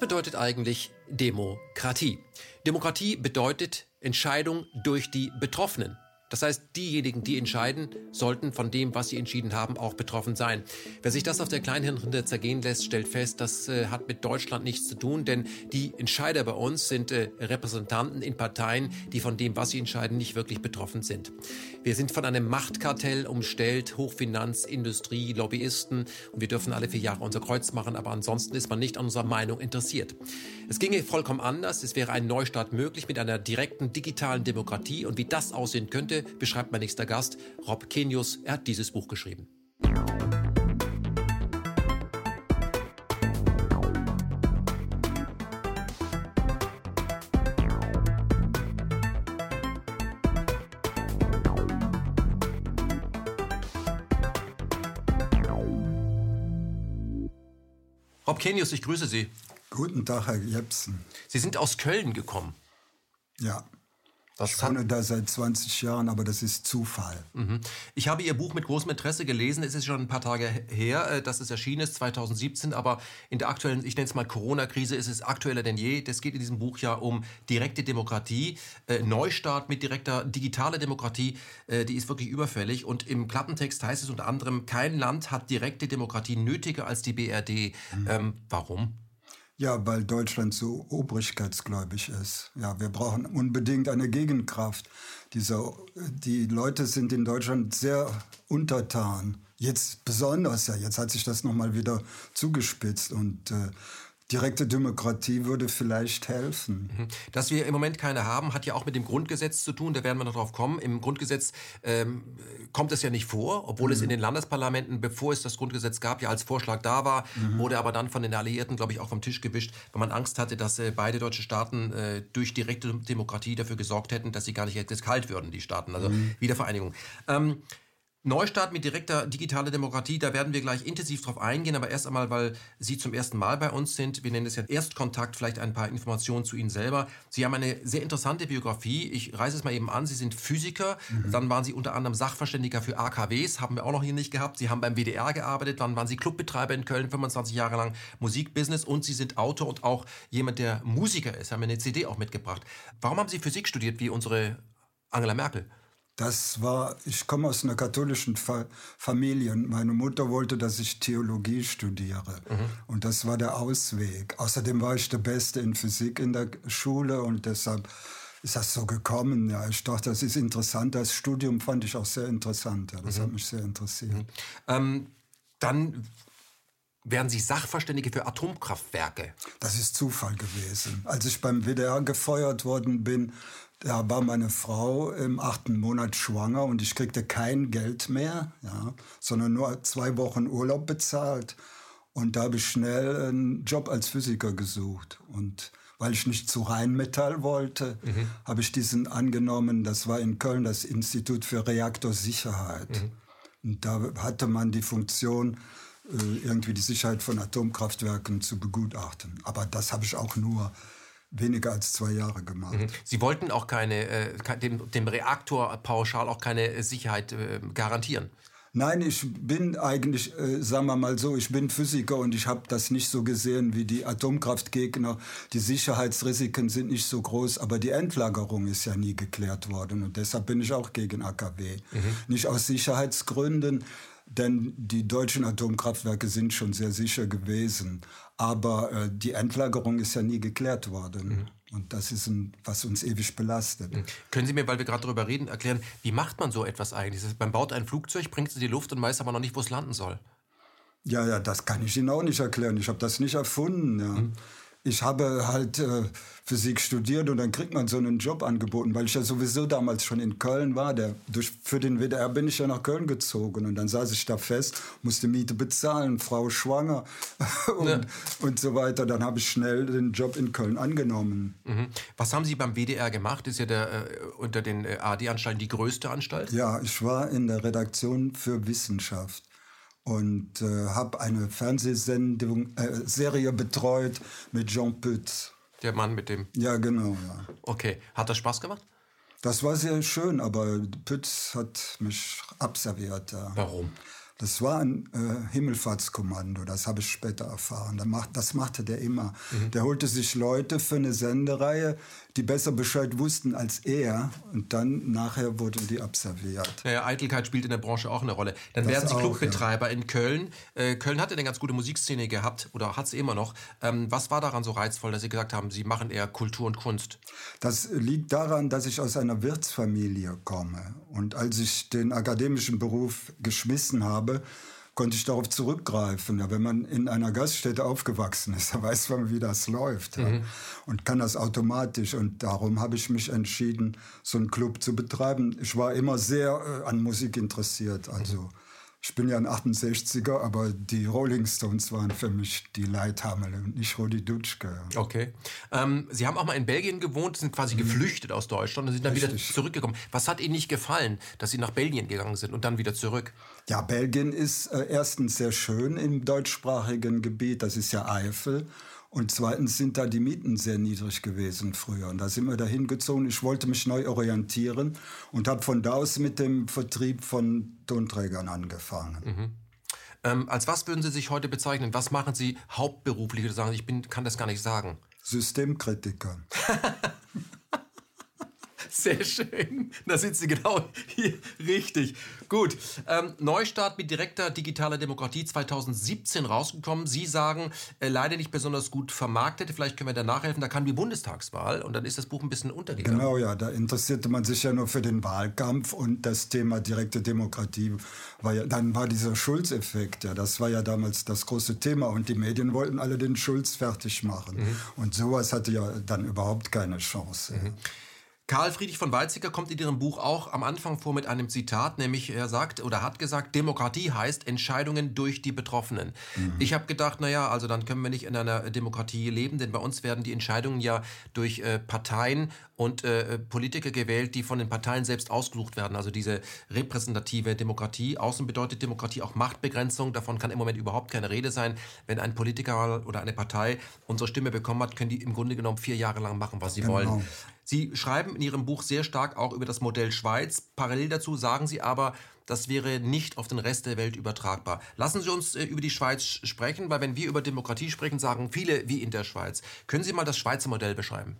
bedeutet eigentlich Demokratie? Demokratie bedeutet Entscheidung durch die Betroffenen. Das heißt, diejenigen, die entscheiden, sollten von dem, was sie entschieden haben, auch betroffen sein. Wer sich das auf der Kleinhirnrinde zergehen lässt, stellt fest, das äh, hat mit Deutschland nichts zu tun, denn die Entscheider bei uns sind äh, Repräsentanten in Parteien, die von dem, was sie entscheiden, nicht wirklich betroffen sind. Wir sind von einem Machtkartell umstellt, Hochfinanz, Industrie, Lobbyisten und wir dürfen alle vier Jahre unser Kreuz machen, aber ansonsten ist man nicht an unserer Meinung interessiert. Es ginge vollkommen anders, es wäre ein Neustart möglich mit einer direkten digitalen Demokratie und wie das aussehen könnte, beschreibt mein nächster Gast, Rob Kenius. Er hat dieses Buch geschrieben. Rob Kenius, ich grüße Sie. Guten Tag, Herr Jepsen. Sie sind aus Köln gekommen. Ja. Das ich wohne da seit 20 Jahren, aber das ist Zufall. Mhm. Ich habe Ihr Buch mit großem Interesse gelesen. Es ist schon ein paar Tage her, äh, dass es erschienen ist, 2017. Aber in der aktuellen, ich nenne es mal Corona-Krise, ist es aktueller denn je. Das geht in diesem Buch ja um direkte Demokratie, äh, Neustart mit direkter digitaler Demokratie. Äh, die ist wirklich überfällig. Und im Klappentext heißt es unter anderem, kein Land hat direkte Demokratie nötiger als die BRD. Mhm. Ähm, warum? Ja, weil Deutschland so obrigkeitsgläubig ist. Ja, wir brauchen unbedingt eine Gegenkraft. Dieser, die Leute sind in Deutschland sehr untertan. Jetzt besonders ja, jetzt hat sich das nochmal wieder zugespitzt und äh, direkte Demokratie würde vielleicht helfen. Mhm. Dass wir im Moment keine haben, hat ja auch mit dem Grundgesetz zu tun. Da werden wir noch drauf kommen. Im Grundgesetz ähm, kommt es ja nicht vor, obwohl mhm. es in den Landesparlamenten, bevor es das Grundgesetz gab, ja als Vorschlag da war, mhm. wurde aber dann von den Alliierten, glaube ich, auch vom Tisch gewischt, weil man Angst hatte, dass äh, beide deutsche Staaten äh, durch direkte Demokratie dafür gesorgt hätten, dass sie gar nicht jetzt kalt würden, die Staaten. Also mhm. Wiedervereinigung. Ähm, Neustart mit direkter digitaler Demokratie, da werden wir gleich intensiv drauf eingehen, aber erst einmal, weil Sie zum ersten Mal bei uns sind, wir nennen es ja Erstkontakt, vielleicht ein paar Informationen zu Ihnen selber. Sie haben eine sehr interessante Biografie, ich reiße es mal eben an, Sie sind Physiker, mhm. dann waren Sie unter anderem Sachverständiger für AKWs, haben wir auch noch hier nicht gehabt, Sie haben beim WDR gearbeitet, dann waren Sie Clubbetreiber in Köln, 25 Jahre lang Musikbusiness und Sie sind Autor und auch jemand, der Musiker ist, haben eine CD auch mitgebracht. Warum haben Sie Physik studiert, wie unsere Angela Merkel? Das war, ich komme aus einer katholischen Fa Familie und meine Mutter wollte, dass ich Theologie studiere. Mhm. Und das war der Ausweg. Außerdem war ich der Beste in Physik in der Schule und deshalb ist das so gekommen. Ja, ich dachte, das ist interessant. Das Studium fand ich auch sehr interessant. Ja, das mhm. hat mich sehr interessiert. Mhm. Ähm, dann werden Sie Sachverständige für Atomkraftwerke. Das ist Zufall gewesen. Als ich beim WDR gefeuert worden bin, da war meine Frau im achten Monat schwanger und ich kriegte kein Geld mehr, ja, sondern nur zwei Wochen Urlaub bezahlt. Und da habe ich schnell einen Job als Physiker gesucht. Und weil ich nicht zu Rheinmetall wollte, mhm. habe ich diesen angenommen. Das war in Köln das Institut für Reaktorsicherheit. Mhm. Und da hatte man die Funktion, äh, irgendwie die Sicherheit von Atomkraftwerken zu begutachten. Aber das habe ich auch nur weniger als zwei Jahre gemacht. Mhm. Sie wollten auch keine, äh, dem, dem Reaktor pauschal auch keine Sicherheit äh, garantieren. Nein, ich bin eigentlich, äh, sagen wir mal so, ich bin Physiker und ich habe das nicht so gesehen wie die Atomkraftgegner. Die Sicherheitsrisiken sind nicht so groß, aber die Endlagerung ist ja nie geklärt worden und deshalb bin ich auch gegen AKW. Mhm. Nicht aus Sicherheitsgründen, denn die deutschen Atomkraftwerke sind schon sehr sicher gewesen. Aber äh, die Endlagerung ist ja nie geklärt worden. Mhm. Und das ist ein, was uns ewig belastet. Mhm. Können Sie mir, weil wir gerade darüber reden, erklären, wie macht man so etwas eigentlich? Man baut ein Flugzeug, bringt es in die Luft und weiß aber noch nicht, wo es landen soll. Ja, ja, das kann ich Ihnen auch nicht erklären. Ich habe das nicht erfunden. Ja. Mhm ich habe halt äh, Physik studiert und dann kriegt man so einen Job angeboten, weil ich ja sowieso damals schon in Köln war. Der, durch, für den WDR bin ich ja nach Köln gezogen und dann saß ich da fest, musste Miete bezahlen, Frau schwanger und, ja. und so weiter. Dann habe ich schnell den Job in Köln angenommen. Mhm. Was haben Sie beim WDR gemacht? Ist ja der, äh, unter den äh, AD-Anstalten die größte Anstalt? Ja, ich war in der Redaktion für Wissenschaft und äh, habe eine Fernsehsendung, äh, Serie betreut mit Jean Pütz. Der Mann mit dem. Ja, genau, ja. Okay. Hat das Spaß gemacht? Das war sehr schön, aber Pütz hat mich abserviert. Ja. Warum? Das war ein äh, Himmelfahrtskommando, das habe ich später erfahren. Das machte der immer. Mhm. Der holte sich Leute für eine Sendereihe, die besser Bescheid wussten als er. Und dann nachher wurden die absolviert. Ja, Eitelkeit spielt in der Branche auch eine Rolle. Dann das werden Sie Clubbetreiber ja. in Köln. Äh, Köln hatte eine ganz gute Musikszene gehabt oder hat sie immer noch. Ähm, was war daran so reizvoll, dass Sie gesagt haben, Sie machen eher Kultur und Kunst? Das liegt daran, dass ich aus einer Wirtsfamilie komme. Und als ich den akademischen Beruf geschmissen habe, konnte ich darauf zurückgreifen. Ja, wenn man in einer Gaststätte aufgewachsen ist, dann weiß man, wie das läuft ja, mhm. und kann das automatisch. Und darum habe ich mich entschieden, so einen Club zu betreiben. Ich war immer sehr äh, an Musik interessiert. Also. Ich bin ja ein 68er, aber die Rolling Stones waren für mich die Leithammel und nicht Rudi Dutschke. Okay. Ähm, Sie haben auch mal in Belgien gewohnt, sind quasi mhm. geflüchtet aus Deutschland und sind dann Richtig. wieder zurückgekommen. Was hat Ihnen nicht gefallen, dass Sie nach Belgien gegangen sind und dann wieder zurück? Ja, Belgien ist äh, erstens sehr schön im deutschsprachigen Gebiet, das ist ja Eifel. Und zweitens sind da die Mieten sehr niedrig gewesen früher. Und da sind wir dahin gezogen. Ich wollte mich neu orientieren und habe von da aus mit dem Vertrieb von Tonträgern angefangen. Mhm. Ähm, als was würden Sie sich heute bezeichnen? Was machen Sie hauptberuflich? sagen, ich bin, kann das gar nicht sagen. Systemkritiker. Sehr schön. Da sind Sie genau hier richtig. Gut. Ähm, Neustart mit direkter digitaler Demokratie 2017 rausgekommen. Sie sagen, äh, leider nicht besonders gut vermarktet. Vielleicht können wir da nachhelfen. Da kam die Bundestagswahl und dann ist das Buch ein bisschen untergegangen. Genau, ja. Da interessierte man sich ja nur für den Wahlkampf und das Thema direkte Demokratie war ja, dann war dieser Schulz-Effekt. Ja, das war ja damals das große Thema und die Medien wollten alle den Schulz fertig machen. Mhm. Und sowas hatte ja dann überhaupt keine Chance. Mhm. Karl Friedrich von Weizsäcker kommt in Ihrem Buch auch am Anfang vor mit einem Zitat, nämlich er sagt oder hat gesagt, Demokratie heißt Entscheidungen durch die Betroffenen. Mhm. Ich habe gedacht, naja, also dann können wir nicht in einer Demokratie leben, denn bei uns werden die Entscheidungen ja durch äh, Parteien und äh, Politiker gewählt, die von den Parteien selbst ausgesucht werden. Also diese repräsentative Demokratie. Außen bedeutet Demokratie auch Machtbegrenzung. Davon kann im Moment überhaupt keine Rede sein. Wenn ein Politiker oder eine Partei unsere Stimme bekommen hat, können die im Grunde genommen vier Jahre lang machen, was sie genau. wollen. Sie schreiben in Ihrem Buch sehr stark auch über das Modell Schweiz. Parallel dazu sagen Sie aber, das wäre nicht auf den Rest der Welt übertragbar. Lassen Sie uns äh, über die Schweiz sprechen, weil wenn wir über Demokratie sprechen, sagen viele wie in der Schweiz. Können Sie mal das Schweizer Modell beschreiben?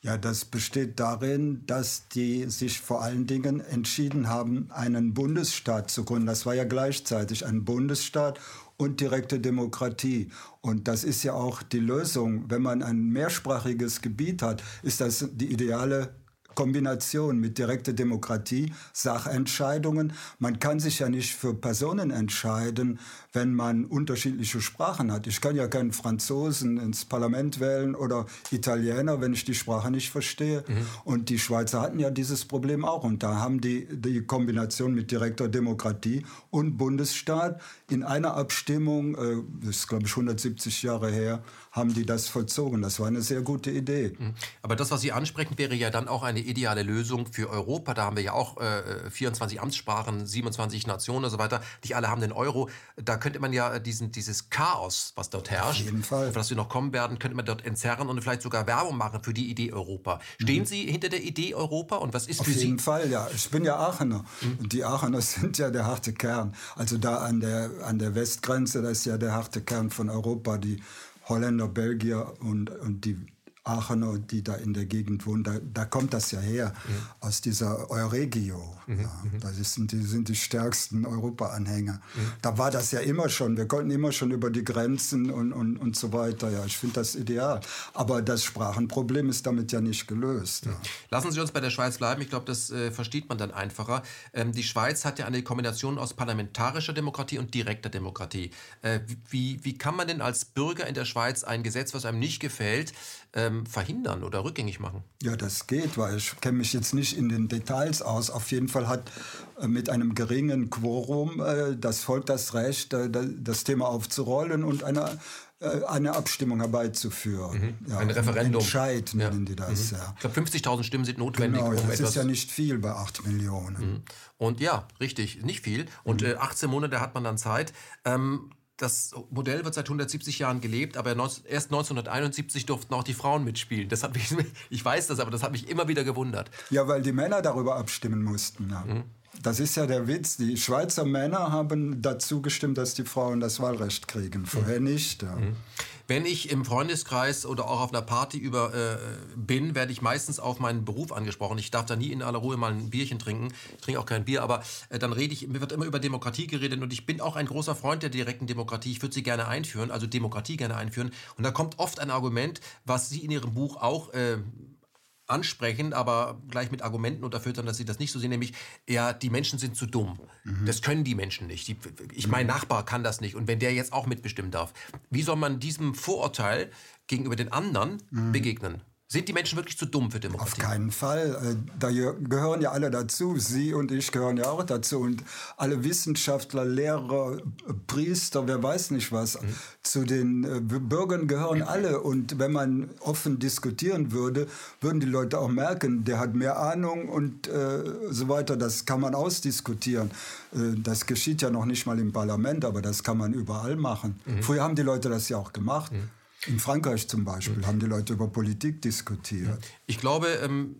Ja, das besteht darin, dass die sich vor allen Dingen entschieden haben, einen Bundesstaat zu gründen. Das war ja gleichzeitig ein Bundesstaat und direkte Demokratie. Und das ist ja auch die Lösung. Wenn man ein mehrsprachiges Gebiet hat, ist das die ideale Kombination mit direkter Demokratie, Sachentscheidungen. Man kann sich ja nicht für Personen entscheiden, wenn man unterschiedliche Sprachen hat. Ich kann ja keinen Franzosen ins Parlament wählen oder Italiener, wenn ich die Sprache nicht verstehe. Mhm. Und die Schweizer hatten ja dieses Problem auch. Und da haben die die Kombination mit direkter Demokratie und Bundesstaat in einer Abstimmung, äh, das ist glaube ich 170 Jahre her, haben die das vollzogen. Das war eine sehr gute Idee. Mhm. Aber das, was Sie ansprechen, wäre ja dann auch eine ideale Lösung für Europa. Da haben wir ja auch äh, 24 Amtssprachen, 27 Nationen und so weiter. Nicht alle haben den Euro. Da könnte man ja diesen, dieses Chaos, was dort herrscht, auf, jeden Fall. auf das wir noch kommen werden, könnte man dort entzerren und vielleicht sogar Werbung machen für die Idee Europa. Stehen mhm. Sie hinter der Idee Europa und was ist auf für Sie? Auf jeden Fall, ja. Ich bin ja Aachener mhm. und die Aachener sind ja der harte Kern. Also da an der, an der Westgrenze, das ist ja der harte Kern von Europa, die Holländer, Belgier und, und die Aachener, die da in der Gegend wohnen, da, da kommt das ja her, mhm. aus dieser Euregio. Mhm. Ja, mhm. das sind die, sind die stärksten Europa-Anhänger. Mhm. Da war das ja immer schon, wir konnten immer schon über die Grenzen und, und, und so weiter. Ja, ich finde das ideal. Aber das Sprachenproblem ist damit ja nicht gelöst. Ja. Mhm. Lassen Sie uns bei der Schweiz bleiben, ich glaube, das äh, versteht man dann einfacher. Ähm, die Schweiz hat ja eine Kombination aus parlamentarischer Demokratie und direkter Demokratie. Äh, wie, wie kann man denn als Bürger in der Schweiz ein Gesetz, was einem nicht gefällt, ähm, verhindern oder rückgängig machen? Ja, das geht, weil ich kenne mich jetzt nicht in den Details aus. Auf jeden Fall hat äh, mit einem geringen Quorum äh, das Volk das Recht, äh, das Thema aufzurollen und eine eine Abstimmung herbeizuführen. Mhm. Ja, ein Referendum. Entscheid nennen die das. Mhm. Ja. Ich glaube, 50.000 Stimmen sind notwendig. Genau, um das ist ja nicht viel bei 8 Millionen. Mhm. Und ja, richtig, nicht viel. Und äh, 18 Monate hat man dann Zeit. Ähm, das Modell wird seit 170 Jahren gelebt, aber erst 1971 durften auch die Frauen mitspielen. Das hat mich, ich weiß das, aber das hat mich immer wieder gewundert. Ja, weil die Männer darüber abstimmen mussten. Ja. Mhm. das ist ja der Witz. Die Schweizer Männer haben dazu gestimmt, dass die Frauen das Wahlrecht kriegen. Vorher mhm. nicht. Ja. Mhm. Wenn ich im Freundeskreis oder auch auf einer Party über, äh, bin, werde ich meistens auf meinen Beruf angesprochen. Ich darf da nie in aller Ruhe mal ein Bierchen trinken. Ich trinke auch kein Bier, aber äh, dann rede ich, mir wird immer über Demokratie geredet und ich bin auch ein großer Freund der direkten Demokratie. Ich würde sie gerne einführen, also Demokratie gerne einführen. Und da kommt oft ein Argument, was Sie in Ihrem Buch auch äh, ansprechen, aber gleich mit Argumenten unterfüttern, dass sie das nicht so sehen, nämlich, ja, die Menschen sind zu dumm. Mhm. Das können die Menschen nicht. Die, ich, mein Nachbar kann das nicht. Und wenn der jetzt auch mitbestimmen darf, wie soll man diesem Vorurteil gegenüber den anderen mhm. begegnen? Sind die Menschen wirklich zu dumm für Demokratie? Auf keinen Fall. Äh, da gehören ja alle dazu. Sie und ich gehören ja auch dazu. Und alle Wissenschaftler, Lehrer, Priester, wer weiß nicht was. Mhm. Zu den äh, Bürgern gehören alle. Und wenn man offen diskutieren würde, würden die Leute auch merken, der hat mehr Ahnung und äh, so weiter. Das kann man ausdiskutieren. Äh, das geschieht ja noch nicht mal im Parlament, aber das kann man überall machen. Mhm. Früher haben die Leute das ja auch gemacht. Mhm. In Frankreich zum Beispiel mhm. haben die Leute über Politik diskutiert. Ich glaube, ähm,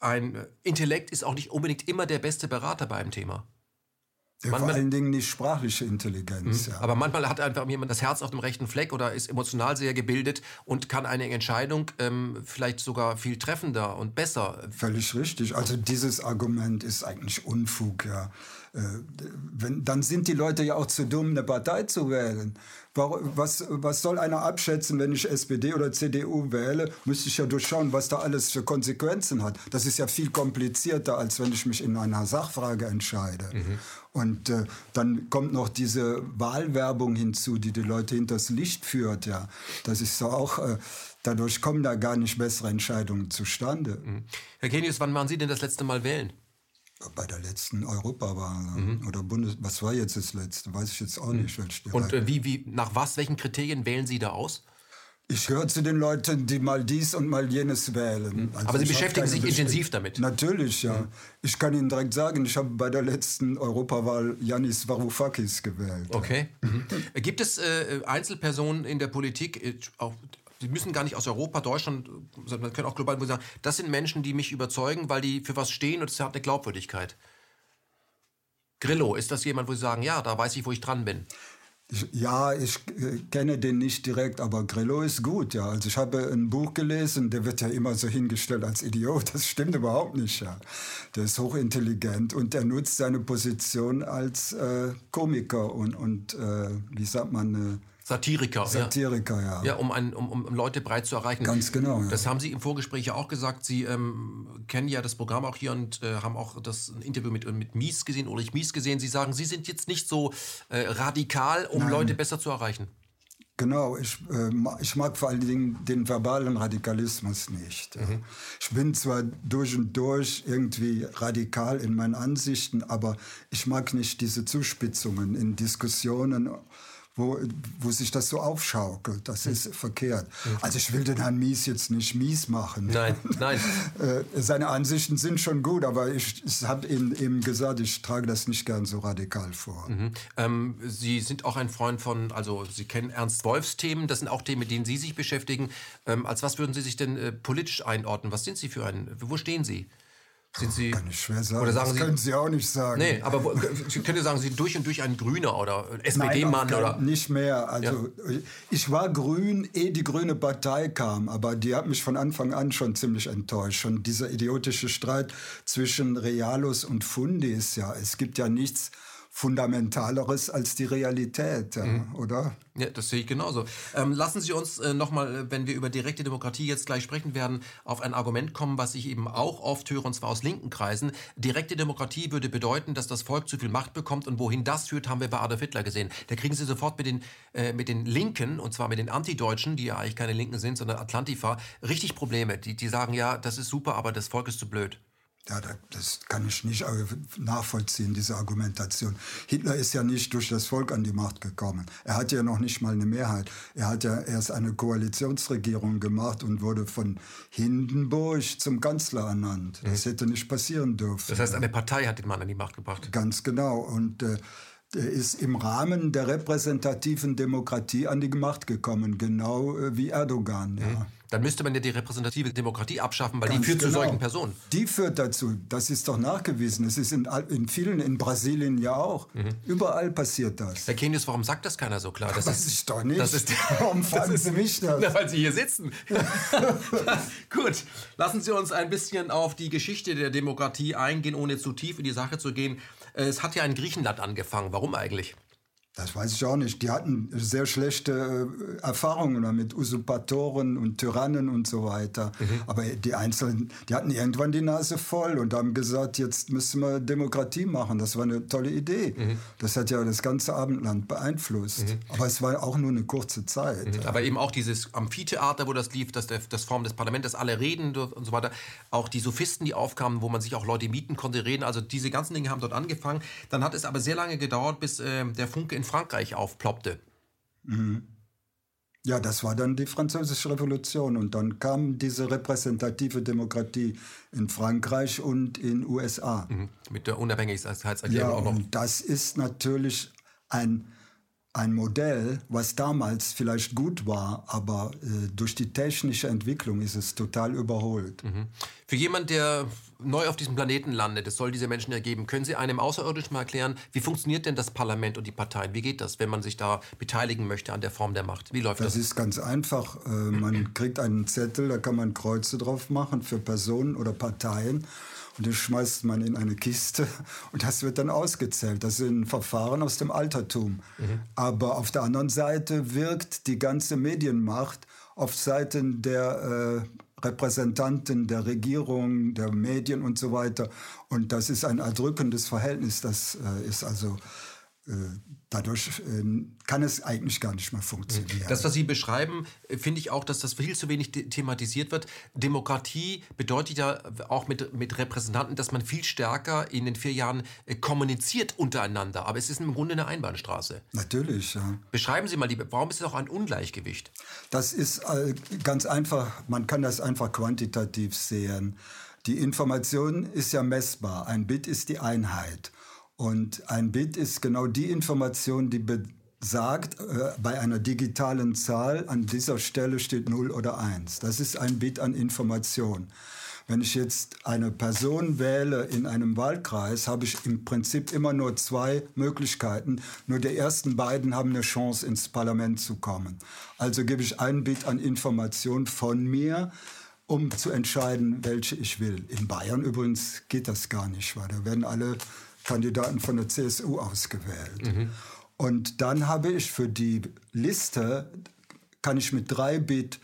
ein Intellekt ist auch nicht unbedingt immer der beste Berater bei einem Thema. Ja, manchmal, vor allen Dingen nicht sprachliche Intelligenz. Mhm. Ja. Aber manchmal hat einfach jemand das Herz auf dem rechten Fleck oder ist emotional sehr gebildet und kann eine Entscheidung ähm, vielleicht sogar viel treffender und besser. Völlig richtig. Also dieses Argument ist eigentlich Unfug. Ja. Äh, wenn, dann sind die Leute ja auch zu dumm, eine Partei zu wählen. Was, was soll einer abschätzen, wenn ich SPD oder CDU wähle? Müsste ich ja durchschauen, was da alles für Konsequenzen hat. Das ist ja viel komplizierter, als wenn ich mich in einer Sachfrage entscheide. Mhm. Und äh, dann kommt noch diese Wahlwerbung hinzu, die die Leute hinters Licht führt. Ja, das ist so auch. Äh, dadurch kommen da gar nicht bessere Entscheidungen zustande. Mhm. Herr Kenius, wann waren Sie denn das letzte Mal wählen? Bei der letzten Europawahl mhm. oder Bundes, was war jetzt das letzte? Weiß ich jetzt auch mhm. nicht. Und äh, wie, wie, nach was, welchen Kriterien wählen Sie da aus? Ich gehöre zu den Leuten, die mal dies und mal jenes wählen. Mhm. Also Aber Sie beschäftigen sich intensiv damit? Natürlich, ja. Mhm. Ich kann Ihnen direkt sagen, ich habe bei der letzten Europawahl Yanis Varoufakis gewählt. Okay. Mhm. Gibt es äh, Einzelpersonen in der Politik, äh, auch Sie müssen gar nicht aus Europa, Deutschland, sondern können auch global sagen, das sind Menschen, die mich überzeugen, weil die für was stehen und es hat eine Glaubwürdigkeit. Grillo, ist das jemand, wo Sie sagen, ja, da weiß ich, wo ich dran bin? Ja, ich äh, kenne den nicht direkt, aber Grillo ist gut, ja. Also ich habe ein Buch gelesen, der wird ja immer so hingestellt als Idiot. Das stimmt überhaupt nicht, ja. Der ist hochintelligent und er nutzt seine Position als äh, Komiker und, und äh, wie sagt man, äh, Satiriker. Satiriker, ja. Ja, ja um, ein, um, um Leute breit zu erreichen. Ganz genau. Ja. Das haben Sie im Vorgespräch ja auch gesagt. Sie ähm, kennen ja das Programm auch hier und äh, haben auch das Interview mit, mit Mies gesehen, Ulrich Mies gesehen. Sie sagen, Sie sind jetzt nicht so äh, radikal, um Nein. Leute besser zu erreichen. Genau, ich, äh, ich mag vor allen Dingen den verbalen Radikalismus nicht. Mhm. Ich bin zwar durch und durch irgendwie radikal in meinen Ansichten, aber ich mag nicht diese Zuspitzungen in Diskussionen wo, wo sich das so aufschaukelt. Das ist verkehrt. Also ich will den Herrn Mies jetzt nicht mies machen. Nein, nein. Äh, seine Ansichten sind schon gut, aber ich, ich habe ihm eben gesagt, ich trage das nicht gern so radikal vor. Mhm. Ähm, Sie sind auch ein Freund von, also Sie kennen Ernst Wolfs Themen, das sind auch Themen, mit denen Sie sich beschäftigen. Ähm, als was würden Sie sich denn äh, politisch einordnen? Was sind Sie für ein, wo stehen Sie? Sind Sie, Kann ich schwer sagen. Oder sagen das Sie, können Sie auch nicht sagen. Nee, aber wo, Sie können sagen, Sie durch und durch ein Grüner oder SPD-Mann oder. Nicht mehr. Also ja. ich war grün, ehe die Grüne Partei kam, aber die hat mich von Anfang an schon ziemlich enttäuscht. Und dieser idiotische Streit zwischen Realos und Fundis, ja, es gibt ja nichts Fundamentaleres als die Realität, ja, mhm. oder? Ja, das sehe ich genauso. Ähm, lassen Sie uns äh, nochmal, äh, wenn wir über direkte Demokratie jetzt gleich sprechen werden, auf ein Argument kommen, was ich eben auch oft höre, und zwar aus linken Kreisen. Direkte Demokratie würde bedeuten, dass das Volk zu viel Macht bekommt und wohin das führt, haben wir bei Adolf Hitler gesehen. Da kriegen Sie sofort mit den, äh, mit den Linken, und zwar mit den Antideutschen, die ja eigentlich keine Linken sind, sondern Atlantifa, richtig Probleme. Die, die sagen, ja, das ist super, aber das Volk ist zu blöd. Ja, das kann ich nicht nachvollziehen, diese Argumentation. Hitler ist ja nicht durch das Volk an die Macht gekommen. Er hatte ja noch nicht mal eine Mehrheit. Er hat ja erst eine Koalitionsregierung gemacht und wurde von Hindenburg zum Kanzler ernannt. Das mhm. hätte nicht passieren dürfen. Das heißt, eine Partei hat den Mann an die Macht gebracht. Ganz genau. Und äh, ist im Rahmen der repräsentativen Demokratie an die Macht gekommen, genau äh, wie Erdogan. Ja. Mhm. Dann müsste man ja die repräsentative Demokratie abschaffen, weil Ganz die führt genau. zu solchen Personen. Die führt dazu. Das ist doch nachgewiesen. Es ist in, in vielen, in Brasilien ja auch. Mhm. Überall passiert das. Herr Kenius, warum sagt das keiner so klar? Das weiß ich doch nicht. Das ist, warum fragen Sie mich das? Na, weil Sie hier sitzen. Gut, lassen Sie uns ein bisschen auf die Geschichte der Demokratie eingehen, ohne zu tief in die Sache zu gehen. Es hat ja in Griechenland angefangen. Warum eigentlich? Das weiß ich auch nicht. Die hatten sehr schlechte äh, Erfahrungen damit, Usurpatoren und Tyrannen und so weiter. Mhm. Aber die Einzelnen, die hatten irgendwann die Nase voll und haben gesagt, jetzt müssen wir Demokratie machen. Das war eine tolle Idee. Mhm. Das hat ja das ganze Abendland beeinflusst. Mhm. Aber es war auch nur eine kurze Zeit. Mhm. Aber eben auch dieses Amphitheater, wo das lief, das, das Form des Parlaments, alle reden und so weiter. Auch die Sophisten, die aufkamen, wo man sich auch Leute mieten konnte, reden. Also diese ganzen Dinge haben dort angefangen. Dann hat es aber sehr lange gedauert, bis äh, der Funke in Frankreich aufploppte. Mhm. Ja, das war dann die Französische Revolution und dann kam diese repräsentative Demokratie in Frankreich und in USA. Mhm. Mit der Unabhängigkeitserklärung ja, auch noch. Und das ist natürlich ein ein Modell, was damals vielleicht gut war, aber äh, durch die technische Entwicklung ist es total überholt. Mhm. Für jemand, der neu auf diesem Planeten landet, es soll diese Menschen ergeben, können Sie einem Außerirdischen mal erklären, wie funktioniert denn das Parlament und die Parteien? Wie geht das, wenn man sich da beteiligen möchte an der Form der Macht? Wie läuft das? Das ist ganz einfach. Äh, man kriegt einen Zettel, da kann man Kreuze drauf machen für Personen oder Parteien. Und das schmeißt man in eine Kiste und das wird dann ausgezählt. Das sind Verfahren aus dem Altertum. Mhm. Aber auf der anderen Seite wirkt die ganze Medienmacht auf Seiten der äh, Repräsentanten der Regierung, der Medien und so weiter. Und das ist ein erdrückendes Verhältnis. Das äh, ist also äh, dadurch ähm, kann es eigentlich gar nicht mehr funktionieren. Das, was Sie beschreiben, äh, finde ich auch, dass das viel zu wenig thematisiert wird. Demokratie bedeutet ja auch mit, mit Repräsentanten, dass man viel stärker in den vier Jahren äh, kommuniziert untereinander. Aber es ist im Grunde eine Einbahnstraße. Natürlich, ja. Beschreiben Sie mal, warum ist es auch ein Ungleichgewicht? Das ist ganz einfach, man kann das einfach quantitativ sehen. Die Information ist ja messbar. Ein Bit ist die Einheit. Und ein Bit ist genau die Information, die besagt, äh, bei einer digitalen Zahl an dieser Stelle steht 0 oder 1. Das ist ein Bit an Information. Wenn ich jetzt eine Person wähle in einem Wahlkreis, habe ich im Prinzip immer nur zwei Möglichkeiten. Nur die ersten beiden haben eine Chance, ins Parlament zu kommen. Also gebe ich ein Bit an Information von mir, um zu entscheiden, welche ich will. In Bayern übrigens geht das gar nicht, weil da werden alle Kandidaten von der CSU ausgewählt. Mhm. Und dann habe ich für die Liste, kann ich mit drei Bit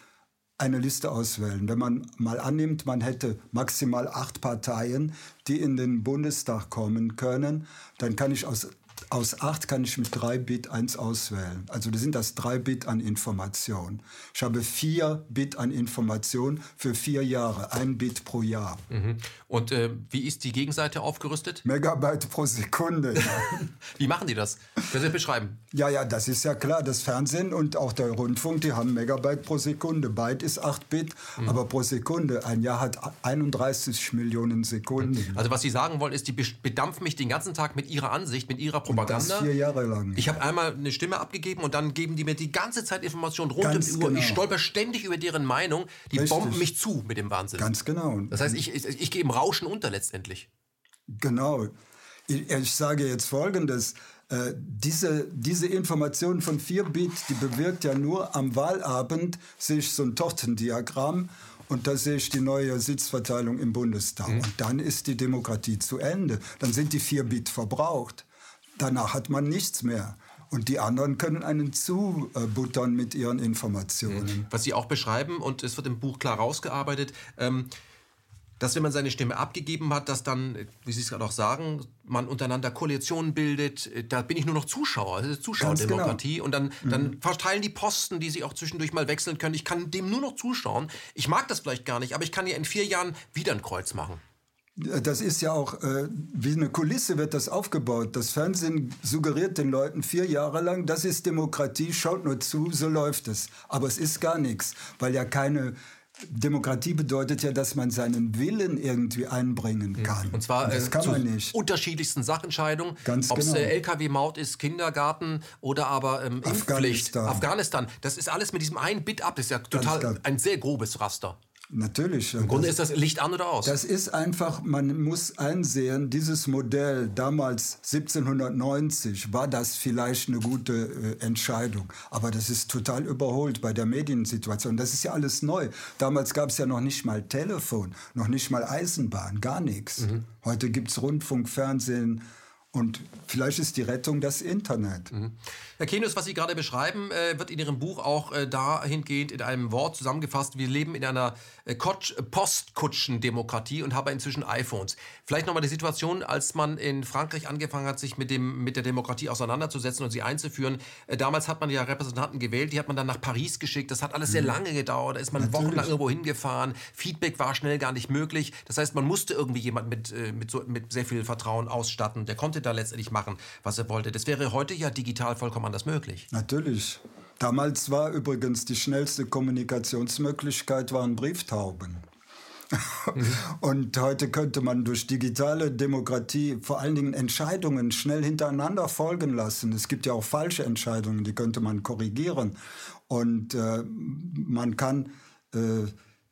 eine Liste auswählen. Wenn man mal annimmt, man hätte maximal acht Parteien, die in den Bundestag kommen können, dann kann ich aus aus 8 kann ich mit 3 Bit 1 auswählen. Also das sind das 3 Bit an Information. Ich habe 4 Bit an Information für 4 Jahre, 1 Bit pro Jahr. Mhm. Und äh, wie ist die Gegenseite aufgerüstet? Megabyte pro Sekunde. wie machen die das? Können Sie das beschreiben? Ja, ja, das ist ja klar. Das Fernsehen und auch der Rundfunk, die haben Megabyte pro Sekunde. Byte ist 8 Bit, mhm. aber pro Sekunde. Ein Jahr hat 31 Millionen Sekunden. Also was Sie sagen wollen, ist, die bedampfen mich den ganzen Tag mit ihrer Ansicht, mit ihrer Propaganda. Propaganda. Vier Jahre lang. Ich habe einmal eine Stimme abgegeben und dann geben die mir die ganze Zeit Informationen rund Ganz um die Uhr. Genau. Ich stolper ständig über deren Meinung. Die Richtig. bomben mich zu mit dem Wahnsinn. Ganz genau. Das heißt, ich, ich, ich gehe im Rauschen unter letztendlich. Genau. Ich, ich sage jetzt Folgendes. Äh, diese, diese Information von 4 Bit, die bewirkt ja nur am Wahlabend, sehe ich so ein Tortendiagramm und da sehe ich die neue Sitzverteilung im Bundestag. Mhm. Und dann ist die Demokratie zu Ende. Dann sind die 4 Bit verbraucht. Danach hat man nichts mehr. Und die anderen können einen zubuttern mit ihren Informationen. Mhm. Was Sie auch beschreiben, und es wird im Buch klar rausgearbeitet, ähm, dass wenn man seine Stimme abgegeben hat, dass dann, wie Sie es gerade auch sagen, man untereinander Koalitionen bildet. Da bin ich nur noch Zuschauer, das ist Zuschauerdemokratie. Genau. Und dann, dann mhm. verteilen die Posten, die sie auch zwischendurch mal wechseln können. Ich kann dem nur noch zuschauen. Ich mag das vielleicht gar nicht, aber ich kann ja in vier Jahren wieder ein Kreuz machen. Das ist ja auch äh, wie eine Kulisse wird das aufgebaut. Das Fernsehen suggeriert den Leuten vier Jahre lang, das ist Demokratie, schaut nur zu, so läuft es. Aber es ist gar nichts, weil ja keine Demokratie bedeutet ja, dass man seinen Willen irgendwie einbringen hm. kann. Und zwar Und das äh, kann man nicht. unterschiedlichsten Sachentscheidungen. Ob es genau. äh, LKW-Maut ist, Kindergarten oder aber ähm, Afghanistan. Afghanistan. Das ist alles mit diesem einen Bit ab. Das ist ja total ein sehr grobes Raster. Natürlich. Im Grunde das, ist das Licht an oder aus? Das ist einfach, man muss einsehen, dieses Modell damals 1790 war das vielleicht eine gute äh, Entscheidung. Aber das ist total überholt bei der Mediensituation. Das ist ja alles neu. Damals gab es ja noch nicht mal Telefon, noch nicht mal Eisenbahn, gar nichts. Mhm. Heute gibt es Rundfunk, Fernsehen, und vielleicht ist die Rettung das Internet. Mhm. Herr Kenius, was Sie gerade beschreiben, äh, wird in Ihrem Buch auch äh, dahingehend in einem Wort zusammengefasst. Wir leben in einer äh, Postkutschendemokratie und haben inzwischen iPhones. Vielleicht nochmal die Situation, als man in Frankreich angefangen hat, sich mit, dem, mit der Demokratie auseinanderzusetzen und sie einzuführen. Äh, damals hat man ja Repräsentanten gewählt, die hat man dann nach Paris geschickt. Das hat alles sehr mhm. lange gedauert. Da ist man Natürlich. wochenlang irgendwo hingefahren. Feedback war schnell gar nicht möglich. Das heißt, man musste irgendwie jemanden mit, äh, mit, so, mit sehr viel Vertrauen ausstatten. Der konnte da letztendlich machen, was er wollte. Das wäre heute ja digital vollkommen anders möglich. Natürlich. Damals war übrigens die schnellste Kommunikationsmöglichkeit waren Brieftauben. Mhm. Und heute könnte man durch digitale Demokratie vor allen Dingen Entscheidungen schnell hintereinander folgen lassen. Es gibt ja auch falsche Entscheidungen, die könnte man korrigieren. Und äh, man kann äh,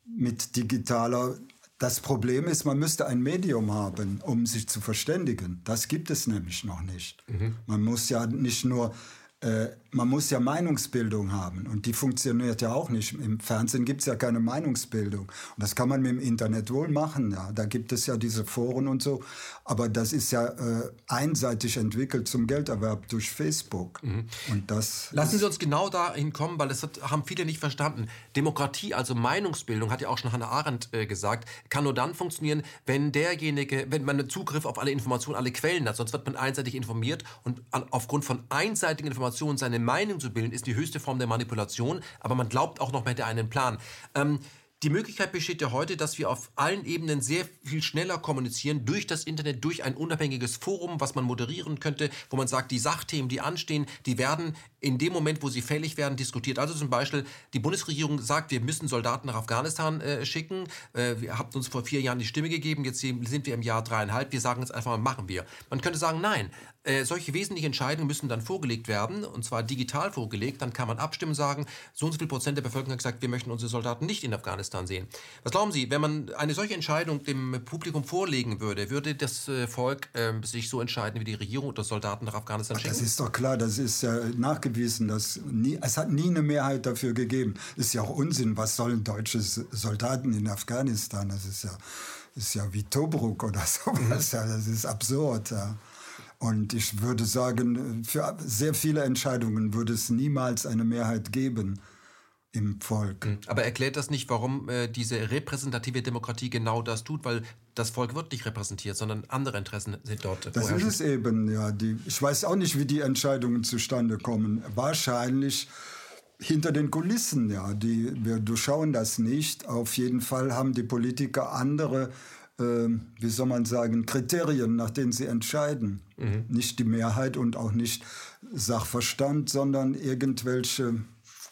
mit digitaler das Problem ist, man müsste ein Medium haben, um sich zu verständigen. Das gibt es nämlich noch nicht. Mhm. Man muss ja nicht nur äh, man muss ja Meinungsbildung haben und die funktioniert ja auch nicht. Im Fernsehen gibt es ja keine Meinungsbildung. Und das kann man mit dem Internet wohl machen. Ja. Da gibt es ja diese Foren und so. Aber das ist ja äh, einseitig entwickelt zum Gelderwerb durch Facebook. Mhm. Und das Lassen Sie uns genau dahin kommen, weil das hat, haben viele nicht verstanden. Demokratie, also Meinungsbildung, hat ja auch schon Hannah Arendt äh, gesagt, kann nur dann funktionieren, wenn derjenige, wenn man Zugriff auf alle Informationen, alle Quellen hat. Sonst wird man einseitig informiert und an, aufgrund von einseitigen Informationen seine Meinung zu bilden, ist die höchste Form der Manipulation, aber man glaubt auch noch mehr einen Plan. Ähm, die Möglichkeit besteht ja heute, dass wir auf allen Ebenen sehr viel schneller kommunizieren durch das Internet, durch ein unabhängiges Forum, was man moderieren könnte, wo man sagt, die Sachthemen, die anstehen, die werden in dem Moment, wo sie fällig werden, diskutiert. Also zum Beispiel, die Bundesregierung sagt, wir müssen Soldaten nach Afghanistan äh, schicken. Äh, ihr habt uns vor vier Jahren die Stimme gegeben, jetzt sind wir im Jahr dreieinhalb. Wir sagen jetzt einfach mal, machen wir. Man könnte sagen, nein, äh, solche wesentlichen Entscheidungen müssen dann vorgelegt werden, und zwar digital vorgelegt. Dann kann man abstimmen, sagen, so und so viel Prozent der Bevölkerung hat gesagt, wir möchten unsere Soldaten nicht in Afghanistan sehen. Was glauben Sie, wenn man eine solche Entscheidung dem Publikum vorlegen würde, würde das äh, Volk äh, sich so entscheiden, wie die Regierung oder Soldaten nach Afghanistan schicken? Das ist doch klar, das ist ja nachgewiesen. Dass nie, es hat nie eine Mehrheit dafür gegeben. Ist ja auch Unsinn. Was sollen deutsche Soldaten in Afghanistan? Das ist ja, ist ja wie Tobruk oder sowas. Ja, das ist absurd. Ja. Und ich würde sagen, für sehr viele Entscheidungen würde es niemals eine Mehrheit geben im Volk. Hm. Aber erklärt das nicht, warum äh, diese repräsentative Demokratie genau das tut? Weil das Volk wird nicht repräsentiert, sondern andere Interessen sind dort. Das ist es eben, ja. Die, ich weiß auch nicht, wie die Entscheidungen zustande kommen. Wahrscheinlich hinter den Kulissen, ja. Die, wir durchschauen das nicht. Auf jeden Fall haben die Politiker andere ähm, wie soll man sagen, Kriterien, nach denen sie entscheiden. Mhm. Nicht die Mehrheit und auch nicht Sachverstand, sondern irgendwelche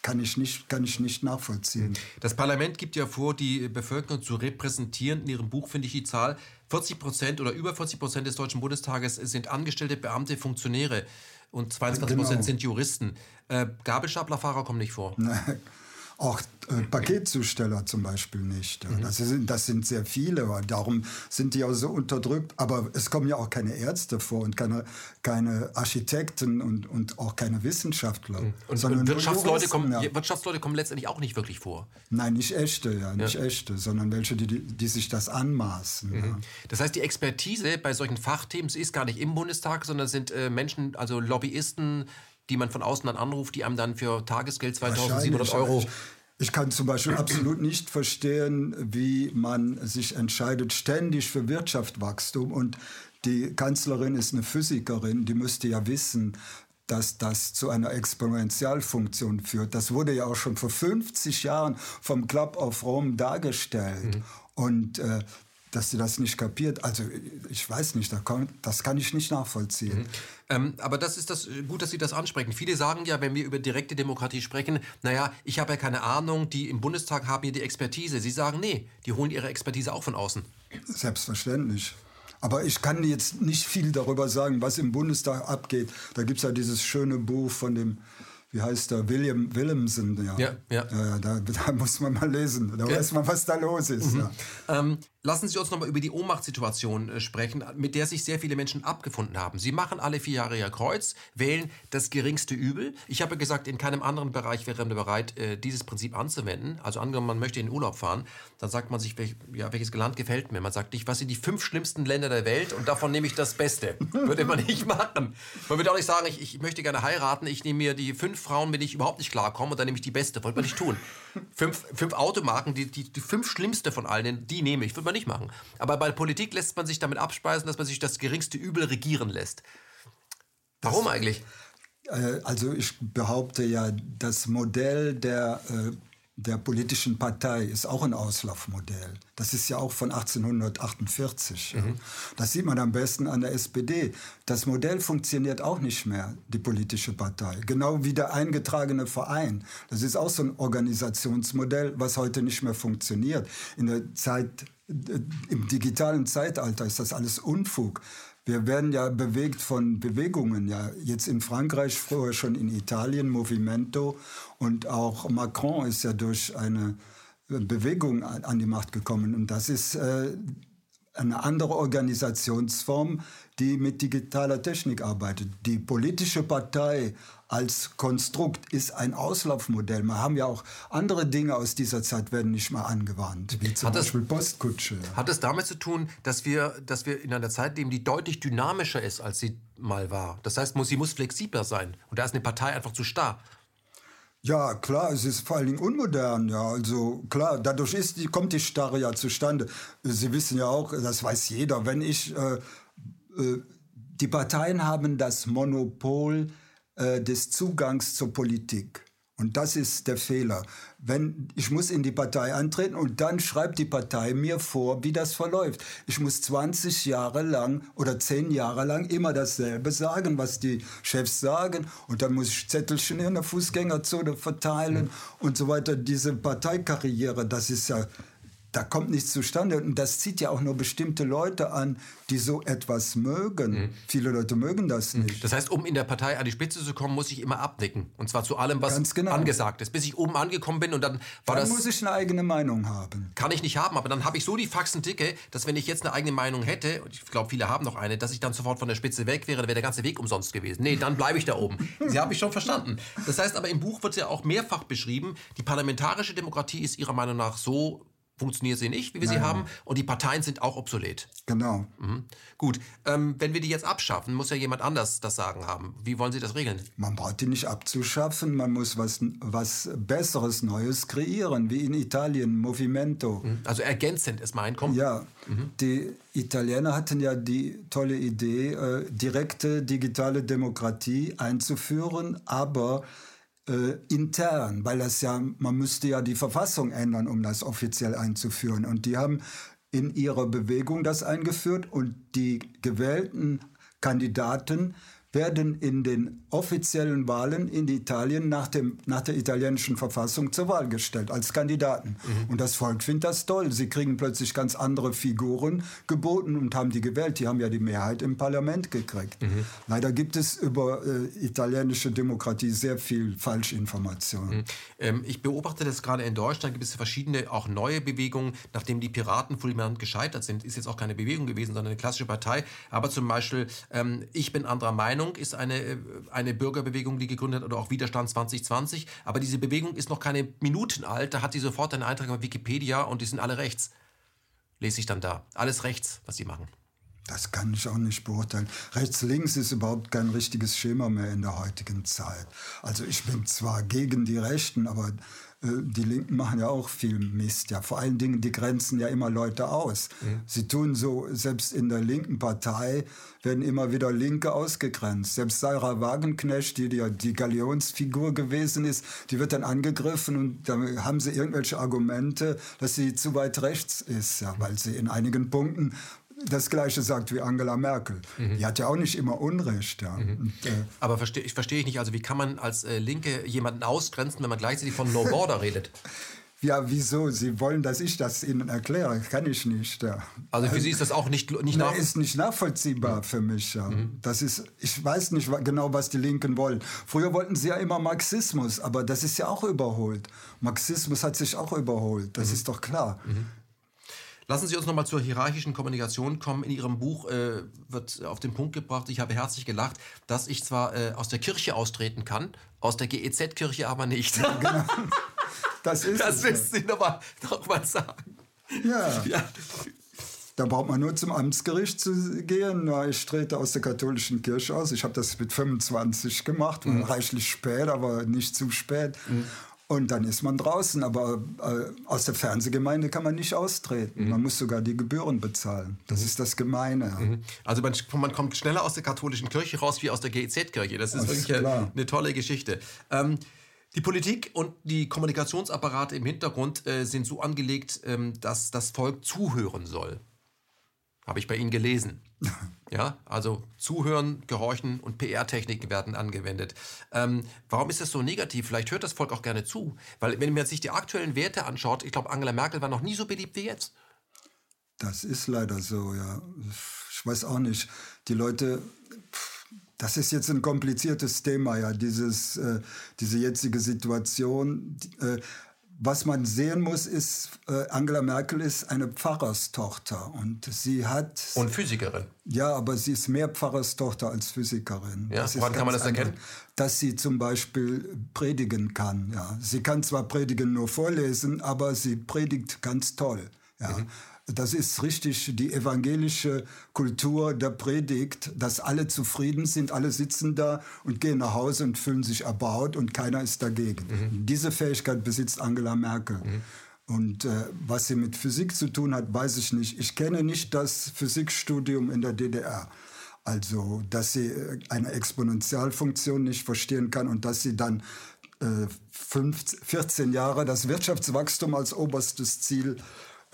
kann ich nicht, kann ich nicht nachvollziehen. Mhm. Das Parlament gibt ja vor, die Bevölkerung zu repräsentieren. In Ihrem Buch finde ich die Zahl 40 Prozent oder über 40 Prozent des Deutschen Bundestages sind angestellte Beamte, Funktionäre und 22 Prozent genau. sind Juristen. Äh, Gabelstaplerfahrer kommen nicht vor. Auch äh, Paketzusteller zum Beispiel nicht. Mhm. Das, sind, das sind sehr viele, darum sind die auch so unterdrückt. Aber es kommen ja auch keine Ärzte vor und keine, keine Architekten und, und auch keine Wissenschaftler. Mhm. Und, und Wirtschaftsleute, kommen, ja. Wirtschaftsleute kommen letztendlich auch nicht wirklich vor. Nein, nicht echte, ja, nicht ja. echte, sondern welche, die, die sich das anmaßen. Mhm. Ja. Das heißt, die Expertise bei solchen Fachthemen ist gar nicht im Bundestag, sondern sind äh, Menschen, also Lobbyisten, die man von außen dann anruft, die einem dann für Tagesgeld 2700 Euro. Ich kann zum Beispiel absolut nicht verstehen, wie man sich entscheidet, ständig für Wirtschaftswachstum. Und die Kanzlerin ist eine Physikerin, die müsste ja wissen, dass das zu einer Exponentialfunktion führt. Das wurde ja auch schon vor 50 Jahren vom Club of Rome dargestellt. Mhm. Und äh, dass sie das nicht kapiert. Also ich weiß nicht, das kann ich nicht nachvollziehen. Mhm. Ähm, aber das ist das äh, gut, dass Sie das ansprechen. Viele sagen ja, wenn wir über direkte Demokratie sprechen, naja, ich habe ja keine Ahnung, die im Bundestag haben hier die Expertise. Sie sagen, nee, die holen ihre Expertise auch von außen. Selbstverständlich. Aber ich kann jetzt nicht viel darüber sagen, was im Bundestag abgeht. Da gibt es ja dieses schöne Buch von dem wie heißt der, William Williamson, ja. Ja, ja. ja da, da, muss man mal lesen, da weiß man, was da los ist. Mhm. Ja. Ähm, Lassen Sie uns noch mal über die Ohnmachtssituation äh, sprechen, mit der sich sehr viele Menschen abgefunden haben. Sie machen alle vier Jahre Ihr Kreuz, wählen das geringste Übel. Ich habe gesagt, in keinem anderen Bereich wäre man bereit, äh, dieses Prinzip anzuwenden. Also angenommen, man möchte in den Urlaub fahren, dann sagt man sich, welch, ja, welches Land gefällt mir. Man sagt nicht, was sind die fünf schlimmsten Länder der Welt und davon nehme ich das Beste. Würde man nicht machen. Man würde auch nicht sagen, ich, ich möchte gerne heiraten, ich nehme mir die fünf Frauen, mit denen ich überhaupt nicht klarkomme und dann nehme ich die Beste. Wollte man nicht tun. Fünf, fünf Automarken, die, die, die fünf schlimmste von allen, die nehme ich. Würde man nicht machen. Aber bei Politik lässt man sich damit abspeisen, dass man sich das geringste Übel regieren lässt. Warum das, eigentlich? Äh, also ich behaupte ja, das Modell der, äh, der politischen Partei ist auch ein Auslaufmodell. Das ist ja auch von 1848. Mhm. Das sieht man am besten an der SPD. Das Modell funktioniert auch nicht mehr, die politische Partei. Genau wie der eingetragene Verein. Das ist auch so ein Organisationsmodell, was heute nicht mehr funktioniert. In der Zeit im digitalen Zeitalter ist das alles Unfug. Wir werden ja bewegt von Bewegungen, ja. Jetzt in Frankreich, vorher schon in Italien, Movimento. Und auch Macron ist ja durch eine Bewegung an die Macht gekommen. Und das ist äh, eine andere Organisationsform, die mit digitaler Technik arbeitet. Die politische Partei als Konstrukt ist ein Auslaufmodell. Wir haben ja auch andere Dinge aus dieser Zeit werden nicht mehr angewandt, wie zum hat Beispiel das, Postkutsche. Hat es damit zu tun, dass wir, dass wir in einer Zeit leben, die deutlich dynamischer ist, als sie mal war? Das heißt, sie muss flexibler sein. Und da ist eine Partei einfach zu starr. Ja, klar, es ist vor allen Dingen unmodern, ja. Also klar, dadurch ist die, kommt die Starre ja zustande. Sie wissen ja auch, das weiß jeder, wenn ich äh, äh, die Parteien haben das Monopol äh, des Zugangs zur Politik. Und das ist der Fehler. Wenn, ich muss in die Partei antreten und dann schreibt die Partei mir vor, wie das verläuft. Ich muss 20 Jahre lang oder 10 Jahre lang immer dasselbe sagen, was die Chefs sagen. Und dann muss ich Zettelchen in der Fußgängerzone verteilen und so weiter. Diese Parteikarriere, das ist ja da kommt nichts zustande. Und das zieht ja auch nur bestimmte Leute an, die so etwas mögen. Mhm. Viele Leute mögen das mhm. nicht. Das heißt, um in der Partei an die Spitze zu kommen, muss ich immer abdecken. Und zwar zu allem, was genau. angesagt ist. Bis ich oben angekommen bin und dann war dann das... muss ich eine eigene Meinung haben. Kann ich nicht haben, aber dann habe ich so die Faxen dicke, dass wenn ich jetzt eine eigene Meinung hätte, und ich glaube, viele haben noch eine, dass ich dann sofort von der Spitze weg wäre, dann wäre der ganze Weg umsonst gewesen. Nee, dann bleibe ich da oben. Sie haben mich schon verstanden. Das heißt aber, im Buch wird ja auch mehrfach beschrieben, die parlamentarische Demokratie ist Ihrer Meinung nach so funktioniert sie nicht, wie wir Nein. sie haben. Und die Parteien sind auch obsolet. Genau. Mhm. Gut, ähm, wenn wir die jetzt abschaffen, muss ja jemand anders das Sagen haben. Wie wollen Sie das regeln? Man braucht die nicht abzuschaffen, man muss was, was Besseres, Neues kreieren, wie in Italien, Movimento. Mhm. Also ergänzend ist mein Kommen. Ja, mhm. die Italiener hatten ja die tolle Idee, äh, direkte digitale Demokratie einzuführen, aber äh, intern, weil das ja, man müsste ja die Verfassung ändern, um das offiziell einzuführen. Und die haben in ihrer Bewegung das eingeführt und die gewählten Kandidaten werden in den offiziellen Wahlen in Italien nach, dem, nach der italienischen Verfassung zur Wahl gestellt als Kandidaten. Mhm. Und das Volk findet das toll. Sie kriegen plötzlich ganz andere Figuren geboten und haben die gewählt. Die haben ja die Mehrheit im Parlament gekriegt. Mhm. Leider gibt es über äh, italienische Demokratie sehr viel Falschinformation. Mhm. Ähm, ich beobachte das gerade in Deutschland. Gibt es verschiedene, auch neue Bewegungen, nachdem die Piraten fulminant gescheitert sind. Ist jetzt auch keine Bewegung gewesen, sondern eine klassische Partei. Aber zum Beispiel, ähm, ich bin anderer Meinung Meinung ist eine, äh, eine Bürgerbewegung, die gegründet oder auch Widerstand 2020. Aber diese Bewegung ist noch keine Minuten alt. Da hat sie sofort einen Eintrag auf Wikipedia und die sind alle rechts. Lese ich dann da. Alles rechts, was sie machen. Das kann ich auch nicht beurteilen. Rechts-links ist überhaupt kein richtiges Schema mehr in der heutigen Zeit. Also ich bin zwar gegen die Rechten, aber die Linken machen ja auch viel Mist. Ja, vor allen Dingen, die grenzen ja immer Leute aus. Mhm. Sie tun so, selbst in der linken Partei werden immer wieder Linke ausgegrenzt. Selbst Sarah Wagenknecht, die ja die Galionsfigur gewesen ist, die wird dann angegriffen und da haben sie irgendwelche Argumente, dass sie zu weit rechts ist, ja, weil sie in einigen Punkten das Gleiche sagt wie Angela Merkel. Mhm. Die hat ja auch nicht immer Unrecht. Ja. Mhm. Und, äh, Aber verstehe ich verstehe ich nicht, also wie kann man als äh, Linke jemanden ausgrenzen, wenn man gleichzeitig von No Border redet? Ja, wieso? Sie wollen, dass ich das Ihnen erkläre. Kann ich nicht. Ja. Also für Sie ist das auch nicht, nicht nach ist nicht nachvollziehbar mhm. für mich. Ja. Mhm. Das ist, ich weiß nicht genau, was die Linken wollen. Früher wollten sie ja immer Marxismus, aber das ist ja auch überholt. Marxismus hat sich auch überholt. Das mhm. ist doch klar. Lassen Sie uns nochmal zur hierarchischen Kommunikation kommen. In Ihrem Buch äh, wird auf den Punkt gebracht, ich habe herzlich gelacht, dass ich zwar äh, aus der Kirche austreten kann, aus der GEZ-Kirche aber nicht. Ja, genau. Das ist Das müssen Sie nochmal noch mal sagen. Ja. ja. Da braucht man nur zum Amtsgericht zu gehen. ich trete aus der katholischen Kirche aus. Ich habe das mit 25 gemacht, mhm. reichlich spät, aber nicht zu spät. Mhm. Und dann ist man draußen, aber äh, aus der Fernsehgemeinde kann man nicht austreten. Mhm. Man muss sogar die Gebühren bezahlen. Das mhm. ist das Gemeine. Mhm. Also man, man, kommt schneller aus der katholischen Kirche raus wie aus der GEZ-Kirche. Das ist das wirklich ist eine, eine tolle Geschichte. Ähm, die Politik und die Kommunikationsapparate im Hintergrund äh, sind so angelegt, ähm, dass das Volk zuhören soll. Habe ich bei Ihnen gelesen. Ja, also Zuhören, Gehorchen und PR-Techniken werden angewendet. Ähm, warum ist das so negativ? Vielleicht hört das Volk auch gerne zu. Weil wenn man sich die aktuellen Werte anschaut, ich glaube, Angela Merkel war noch nie so beliebt wie jetzt. Das ist leider so, ja. Ich weiß auch nicht. Die Leute, das ist jetzt ein kompliziertes Thema, ja, dieses, äh, diese jetzige Situation. Äh, was man sehen muss, ist, äh, Angela Merkel ist eine Pfarrerstochter und sie hat... Und Physikerin. Ja, aber sie ist mehr Pfarrerstochter als Physikerin. Ja, woran kann man das erkennen? Dass sie zum Beispiel predigen kann. Ja. Sie kann zwar predigen nur vorlesen, aber sie predigt ganz toll. Ja. Mhm. Das ist richtig die evangelische Kultur der Predigt, dass alle zufrieden sind, alle sitzen da und gehen nach Hause und fühlen sich erbaut und keiner ist dagegen. Mhm. Diese Fähigkeit besitzt Angela Merkel. Mhm. Und äh, was sie mit Physik zu tun hat, weiß ich nicht. Ich kenne nicht das Physikstudium in der DDR. Also, dass sie äh, eine Exponentialfunktion nicht verstehen kann und dass sie dann äh, 15, 14 Jahre das Wirtschaftswachstum als oberstes Ziel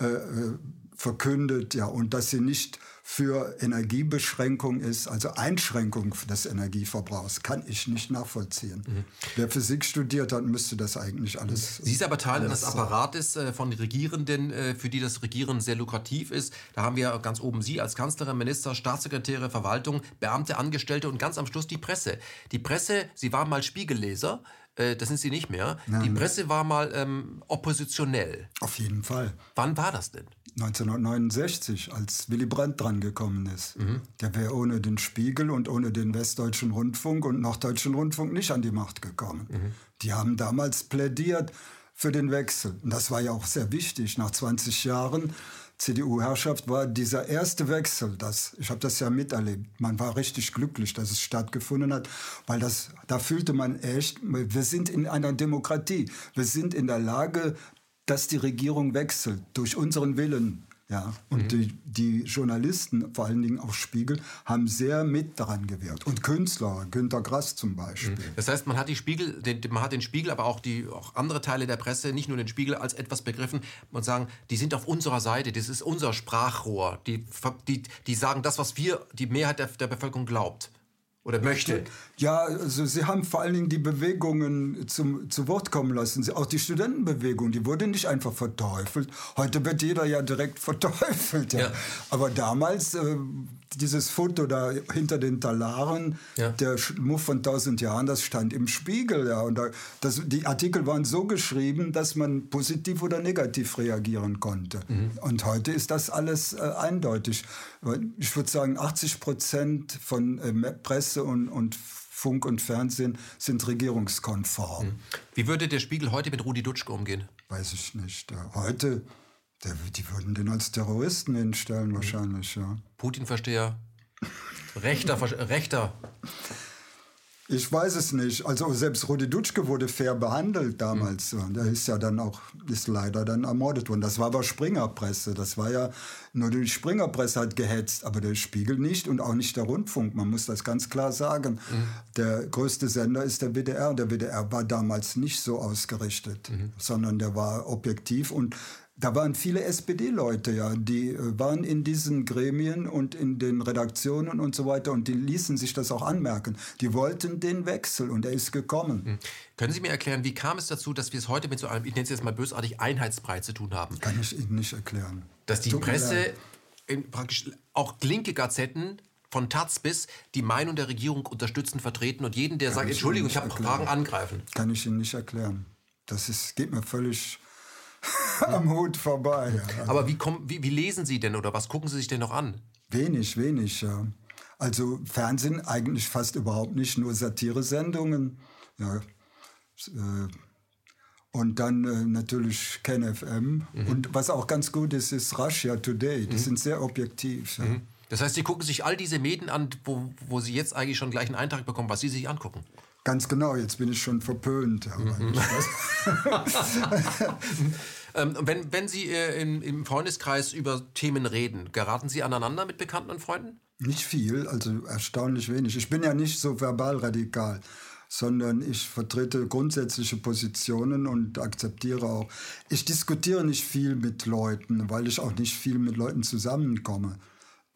äh, äh verkündet, ja, und dass sie nicht für Energiebeschränkung ist, also Einschränkung des Energieverbrauchs, kann ich nicht nachvollziehen. Mhm. Wer Physik studiert hat, müsste das eigentlich alles. Sie ist aber Teil eines Apparates äh, von Regierenden, äh, für die das Regieren sehr lukrativ ist. Da haben wir ganz oben Sie als Kanzlerin, Minister, Staatssekretäre, Verwaltung, Beamte, Angestellte und ganz am Schluss die Presse. Die Presse, Sie waren mal Spiegelleser. Äh, das sind sie nicht mehr. Ja, die Presse war mal ähm, oppositionell. Auf jeden Fall. Wann war das denn? 1969, als Willy Brandt drangekommen ist. Mhm. Der wäre ohne den Spiegel und ohne den Westdeutschen Rundfunk und Norddeutschen Rundfunk nicht an die Macht gekommen. Mhm. Die haben damals plädiert für den Wechsel. Und das war ja auch sehr wichtig. Nach 20 Jahren CDU-Herrschaft war dieser erste Wechsel, das, ich habe das ja miterlebt, man war richtig glücklich, dass es stattgefunden hat, weil das, da fühlte man echt, wir sind in einer Demokratie, wir sind in der Lage, dass die Regierung wechselt durch unseren Willen. Ja, und mhm. die, die, Journalisten, vor allen Dingen auch Spiegel, haben sehr mit daran gewirkt. Und Künstler, Günter Grass zum Beispiel. Mhm. Das heißt, man hat die Spiegel, den, man hat den Spiegel, aber auch die auch andere Teile der Presse, nicht nur den Spiegel, als etwas begriffen und sagen, die sind auf unserer Seite, das ist unser Sprachrohr. Die, die, die sagen das, was wir, die Mehrheit der, der Bevölkerung glaubt oder möchte. Ja, also sie haben vor allen Dingen die Bewegungen zum, zu Wort kommen lassen. Auch die Studentenbewegung, die wurde nicht einfach verteufelt. Heute wird jeder ja direkt verteufelt. Ja. ja. Aber damals, äh, dieses Foto da hinter den Talaren, ja. der Muff von tausend Jahren, das stand im Spiegel. Ja. Und da, das, die Artikel waren so geschrieben, dass man positiv oder negativ reagieren konnte. Mhm. Und heute ist das alles äh, eindeutig. Ich würde sagen, 80 Prozent von äh, Presse und, und Funk und Fernsehen sind regierungskonform. Mhm. Wie würde der Spiegel heute mit Rudi Dutschke umgehen? Weiß ich nicht. Heute der, die würden den als Terroristen hinstellen wahrscheinlich, ja. Putin-Versteher, rechter, rechter. Ich weiß es nicht. Also selbst Rudi Dutschke wurde fair behandelt damals. Mhm. Der ist ja dann auch, ist leider dann ermordet worden. Das war aber Springerpresse. Das war ja, nur die Springerpresse hat gehetzt, aber der Spiegel nicht und auch nicht der Rundfunk. Man muss das ganz klar sagen. Mhm. Der größte Sender ist der WDR. Der WDR war damals nicht so ausgerichtet, mhm. sondern der war objektiv und da waren viele SPD-Leute, ja, die äh, waren in diesen Gremien und in den Redaktionen und so weiter und die ließen sich das auch anmerken. Die wollten den Wechsel und er ist gekommen. Hm. Können Sie mir erklären, wie kam es dazu, dass wir es heute mit so einem, ich nenne es jetzt mal bösartig, Einheitsbrei zu tun haben? Kann ich Ihnen nicht erklären. Dass die Tut Presse, praktisch auch linke Gazetten von Taz bis die Meinung der Regierung unterstützen, vertreten und jeden, der Kann sagt, Entschuldigung, ich habe Fragen, angreifen. Kann ich Ihnen nicht erklären. Das ist, geht mir völlig am Hut vorbei. Ja. Aber wie, kommen, wie, wie lesen Sie denn oder was gucken Sie sich denn noch an? Wenig, wenig, ja. Also Fernsehen eigentlich fast überhaupt nicht, nur Satiresendungen. Ja. Äh, und dann äh, natürlich KenFM. Mhm. Und was auch ganz gut ist, ist Russia Today. Die mhm. sind sehr objektiv. Ja. Mhm. Das heißt, Sie gucken sich all diese Medien an, wo, wo Sie jetzt eigentlich schon gleich einen Eintrag bekommen, was Sie sich angucken. Ganz genau, jetzt bin ich schon verpönt. Mhm. ähm, wenn, wenn Sie äh, im, im Freundeskreis über Themen reden, geraten Sie aneinander mit Bekannten und Freunden? Nicht viel, also erstaunlich wenig. Ich bin ja nicht so verbal radikal, sondern ich vertrete grundsätzliche Positionen und akzeptiere auch. Ich diskutiere nicht viel mit Leuten, weil ich auch nicht viel mit Leuten zusammenkomme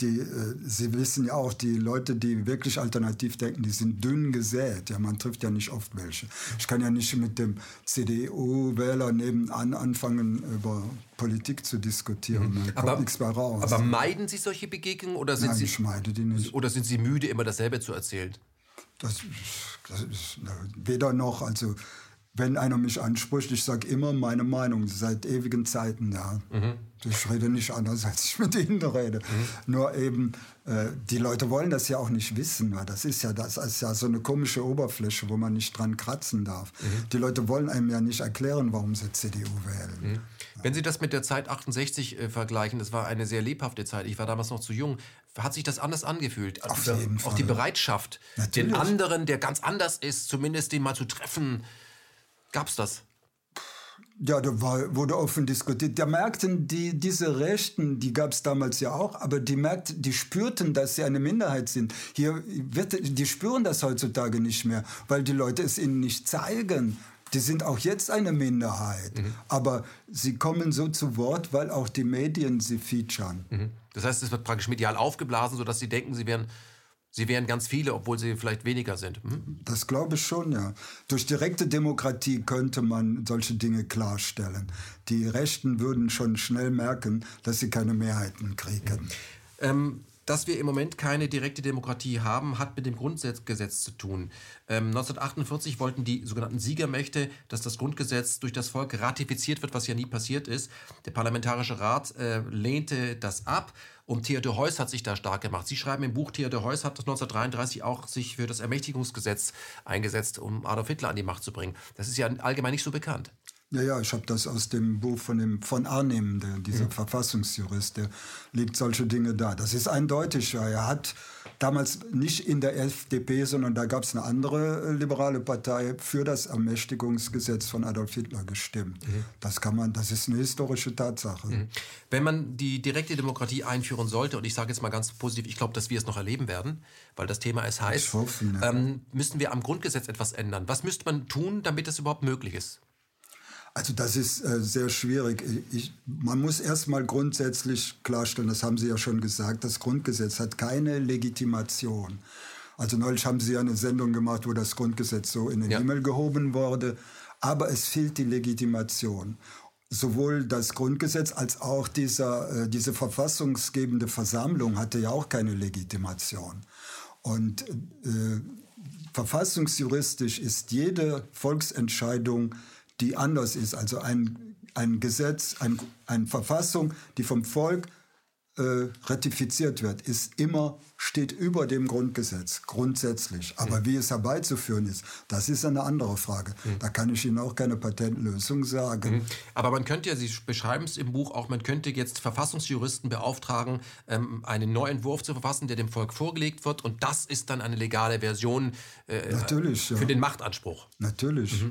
die, äh, Sie wissen ja auch, die Leute, die wirklich alternativ denken, die sind dünn gesät. Ja, man trifft ja nicht oft welche. Ich kann ja nicht mit dem CDU-Wähler nebenan anfangen, über Politik zu diskutieren. Mhm. Da aber, nichts mehr raus. Aber meiden Sie solche Begegnungen oder sind Nein, Sie, ich meide die nicht. Oder sind Sie müde, immer dasselbe zu erzählen? Das, das ist weder noch. Also wenn einer mich anspricht, ich sage immer meine Meinung seit ewigen Zeiten. Ja. Mhm. Ich rede nicht anders, als ich mit Ihnen rede. Mhm. Nur eben, äh, die Leute wollen das ja auch nicht wissen. Weil das ist ja das ist ja so eine komische Oberfläche, wo man nicht dran kratzen darf. Mhm. Die Leute wollen einem ja nicht erklären, warum sie CDU wählen. Mhm. Wenn Sie das mit der Zeit 68 äh, vergleichen, das war eine sehr lebhafte Zeit. Ich war damals noch zu jung. Hat sich das anders angefühlt? Auf also, jeden Fall. Auch die Bereitschaft, Natürlich. den anderen, der ganz anders ist, zumindest den mal zu treffen. Gab's das? Ja, da war, wurde offen diskutiert. Da merkten die, diese Rechten, die gab es damals ja auch, aber die merkten, die spürten, dass sie eine Minderheit sind. Hier wird, die spüren das heutzutage nicht mehr, weil die Leute es ihnen nicht zeigen. Die sind auch jetzt eine Minderheit, mhm. aber sie kommen so zu Wort, weil auch die Medien sie featuren. Mhm. Das heißt, es wird praktisch medial aufgeblasen, sodass sie denken, sie wären Sie wären ganz viele, obwohl sie vielleicht weniger sind. Hm? Das glaube ich schon, ja. Durch direkte Demokratie könnte man solche Dinge klarstellen. Die Rechten würden schon schnell merken, dass sie keine Mehrheiten kriegen. Ähm, dass wir im Moment keine direkte Demokratie haben, hat mit dem Grundgesetz zu tun. Ähm, 1948 wollten die sogenannten Siegermächte, dass das Grundgesetz durch das Volk ratifiziert wird, was ja nie passiert ist. Der Parlamentarische Rat äh, lehnte das ab und Theodor Heuss hat sich da stark gemacht. Sie schreiben im Buch, Theodor Heuss hat 1933 auch sich für das Ermächtigungsgesetz eingesetzt, um Adolf Hitler an die Macht zu bringen. Das ist ja allgemein nicht so bekannt. Ja, ja, ich habe das aus dem Buch von dem von Arnim, der, dieser mhm. Verfassungsjurist, der legt solche Dinge da. Das ist eindeutig. Ja. Er hat damals nicht in der FDP, sondern da gab es eine andere äh, liberale Partei für das Ermächtigungsgesetz von Adolf Hitler gestimmt. Mhm. Das kann man, das ist eine historische Tatsache. Mhm. Wenn man die direkte Demokratie einführen sollte, und ich sage jetzt mal ganz positiv, ich glaube, dass wir es noch erleben werden, weil das Thema ist heiß, hoffe, ja. ähm, müssten wir am Grundgesetz etwas ändern. Was müsste man tun, damit das überhaupt möglich ist? Also das ist äh, sehr schwierig. Ich, man muss erstmal grundsätzlich klarstellen, das haben Sie ja schon gesagt, das Grundgesetz hat keine Legitimation. Also neulich haben Sie ja eine Sendung gemacht, wo das Grundgesetz so in den ja. Himmel gehoben wurde. Aber es fehlt die Legitimation. Sowohl das Grundgesetz als auch dieser, äh, diese verfassungsgebende Versammlung hatte ja auch keine Legitimation. Und äh, verfassungsjuristisch ist jede Volksentscheidung die anders ist. Also ein, ein Gesetz, ein, eine Verfassung, die vom Volk äh, ratifiziert wird, ist immer, steht über dem Grundgesetz, grundsätzlich. Aber mhm. wie es herbeizuführen ist, das ist eine andere Frage. Mhm. Da kann ich Ihnen auch keine Patentlösung sagen. Mhm. Aber man könnte ja, Sie beschreiben es im Buch auch, man könnte jetzt Verfassungsjuristen beauftragen, ähm, einen Neuentwurf zu verfassen, der dem Volk vorgelegt wird. Und das ist dann eine legale Version äh, Natürlich, für ja. den Machtanspruch. Natürlich.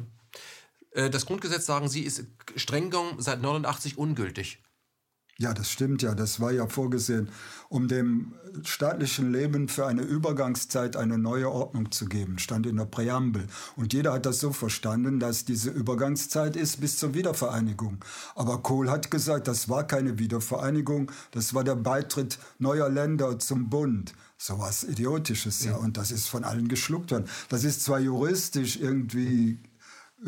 Äh, das Grundgesetz, sagen Sie, ist streng genommen seit 89 ungültig. Ja, das stimmt ja. Das war ja vorgesehen, um dem staatlichen Leben für eine Übergangszeit eine neue Ordnung zu geben, stand in der Präambel. Und jeder hat das so verstanden, dass diese Übergangszeit ist bis zur Wiedervereinigung. Aber Kohl hat gesagt, das war keine Wiedervereinigung, das war der Beitritt neuer Länder zum Bund. So was Idiotisches, ja. Und das ist von allen geschluckt worden. Das ist zwar juristisch irgendwie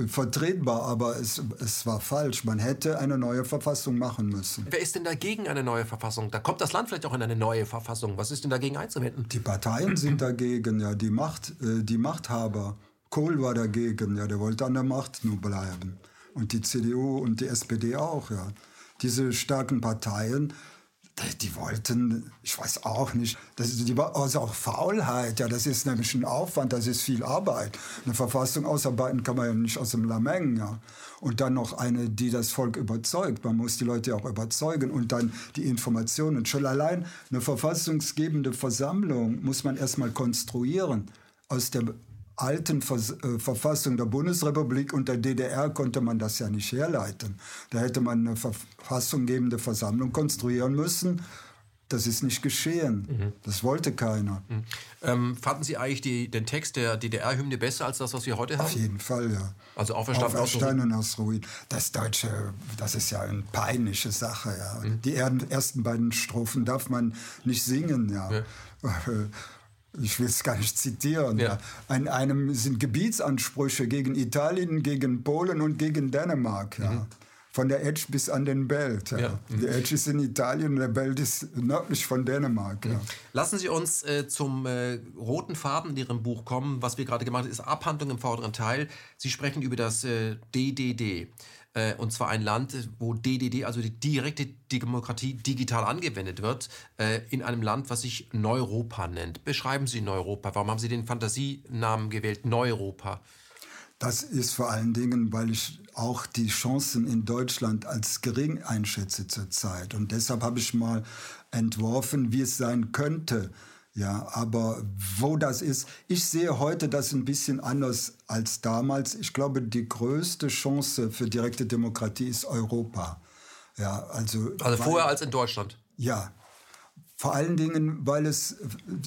vertretbar, aber es, es war falsch. Man hätte eine neue Verfassung machen müssen. Wer ist denn dagegen eine neue Verfassung? Da kommt das Land vielleicht auch in eine neue Verfassung. Was ist denn dagegen einzuwenden? Die Parteien sind dagegen, ja, die, Macht, äh, die Machthaber. Kohl war dagegen, ja, der wollte an der Macht nur bleiben. Und die CDU und die SPD auch, ja. Diese starken Parteien die wollten, ich weiß auch nicht, das ist die, also auch Faulheit, ja, das ist nämlich ein Aufwand, das ist viel Arbeit. Eine Verfassung ausarbeiten kann man ja nicht aus dem Lameng, ja. Und dann noch eine, die das Volk überzeugt. Man muss die Leute auch überzeugen und dann die Informationen. Schon allein eine verfassungsgebende Versammlung muss man erstmal konstruieren aus der alten Vers äh, Verfassung der Bundesrepublik und der DDR konnte man das ja nicht herleiten. Da hätte man eine verfassunggebende Versammlung konstruieren müssen. Das ist nicht geschehen. Mhm. Das wollte keiner. Mhm. Ähm, fanden Sie eigentlich die, den Text der DDR-Hymne besser als das, was wir heute haben? Auf jeden Fall, ja. Also auferstanden und aus Ruin. Das Deutsche, das ist ja eine peinliche Sache. Ja. Mhm. Die ersten beiden Strophen darf man nicht singen. Ja. ja. ich will es gar nicht zitieren. Ja. An einem sind Gebietsansprüche gegen Italien, gegen Polen und gegen Dänemark. Ja. Mhm. Von der Edge bis an den Belt. Ja. ja. Die Edge ist in Italien und der Belt ist nördlich von Dänemark. Mhm. Lassen Sie uns äh, zum äh, roten Faden in Ihrem Buch kommen. Was wir gerade gemacht haben, ist Abhandlung im vorderen Teil. Sie sprechen über das äh, DDD. Äh, und zwar ein Land, wo DDD, also die direkte Demokratie, digital angewendet wird, äh, in einem Land, was sich Neuropa nennt. Beschreiben Sie Neuropa. Warum haben Sie den Fantasienamen gewählt, Neuropa? Das ist vor allen Dingen, weil ich auch die Chancen in Deutschland als gering einschätze zurzeit. Und deshalb habe ich mal entworfen, wie es sein könnte, ja, aber wo das ist, ich sehe heute das ein bisschen anders als damals. Ich glaube, die größte Chance für direkte Demokratie ist Europa. Ja, also, also vorher als in Deutschland. Ja, vor allen Dingen, weil es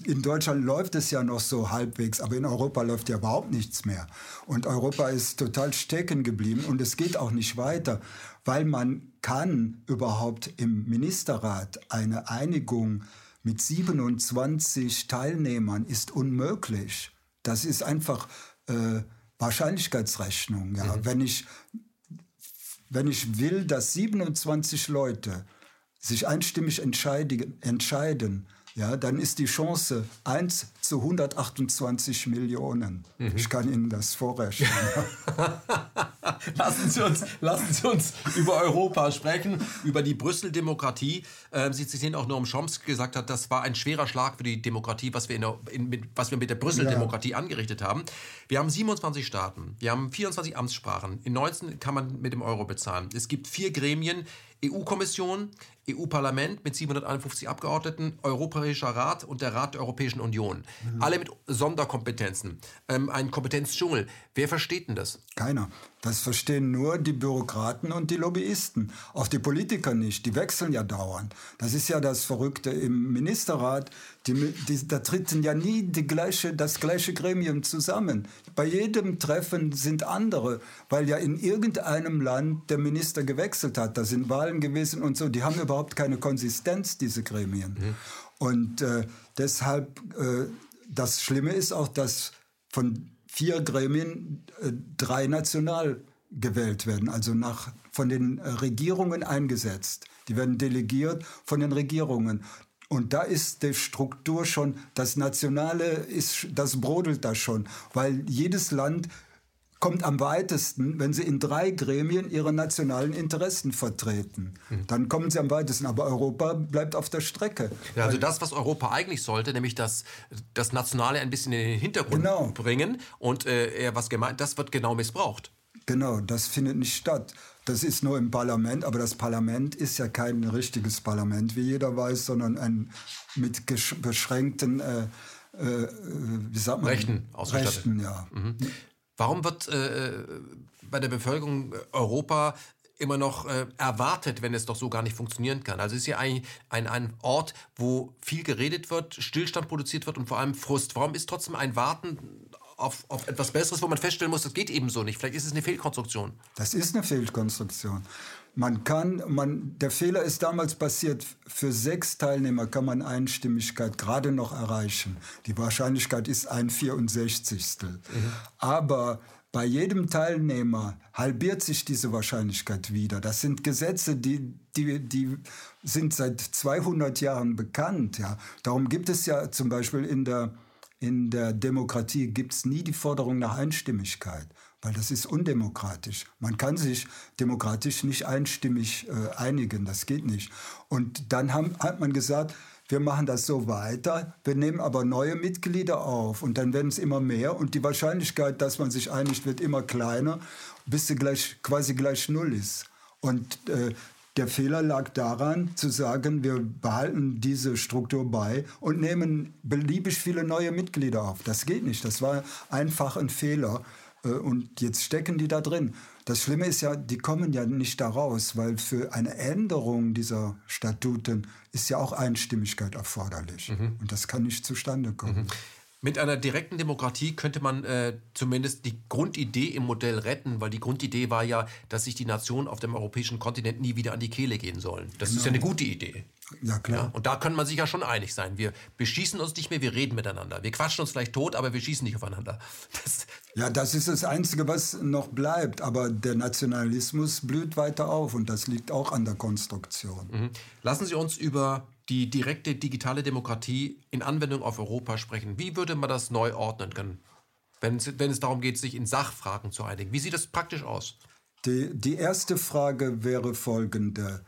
in Deutschland läuft es ja noch so halbwegs, aber in Europa läuft ja überhaupt nichts mehr. Und Europa ist total stecken geblieben und es geht auch nicht weiter, weil man kann überhaupt im Ministerrat eine Einigung äh, mit 27 Teilnehmern ist unmöglich. Das ist einfach äh, Wahrscheinlichkeitsrechnung. Ja. Mhm. Wenn, ich, wenn ich will, dass 27 Leute sich einstimmig entscheiden, entscheiden ja, dann ist die Chance 1 zu 128 Millionen. Mhm. Ich kann Ihnen das vorrechnen. lassen, Sie uns, lassen Sie uns über Europa sprechen, über die Brüssel-Demokratie. Ähm, Sie zitieren auch Noam Chomsky gesagt hat, das war ein schwerer Schlag für die Demokratie, was wir, der, in, mit, was wir mit der Brüssel-Demokratie ja. angerichtet haben. Wir haben 27 Staaten, wir haben 24 Amtssprachen. In 19 kann man mit dem Euro bezahlen. Es gibt vier Gremien, EU-Kommission, EU-Parlament mit 751 Abgeordneten, Europäischer Rat und der Rat der Europäischen Union. Mhm. Alle mit Sonderkompetenzen. Ähm, ein Kompetenzdschungel. Wer versteht denn das? Keiner. Das verstehen nur die Bürokraten und die Lobbyisten. Auch die Politiker nicht. Die wechseln ja dauernd. Das ist ja das Verrückte im Ministerrat. Die, die, da treten ja nie die gleiche, das gleiche Gremium zusammen. Bei jedem Treffen sind andere, weil ja in irgendeinem Land der Minister gewechselt hat. Da sind Wahlen gewesen und so. Die haben überhaupt keine Konsistenz, diese Gremien. Mhm. Und äh, deshalb, äh, das Schlimme ist auch, dass von vier Gremien äh, drei national gewählt werden, also nach, von den äh, Regierungen eingesetzt. Die werden delegiert von den Regierungen. Und da ist die Struktur schon, das Nationale ist, das brodelt da schon, weil jedes Land kommt am weitesten, wenn sie in drei Gremien ihre nationalen Interessen vertreten. Mhm. Dann kommen sie am weitesten. Aber Europa bleibt auf der Strecke. Ja, also das, was Europa eigentlich sollte, nämlich das, das Nationale ein bisschen in den Hintergrund genau. bringen und äh, was gemeint, das wird genau missbraucht. Genau, das findet nicht statt. Das ist nur im Parlament, aber das Parlament ist ja kein richtiges Parlament, wie jeder weiß, sondern ein mit beschränkten äh, äh, wie sagt man? Rechten ausgestattet. Rechten, ja. Mhm. Warum wird äh, bei der Bevölkerung Europa immer noch äh, erwartet, wenn es doch so gar nicht funktionieren kann. Also es ist ja ein, ein, ein Ort, wo viel geredet wird, Stillstand produziert wird und vor allem Frust. Warum ist trotzdem ein Warten auf, auf etwas Besseres, wo man feststellen muss, das geht eben so nicht? Vielleicht ist es eine Fehlkonstruktion. Das ist eine Fehlkonstruktion. Man kann, man, der Fehler ist damals passiert, für sechs Teilnehmer kann man Einstimmigkeit gerade noch erreichen. Die Wahrscheinlichkeit ist ein 64. Mhm. Aber bei jedem Teilnehmer halbiert sich diese Wahrscheinlichkeit wieder. Das sind Gesetze, die, die, die sind seit 200 Jahren bekannt. Ja. Darum gibt es ja zum Beispiel in der, in der Demokratie gibt's nie die Forderung nach Einstimmigkeit weil das ist undemokratisch. Man kann sich demokratisch nicht einstimmig äh, einigen, das geht nicht. Und dann haben, hat man gesagt, wir machen das so weiter, wir nehmen aber neue Mitglieder auf und dann werden es immer mehr und die Wahrscheinlichkeit, dass man sich einigt, wird immer kleiner, bis sie gleich, quasi gleich null ist. Und äh, der Fehler lag daran, zu sagen, wir behalten diese Struktur bei und nehmen beliebig viele neue Mitglieder auf. Das geht nicht. Das war einfach ein Fehler. Äh, und jetzt stecken die da drin. Das Schlimme ist ja, die kommen ja nicht da raus, weil für eine Änderung dieser Statuten ist ja auch Einstimmigkeit erforderlich. Mhm. Und das kann nicht zustande kommen. Mhm. Mit einer direkten Demokratie könnte man äh, zumindest die Grundidee im Modell retten, weil die Grundidee war ja, dass sich die Nationen auf dem europäischen Kontinent nie wieder an die Kehle gehen sollen. Das genau. ist ja eine gute Idee. Ja, klar. Ja, und da kann man sich ja schon einig sein. Wir beschießen uns nicht mehr, wir reden miteinander. Wir quatschen uns vielleicht tot, aber wir schießen nicht aufeinander. Das ja, das ist das Einzige, was noch bleibt. Aber der Nationalismus blüht weiter auf und das liegt auch an der Konstruktion. Mhm. Lassen Sie uns über die direkte digitale Demokratie in Anwendung auf Europa sprechen. Wie würde man das neu ordnen können, wenn es, wenn es darum geht, sich in Sachfragen zu einigen? Wie sieht das praktisch aus? Die, die erste Frage wäre folgende.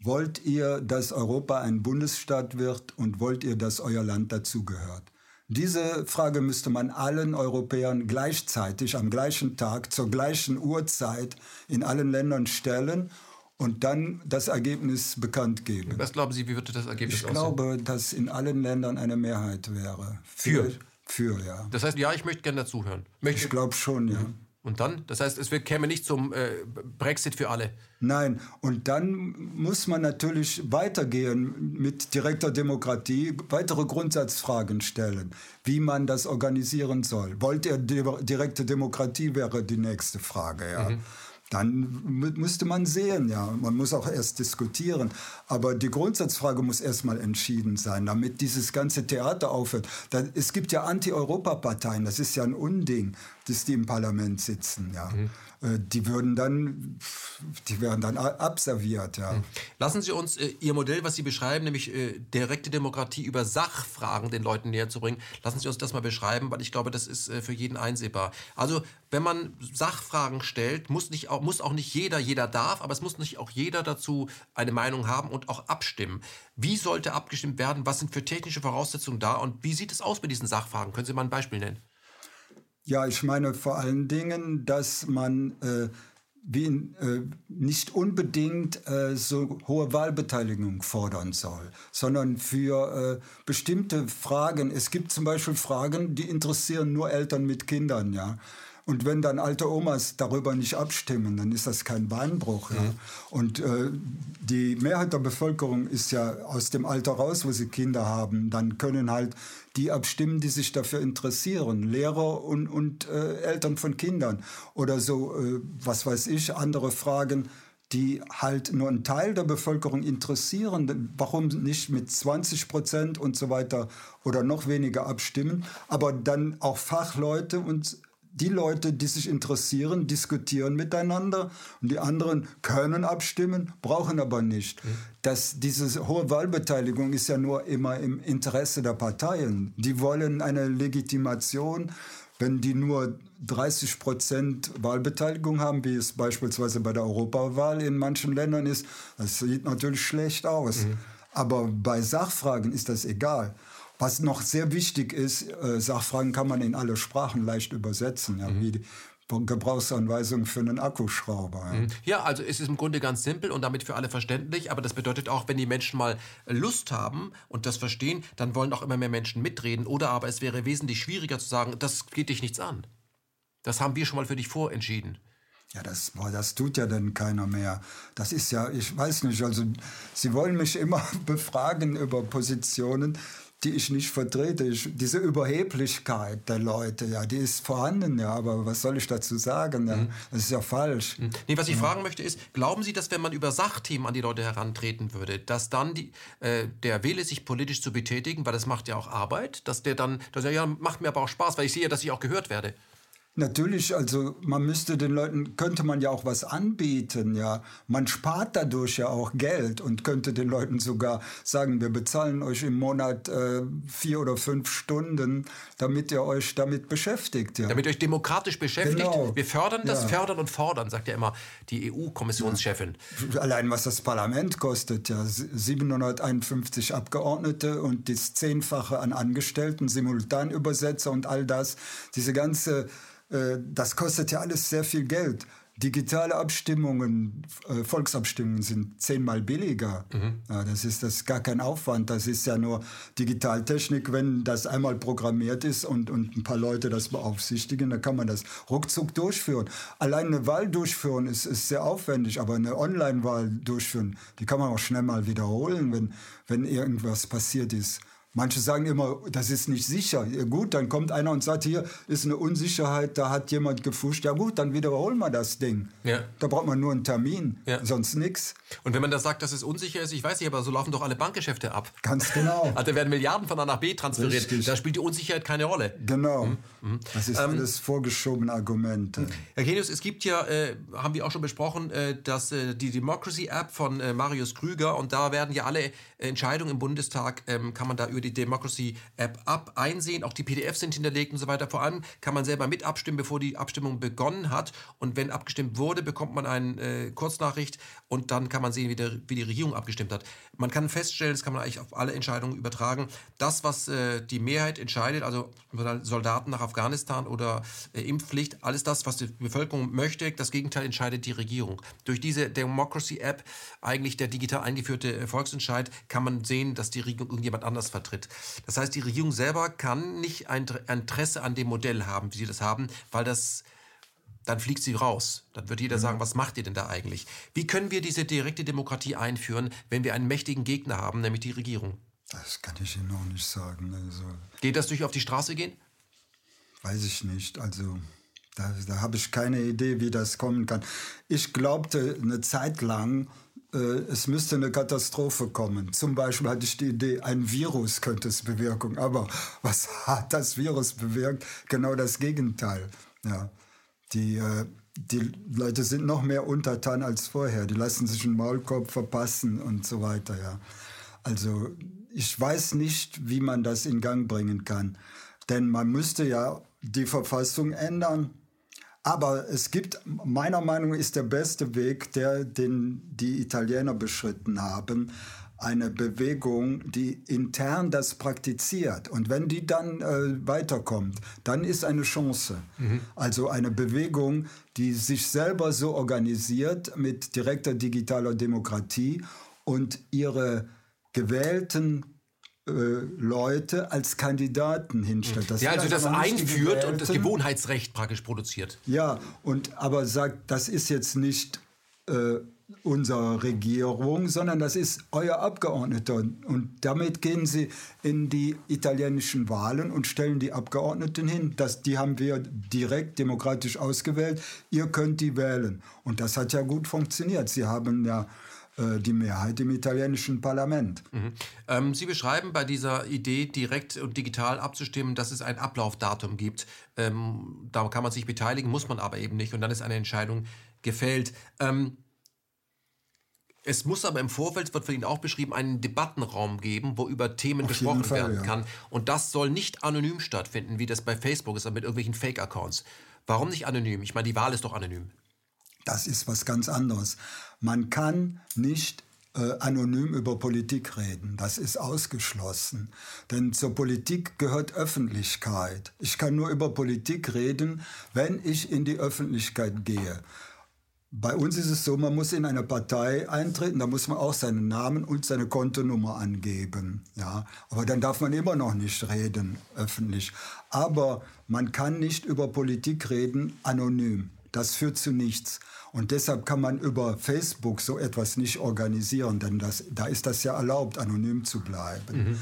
Wollt ihr, dass Europa ein Bundesstaat wird und wollt ihr, dass euer Land dazugehört? Diese Frage müsste man allen Europäern gleichzeitig am gleichen Tag zur gleichen Uhrzeit in allen Ländern stellen und dann das Ergebnis bekannt geben. Was glauben Sie, wie würde das Ergebnis ich aussehen? Ich glaube, dass in allen Ländern eine Mehrheit wäre. Für? Für, ja. Das heißt, ja, ich möchte gerne dazuhören. Möchte ich glaube schon, ja. Und dann? Das heißt, es käme nicht zum äh, Brexit für alle. Nein, und dann muss man natürlich weitergehen mit direkter Demokratie, weitere Grundsatzfragen stellen, wie man das organisieren soll. Wollt ihr direkte Demokratie, wäre die nächste Frage, ja. Mhm. Dann müsste man sehen, ja. Man muss auch erst diskutieren. Aber die Grundsatzfrage muss erstmal entschieden sein, damit dieses ganze Theater aufhört. es gibt ja Anti-Europa-Parteien, das ist ja ein Unding, dass die im Parlament sitzen, ja. Mhm. Äh, die würden dann, die werden dann abserviert. Ja. Hm. Lassen Sie uns äh, Ihr Modell, was Sie beschreiben, nämlich äh, direkte Demokratie über Sachfragen den Leuten näher zu bringen, lassen Sie uns das mal beschreiben, weil ich glaube, das ist äh, für jeden einsehbar. Also, wenn man Sachfragen stellt, muss, nicht auch, muss auch nicht jeder, jeder darf, aber es muss nicht auch jeder dazu eine Meinung haben und auch abstimmen. Wie sollte abgestimmt werden? Was sind für technische Voraussetzungen da? Und wie sieht es aus mit diesen Sachfragen? Können Sie mal ein Beispiel nennen? Ja, ich meine vor allen Dingen, dass man äh, wie äh, nicht unbedingt äh, so hohe Wahlbeteiligung fordern soll, sondern für äh, bestimmte Fragen. Es gibt zum Beispiel Fragen, die interessieren nur Eltern mit Kindern, ja. Und wenn dann alte Omas darüber nicht abstimmen, dann ist das kein Beinbruch. Ja? Mhm. Und äh, die Mehrheit der Bevölkerung ist ja aus dem Alter raus, wo sie Kinder haben. Dann können halt die abstimmen, die sich dafür interessieren. Lehrer und, und äh, Eltern von Kindern. Oder so, äh, was weiß ich, andere Fragen die halt nur einen Teil der Bevölkerung interessieren. Warum nicht mit 20 Prozent und so weiter oder noch weniger abstimmen? Aber dann auch Fachleute und die Leute, die sich interessieren, diskutieren miteinander und die anderen können abstimmen, brauchen aber nicht. Mhm. Das, diese hohe Wahlbeteiligung ist ja nur immer im Interesse der Parteien. Die wollen eine Legitimation wenn die nur 30 Prozent Wahlbeteiligung haben, wie es beispielsweise bei der Europawahl in manchen Ländern ist, das sieht natürlich schlecht aus. Mhm. Aber bei Sachfragen ist das egal. Was noch sehr wichtig ist, äh, Sachfragen kann man in alle Sprachen leicht übersetzen, ja, mhm. wie die Gebrauchsanweisung für einen Akkuschrauber. Ja. Mhm. ja, also es ist im Grunde ganz simpel und damit für alle verständlich, aber das bedeutet auch, wenn die Menschen mal Lust haben und das verstehen, dann wollen auch immer mehr Menschen mitreden oder aber es wäre wesentlich schwieriger zu sagen, das geht dich nichts an. Das haben wir schon mal für dich vorentschieden. Ja, das, das tut ja dann keiner mehr. Das ist ja, ich weiß nicht, also Sie wollen mich immer befragen über Positionen, die ich nicht vertrete. Ich, diese Überheblichkeit der Leute, ja, die ist vorhanden, ja, aber was soll ich dazu sagen? Ja? Mhm. Das ist ja falsch. Mhm. Nee, was ich ja. fragen möchte ist, glauben Sie, dass wenn man über Sachthemen an die Leute herantreten würde, dass dann die, äh, der Wille, sich politisch zu betätigen, weil das macht ja auch Arbeit, dass der dann, dass er, ja, macht mir aber auch Spaß, weil ich sehe, dass ich auch gehört werde. Natürlich, also man müsste den Leuten, könnte man ja auch was anbieten, ja. Man spart dadurch ja auch Geld und könnte den Leuten sogar sagen, wir bezahlen euch im Monat äh, vier oder fünf Stunden, damit ihr euch damit beschäftigt, ja. Damit ihr euch demokratisch beschäftigt. Genau. Wir fördern das, ja. fördern und fordern, sagt ja immer die EU-Kommissionschefin. Ja. Allein was das Parlament kostet, ja. 751 Abgeordnete und das Zehnfache an Angestellten, Simultanübersetzer und all das. Diese ganze das kostet ja alles sehr viel Geld. Digitale Abstimmungen, äh, Volksabstimmungen sind zehnmal billiger. Mhm. Ja, das ist das ist gar kein Aufwand. Das ist ja nur Digitaltechnik. Wenn das einmal programmiert ist und, und ein paar Leute das beaufsichtigen, dann kann man das ruckzuck durchführen. Allein eine Wahl durchführen ist, ist sehr aufwendig, aber eine Online-Wahl durchführen, die kann man auch schnell mal wiederholen, wenn, wenn irgendwas passiert ist. Manche sagen immer, das ist nicht sicher. Gut, dann kommt einer und sagt, hier ist eine Unsicherheit, da hat jemand gefuscht. Ja gut, dann wiederholen wir das Ding. Ja. Da braucht man nur einen Termin, ja. sonst nichts. Und wenn man da sagt, dass es unsicher ist, ich weiß nicht, aber so laufen doch alle Bankgeschäfte ab. Ganz genau. also da werden Milliarden von A nach B transferiert. Richtig. Da spielt die Unsicherheit keine Rolle. Genau. Mhm. mhm. Das ist ähm, alles vorgeschobene Argumente. Herr Genius, es gibt ja, äh, haben wir auch schon besprochen, äh, dass äh, die Democracy App von äh, Marius Krüger und da werden ja alle Entscheidungen im Bundestag, ähm, kann man da über die Democracy App ab einsehen. Auch die PDFs sind hinterlegt und so weiter. Vor allem kann man selber mit abstimmen, bevor die Abstimmung begonnen hat. Und wenn abgestimmt wurde, bekommt man eine äh, Kurznachricht und dann kann man sehen, wie, der, wie, die Regierung abgestimmt hat. Man kann feststellen, das kann man eigentlich auf alle Entscheidungen übertragen, das, was äh, die Mehrheit entscheidet, also Soldaten nach Afghanistan oder äh, Impfpflicht, alles das, was die Bevölkerung möchte, das Gegenteil entscheidet die Regierung. Durch diese Democracy App, eigentlich der digital eingeführte äh, Volksentscheid, kann man sehen, dass die Regierung irgendjemand anders vertritt. Das heißt, die Regierung selber kann nicht ein Interesse an dem Modell haben, wie sie das haben, weil das dann fliegt sie raus. Dann wird jeder mhm. sagen, was macht ihr denn da eigentlich? Wie können wir diese direkte Demokratie einführen, wenn wir einen mächtigen Gegner haben, nämlich die Regierung? Das kann ich Ihnen noch nicht sagen. Also, Geht das durch auf die Straße gehen? Weiß ich nicht. Also da, da habe ich keine Idee, wie das kommen kann. Ich glaubte eine Zeit lang, es müsste eine Katastrophe kommen. Zum Beispiel hatte ich die Idee, ein Virus könnte es bewirken. Aber was hat das Virus bewirkt? Genau das Gegenteil. Ja. Die, äh, die Leute sind noch mehr untertan als vorher. Die lassen sich einen Maulkorb verpassen und so weiter. Ja. Also ich weiß nicht, wie man das in Gang bringen kann. Denn man müsste ja die Verfassung ändern aber es gibt, meiner Meinung nach, ist der beste Weg, der den die Italiener beschritten haben, eine Bewegung, die intern das praktiziert. Und wenn die dann äh, weiterkommt, dann ist eine Chance. Mhm. Also eine Bewegung, die sich selber so organisiert mit direkter digitaler Demokratie und ihre gewählten äh, Leute als Kandidaten hinstellt. Das ja, also das einführt und das Gewohnheitsrecht praktisch produziert. Ja, und aber sagt, das ist jetzt nicht äh, unsere Regierung, sondern das ist euer Abgeordneter. Und damit gehen sie in die italienischen Wahlen und stellen die Abgeordneten hin. Das, die haben wir direkt demokratisch ausgewählt. Ihr könnt die wählen. Und das hat ja gut funktioniert. Sie haben ja äh, die Mehrheit im italienischen Parlament. Mhm. Ähm, Sie beschreiben bei dieser Idee, direkt und digital abzustimmen, dass es ein Ablaufdatum gibt. Ähm, da kann man sich beteiligen, muss man aber eben nicht. Und dann ist eine Entscheidung gefällt. Ähm, Es muss aber im Vorfeld, wird von Ihnen auch beschrieben, einen Debattenraum geben, wo über Themen Auf gesprochen Fall, werden ja. kann. Und das soll nicht anonym stattfinden, wie das bei Facebook ist, aber mit irgendwelchen Fake-Accounts. Warum nicht anonym? Ich meine, die Wahl ist doch anonym. Das ist was ganz anderes. Man kann nicht äh, anonym über Politik reden. Das ist ausgeschlossen. Denn zur Politik gehört Öffentlichkeit. Ich kann nur über Politik reden, wenn ich in die Öffentlichkeit gehe. Bei uns ist es so, man muss in eine Partei eintreten, da muss man auch seinen Namen und seine Kontonummer angeben. Ja, aber dann darf man immer noch nicht reden öffentlich. Aber man kann nicht über Politik reden anonym. Das führt zu nichts. Und deshalb kann man über Facebook so etwas nicht organisieren, denn das, da ist das ja erlaubt, anonym zu bleiben.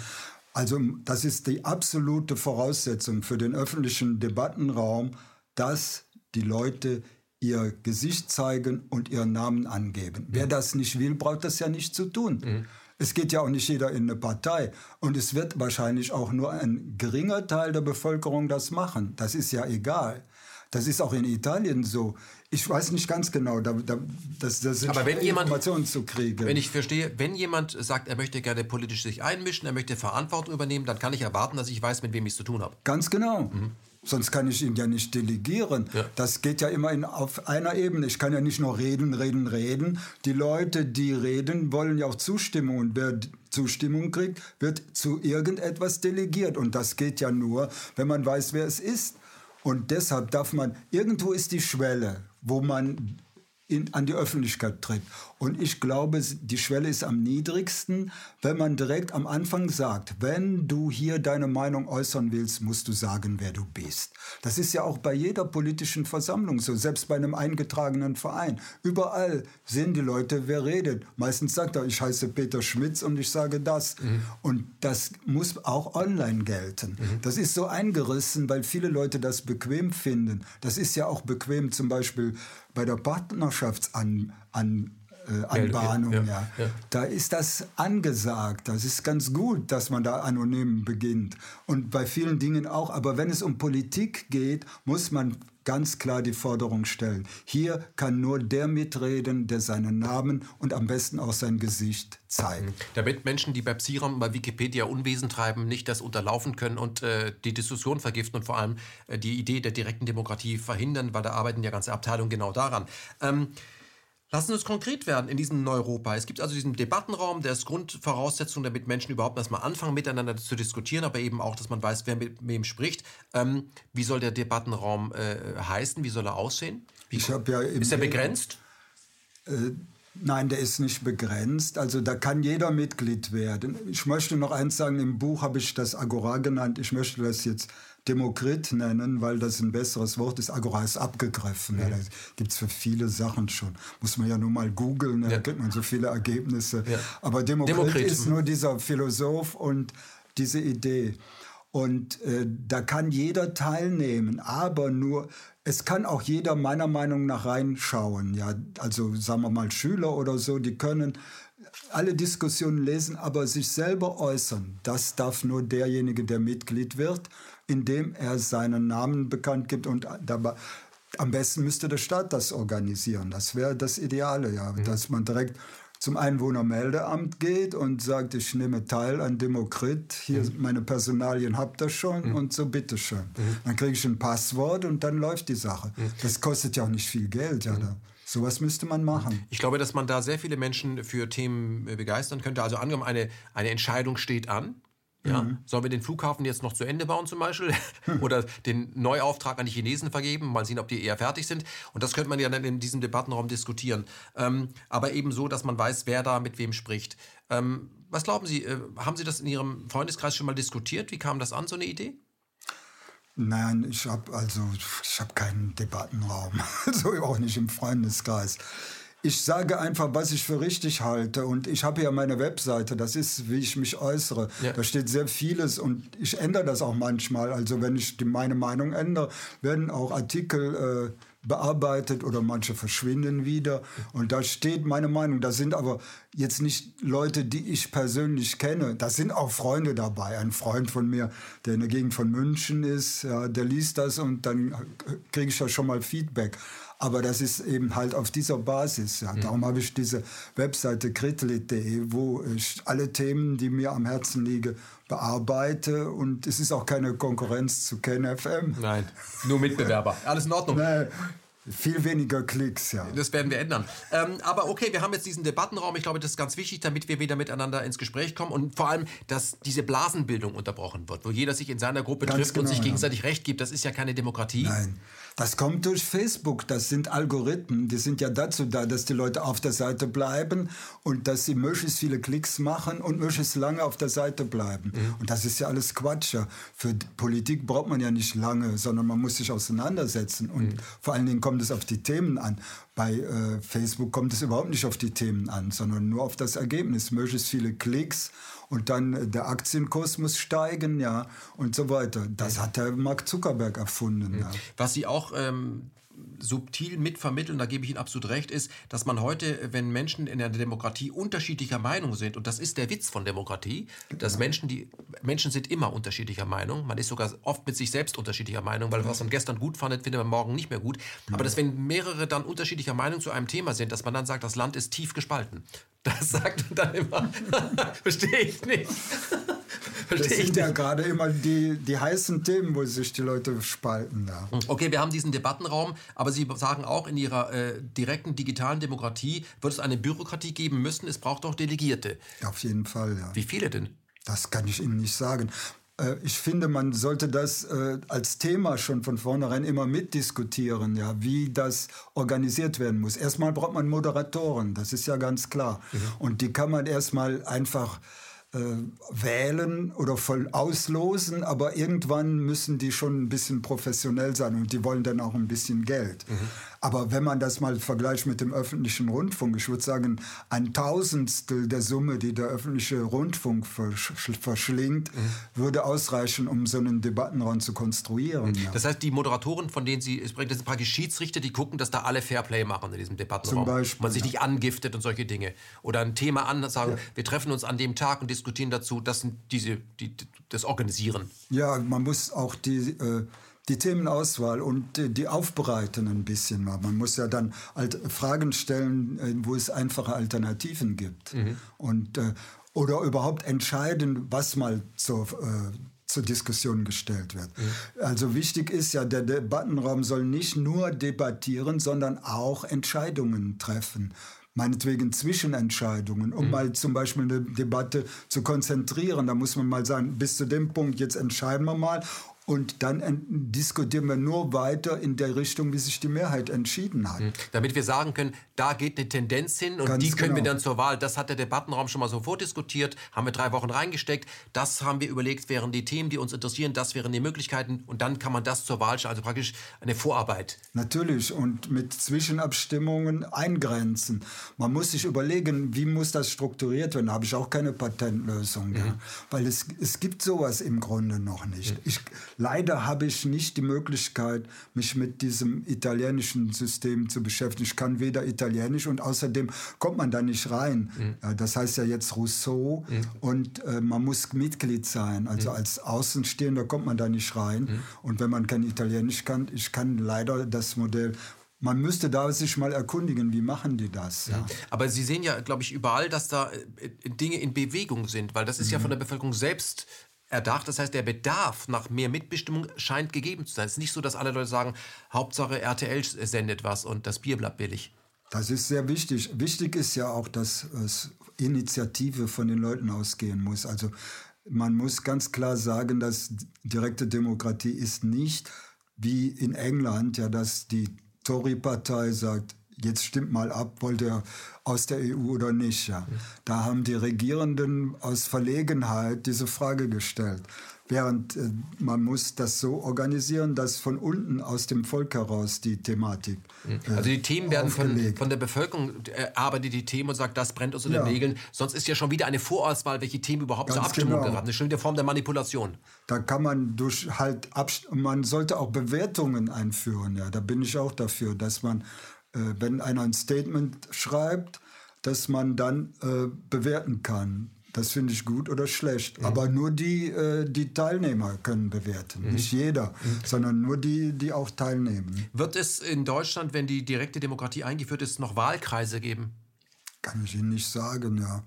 Also das ist die absolute Voraussetzung für den öffentlichen Debattenraum, dass die Leute ihr Gesicht zeigen und ihren Namen angeben. Wer das nicht will, braucht das ja nicht zu tun. Es geht ja auch nicht jeder in eine Partei. Und es wird wahrscheinlich auch nur ein geringer Teil der Bevölkerung das machen. Das ist ja egal. Das ist auch in Italien so. Ich weiß nicht ganz genau, da, da, das, das sind Aber wenn jemand- Informationen zu kriegen. Wenn ich verstehe, wenn jemand sagt, er möchte gerne politisch sich einmischen, er möchte Verantwortung übernehmen, dann kann ich erwarten, dass ich weiß, mit wem ich es zu tun habe. Ganz genau. Sonst kann ich ihn ja nicht delegieren. Ja. Das geht ja immer in, auf einer Ebene. Ich kann ja nicht nur reden, reden, reden. Die Leute, die reden, wollen ja auch Zustimmung. Und wer Zustimmung kriegt, wird zu irgendetwas delegiert. Und das geht ja nur, wenn man weiß, wer es ist. Und deshalb darf man, irgendwo ist die Schwelle, wo man in, an die Öffentlichkeit tritt. Und ich glaube, die Schwelle ist am niedrigsten, wenn man direkt am Anfang sagt, wenn du hier deine Meinung äußern willst, musst du sagen, wer du bist. Das ist ja auch bei jeder politischen Versammlung so, selbst bei einem eingetragenen Verein. Überall sehen die Leute, wer redet. Meistens sagt er, ich heiße Peter Schmitz und ich sage das. Und das muss auch online gelten. Das ist so eingerissen, weil viele Leute das bequem finden. Das ist ja auch bequem zum Beispiel bei der Partnerschaftsanbahnung. An, Anbahnung, ja, ja, ja. Da ist das angesagt. Das ist ganz gut, dass man da anonym beginnt. Und bei vielen Dingen auch. Aber wenn es um Politik geht, muss man ganz klar die Forderung stellen. Hier kann nur der mitreden, der seinen Namen und am besten auch sein Gesicht zeigt. Damit Menschen, die bei Psiram bei Wikipedia Unwesen treiben, nicht das unterlaufen können und äh, die Diskussion vergiften und vor allem äh, die Idee der direkten Demokratie verhindern, weil da arbeiten ja ganze Abteilungen genau daran. Ähm, Lassen Sie uns konkret werden in diesem Neuropa. Es gibt also diesen Debattenraum, der ist Grundvoraussetzung, damit Menschen überhaupt erstmal anfangen, miteinander zu diskutieren, aber eben auch, dass man weiß, wer mit wem spricht. Ähm, wie soll der Debattenraum äh, heißen? Wie soll er aussehen? Wie, ja ist er begrenzt? Nein, der ist nicht begrenzt. Also da kann jeder Mitglied werden. Ich möchte noch eins sagen, im Buch habe ich das Agora genannt. Ich möchte das jetzt Demokrit nennen, weil das ein besseres Wort ist. Agora ist abgegriffen. Ja. Das gibt es für viele Sachen schon. Muss man ja nur mal googeln, da Ja. kriegt man so viele Ergebnisse. Ja. Aber Demokrit, Demokrit, ist nur dieser Philosoph und diese Idee. Und äh, da kann jeder teilnehmen, aber nur, es kann auch jeder meiner Meinung nach reinschauen. Ja? Also sagen wir mal Schüler oder so, die können alle Diskussionen lesen, aber sich selber äußern. Das darf nur derjenige, der Mitglied wird, indem er seinen Namen bekannt gibt und dabei. Am besten müsste der Staat das organisieren. Das wäre das Ideale, ja, dass man direkt zum Einwohnermeldeamt geht und sagt, ich nehme teil an Demokrit, hier meine Personalien habt ihr schon und so bitteschön. Dann kriege ich ein Passwort und dann läuft die Sache. Das kostet ja auch nicht viel Geld. Ja, da. Sowas müsste man machen. Ich glaube, dass man da sehr viele Menschen für Themen äh, begeistern könnte. Also angenommen, eine, eine Entscheidung steht an. Ja? Mhm. Sollen wir den Flughafen jetzt noch zu Ende bauen zum Beispiel? Oder den Neuauftrag an die Chinesen vergeben? Mal sehen, ob die eher fertig sind. Und das könnte man ja dann in diesem Debattenraum diskutieren. Ähm, aber eben so, dass man weiß, wer da mit wem spricht. Ähm, was glauben Sie, äh, haben Sie das in Ihrem Freundeskreis schon mal diskutiert? Wie kam das an, so eine Idee? Nein, ich habe also ich habe keinen Debattenraum, so auch nicht im Freundeskreis. Ich sage einfach, was ich für richtig halte und ich habe ja meine Webseite, das ist, wie ich mich äußere. Ja. Da steht sehr vieles und ich ändere das auch manchmal. Also wenn ich die, meine Meinung ändere, werden auch Artikel äh, bearbeitet oder manche verschwinden wieder. Und da steht meine Meinung. Da sind aber jetzt nicht Leute, die ich persönlich kenne. Da sind auch Freunde dabei. Ein Freund von mir, der in der Gegend von München ist, ja, der liest das und dann kriege ich ja schon mal Feedback. Aber das ist eben halt auf dieser Basis. Ja. Mhm. Darum habe ich diese Webseite kritlit.de, wo ich alle Themen, die mir am Herzen liegen, bearbeite. Und es ist auch keine Konkurrenz zu KenFM. Nein, nur Mitbewerber. Alles in Ordnung. Nein. Viel weniger Klicks, ja. Das werden wir ändern. Ähm, aber okay, wir haben jetzt diesen Debattenraum. Ich glaube, das ist ganz wichtig, damit wir wieder miteinander ins Gespräch kommen und vor allem, dass diese Blasenbildung unterbrochen wird, wo jeder sich in seiner Gruppe ganz trifft genau, und sich gegenseitig ja. Recht gibt. Das ist ja keine Demokratie. Nein. Das kommt durch Facebook. Das sind Algorithmen. Die sind ja dazu da, dass die Leute auf der Seite bleiben und dass sie möglichst viele Klicks machen und möglichst lange auf der Seite bleiben. Mhm. Und das ist ja alles Quatsch. Für Politik braucht man ja nicht lange, sondern man muss sich auseinandersetzen. Und mhm. vor allen Dingen kommt es auf die Themen an. Bei äh, Facebook kommt es überhaupt nicht auf die Themen an, sondern nur auf das Ergebnis. Möglichst viele Klicks und dann äh, der Aktienkurs muss steigen, ja, und so weiter. Das hat der Mark Zuckerberg erfunden. Ja. Was Sie auch ähm, subtil mitvermitteln, da gebe ich Ihnen absolut recht, ist, dass man heute, wenn Menschen in einer Demokratie unterschiedlicher Meinung sind, und das ist der Witz von Demokratie, dass ja. Menschen, die Menschen sind immer unterschiedlicher Meinung, man ist sogar oft mit sich selbst unterschiedlicher Meinung, weil was man gestern gut fandet, findet man morgen nicht mehr gut. Aber dass wenn mehrere dann unterschiedlicher Meinung zu einem Thema sind, dass man dann sagt, das Land ist tief gespalten. Das sagt man dann immer. Verstehe ich nicht. Verstehe das sind ja gerade immer die, die heißen Themen, wo sich die Leute spalten. Ja. Okay, wir haben diesen Debattenraum, aber Sie sagen auch, in Ihrer äh, direkten digitalen Demokratie wird es eine Bürokratie geben müssen. Es braucht auch Delegierte. Auf jeden Fall, ja. Wie viele denn? Das kann ich Ihnen nicht sagen. Äh, ich finde, man sollte das äh, als Thema schon von vornherein immer mitdiskutieren, ja, wie das organisiert werden muss. Erstmal braucht man Moderatoren, das ist ja ganz klar. Mhm. Und die kann man erstmal einfach wählen oder voll auslosen, aber irgendwann müssen die schon ein bisschen professionell sein und die wollen dann auch ein bisschen Geld. Mhm. Aber wenn man das mal vergleicht mit dem öffentlichen Rundfunk, ich würde sagen, ein Tausendstel der Summe, die der öffentliche Rundfunk versch verschlingt, mhm. würde ausreichen, um so einen Debattenraum zu konstruieren. Mhm. Ja. Das heißt, die Moderatoren, von denen Sie sprechen, das sind praktisch Schiedsrichter, die gucken, dass da alle Fairplay machen in diesem Debattenraum. Zum Beispiel, man sich ja. nicht angiftet und solche Dinge. Oder ein Thema an, sagen, ja. wir treffen uns an dem Tag und diskutieren dazu. Das sind diese, die, das Organisieren. Ja, man muss auch die... Äh, die Themenauswahl und die aufbereiten ein bisschen mal. Man muss ja dann halt Fragen stellen, äh, wo es einfache Alternativen gibt. Mhm. Und, äh, oder überhaupt entscheiden, was mal zur, äh, zur Diskussion gestellt wird. Mhm. Also wichtig ist ja, der Debattenraum soll nicht nur debattieren, sondern auch Entscheidungen treffen meinetwegen Zwischenentscheidungen, um mhm. mal zum Beispiel eine Debatte zu konzentrieren. Da muss man mal sagen, bis zu dem Punkt, jetzt entscheiden wir mal und dann diskutieren wir nur weiter in der Richtung, wie sich die Mehrheit entschieden hat. Mhm. Damit wir sagen können, da geht eine Tendenz hin und Ganz die können genau. wir dann zur Wahl. Das hat der Debattenraum schon mal so vordiskutiert, haben wir drei Wochen reingesteckt. Das haben wir überlegt, wären die Themen, die uns interessieren, das wären die Möglichkeiten und dann kann man das zur Wahl stellen, also praktisch eine Vorarbeit. Natürlich und mit Zwischenabstimmungen eingrenzen. Man muss sich überlegen, wie muss das strukturiert werden. Da habe ich auch keine Patentlösung, mhm. ja. weil es, es gibt sowas im Grunde noch nicht. Mhm. Ich, Leider habe ich nicht die Möglichkeit, mich mit diesem italienischen System zu beschäftigen. Ich kann weder Italienisch und außerdem kommt man da nicht rein. Mhm. Das heißt ja jetzt Rousseau mhm. und äh, man muss Mitglied sein. Also mhm. als Außenstehender kommt man da nicht rein. Mhm. Und wenn man kein Italienisch kann, ich kann leider das Modell man müsste da sich mal erkundigen, wie machen die das. Ja. Aber Sie sehen ja, glaube ich, überall, dass da äh, Dinge in Bewegung sind, weil das ist mhm. ja von der Bevölkerung selbst erdacht. Das heißt, der Bedarf nach mehr Mitbestimmung scheint gegeben zu sein. Es ist nicht so, dass alle Leute sagen, Hauptsache RTL sendet was und das Bier bleibt billig. Das ist sehr wichtig. Wichtig ist ja auch, dass es Initiative von den Leuten ausgehen muss. Also man muss ganz klar sagen, dass direkte Demokratie ist nicht wie in England, ja, dass die Tory-Partei sagt, jetzt stimmt mal ab, wollt ihr aus der EU oder nicht. Ja. Da haben die Regierenden aus Verlegenheit diese Frage gestellt. Während äh, man muss das so organisieren, dass von unten aus dem Volk heraus die Thematik. Mhm. Äh, also die Themen werden von, von, der Bevölkerung erarbeitet, die Themen und sagt, das brennt uns unter ja. den Nägeln. Sonst ist ja schon wieder eine Vorauswahl, welche Themen überhaupt Ganz zur Abstimmung genau. geraten. Das ist schon wieder Form der Manipulation. Da kann man durch halt man sollte auch Bewertungen einführen. Ja, da bin ich auch dafür, dass man äh, wenn einer ein Statement schreibt, dass man dann äh, bewerten kann. Das finde ich gut oder schlecht. Mhm. Aber nur die, äh, die Teilnehmer können bewerten. Mhm. Nicht jeder, mhm. sondern nur die, die auch teilnehmen. Wird es in Deutschland, wenn die direkte Demokratie eingeführt ist, noch Wahlkreise geben? Kann ich Ihnen nicht sagen, ja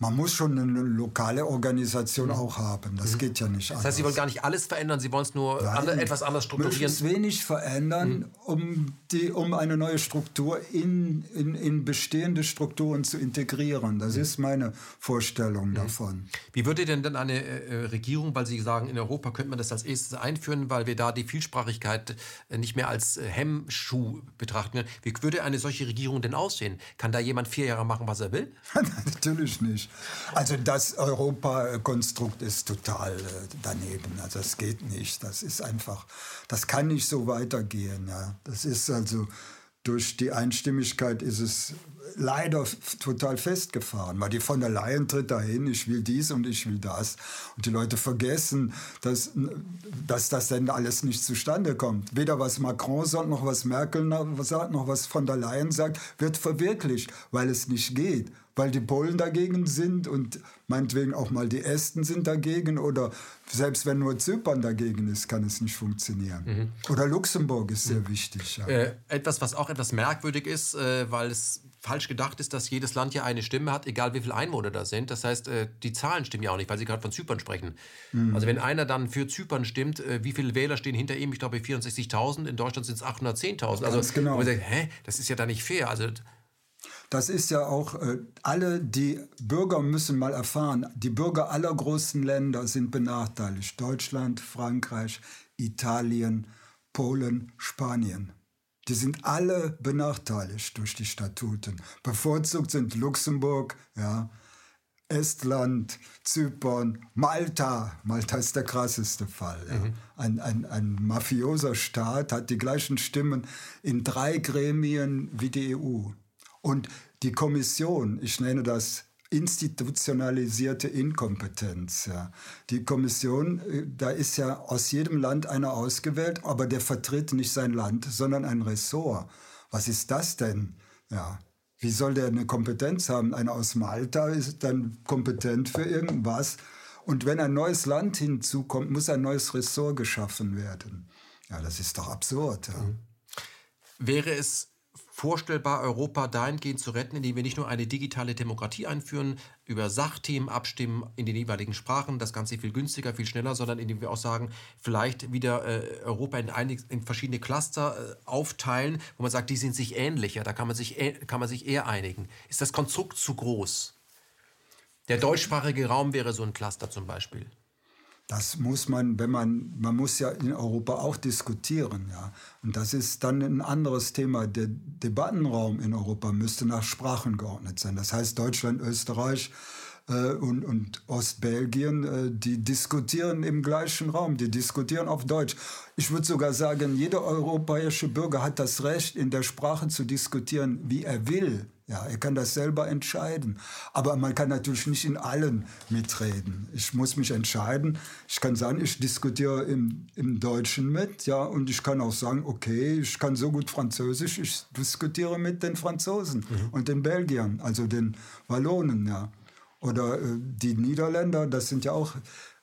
man muss schon eine lokale Organisation mhm. auch haben. Das mhm. geht ja nicht anders. Das heißt, Sie wollen gar nicht alles verändern, Sie wollen es nur Nein, andere, etwas anders strukturieren? Wenig verändern, mhm. um, die, um eine neue Struktur in, in, in bestehende Strukturen zu integrieren. Das mhm. ist meine Vorstellung mhm. davon. Wie würde denn dann eine äh, Regierung, weil Sie sagen, in Europa könnte man das als erstes einführen, weil wir da die Vielsprachigkeit äh, nicht mehr als äh, Hemmschuh betrachten. Wie würde eine solche Regierung denn aussehen? Kann da jemand vier Jahre machen, was er will? Natürlich nicht. Also das Europakonstrukt ist total äh, daneben. Also das geht nicht. Das ist einfach, das kann nicht so weitergehen. Ja. Das ist also durch die Einstimmigkeit ist es leider total festgefahren, weil die von der Leyen tritt dahin, ich will dies und ich will das. Und die Leute vergessen, dass, dass das denn alles nicht zustande kommt. Weder was Macron sagt, noch was Merkel sagt, noch was von der Leyen sagt, wird verwirklicht, weil es nicht geht weil die Polen dagegen sind und meinetwegen auch mal die Esten sind dagegen oder selbst wenn nur Zypern dagegen ist, kann es nicht funktionieren. Mhm. Oder Luxemburg ist sehr mhm. wichtig. Ja. Äh, etwas, was auch etwas merkwürdig ist, äh, weil es falsch gedacht ist, dass jedes Land ja eine Stimme hat, egal wie viele Einwohner da sind. Das heißt, äh, die Zahlen stimmen ja auch nicht, weil Sie gerade von Zypern sprechen. Mhm. Also wenn einer dann für Zypern stimmt, äh, wie viele Wähler stehen hinter ihm? Ich glaube 64.000, in Deutschland sind es 810.000. Also genau. man sagt, hä, das ist ja da nicht fair. Also das ist ja auch, äh, alle die Bürger müssen mal erfahren, die Bürger aller großen Länder sind benachteiligt. Deutschland, Frankreich, Italien, Polen, Spanien. Die sind alle benachteiligt durch die Statuten. Bevorzugt sind Luxemburg, ja, Estland, Zypern, Malta. Malta ist der krasseste Fall. Ja. Mhm. Ein, ein, ein mafioser Staat hat die gleichen Stimmen in drei Gremien wie die EU. Und die Kommission, ich nenne das institutionalisierte Inkompetenz. Ja. Die Kommission, äh, da ist ja aus jedem Land einer ausgewählt, aber der vertritt nicht sein Land, sondern ein Ressort. Was ist das denn? Ja. Wie soll der eine Kompetenz haben? Einer aus Malta ist dann kompetent für irgendwas. Und wenn ein neues Land hinzukommt, muss ein neues Ressort geschaffen werden. Ja, das ist doch absurd. Ja. Wäre es vorstellbar, Europa dahingehend zu retten, indem wir nicht nur eine digitale Demokratie einführen, über Sachthemen abstimmen in den jeweiligen Sprachen, das Ganze viel günstiger, viel schneller, sondern indem wir auch sagen, vielleicht wieder äh, Europa in, einig, in verschiedene Cluster äh, aufteilen, wo man sagt, die sind sich ähnlicher, da kann man sich, kann man sich eher einigen. Ist das Konstrukt zu groß? Der deutschsprachige Raum wäre so ein Cluster zum Beispiel. Das muss man, wenn man, man muss ja in Europa auch diskutieren, ja. Und das ist dann ein anderes Thema. Der Debattenraum in Europa müsste nach Sprachen geordnet sein. Das heißt, Deutschland, Österreich äh, und, und Ostbelgien, äh, die diskutieren im gleichen Raum, die diskutieren auf Deutsch. Ich würde sogar sagen, jeder europäische Bürger hat das Recht, in der Sprache zu diskutieren, wie er will. Ja, er kann das selber entscheiden. Aber man kann natürlich nicht in allen mitreden. Ich muss mich entscheiden. Ich kann sagen, ich diskutiere im, im Deutschen mit, ja, und ich kann auch sagen, okay, ich kann so gut Französisch, ich diskutiere mit den Franzosen mhm. und den Belgiern, also den Wallonen, ja. Oder äh, die Niederländer, das sind ja auch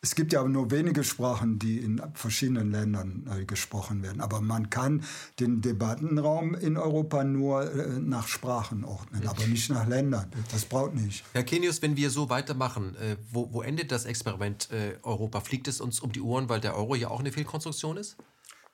es gibt ja nur wenige Sprachen, die in verschiedenen Ländern äh, gesprochen werden. Aber man kann den Debattenraum in Europa nur äh, nach Sprachen ordnen, aber nicht nach Ländern. Das braucht nicht. Herr Kenius, wenn wir so weitermachen, äh, wo, wo, endet das Experiment Europa? Fliegt es uns um die Ohren, weil der Euro ja auch eine Fehlkonstruktion ist?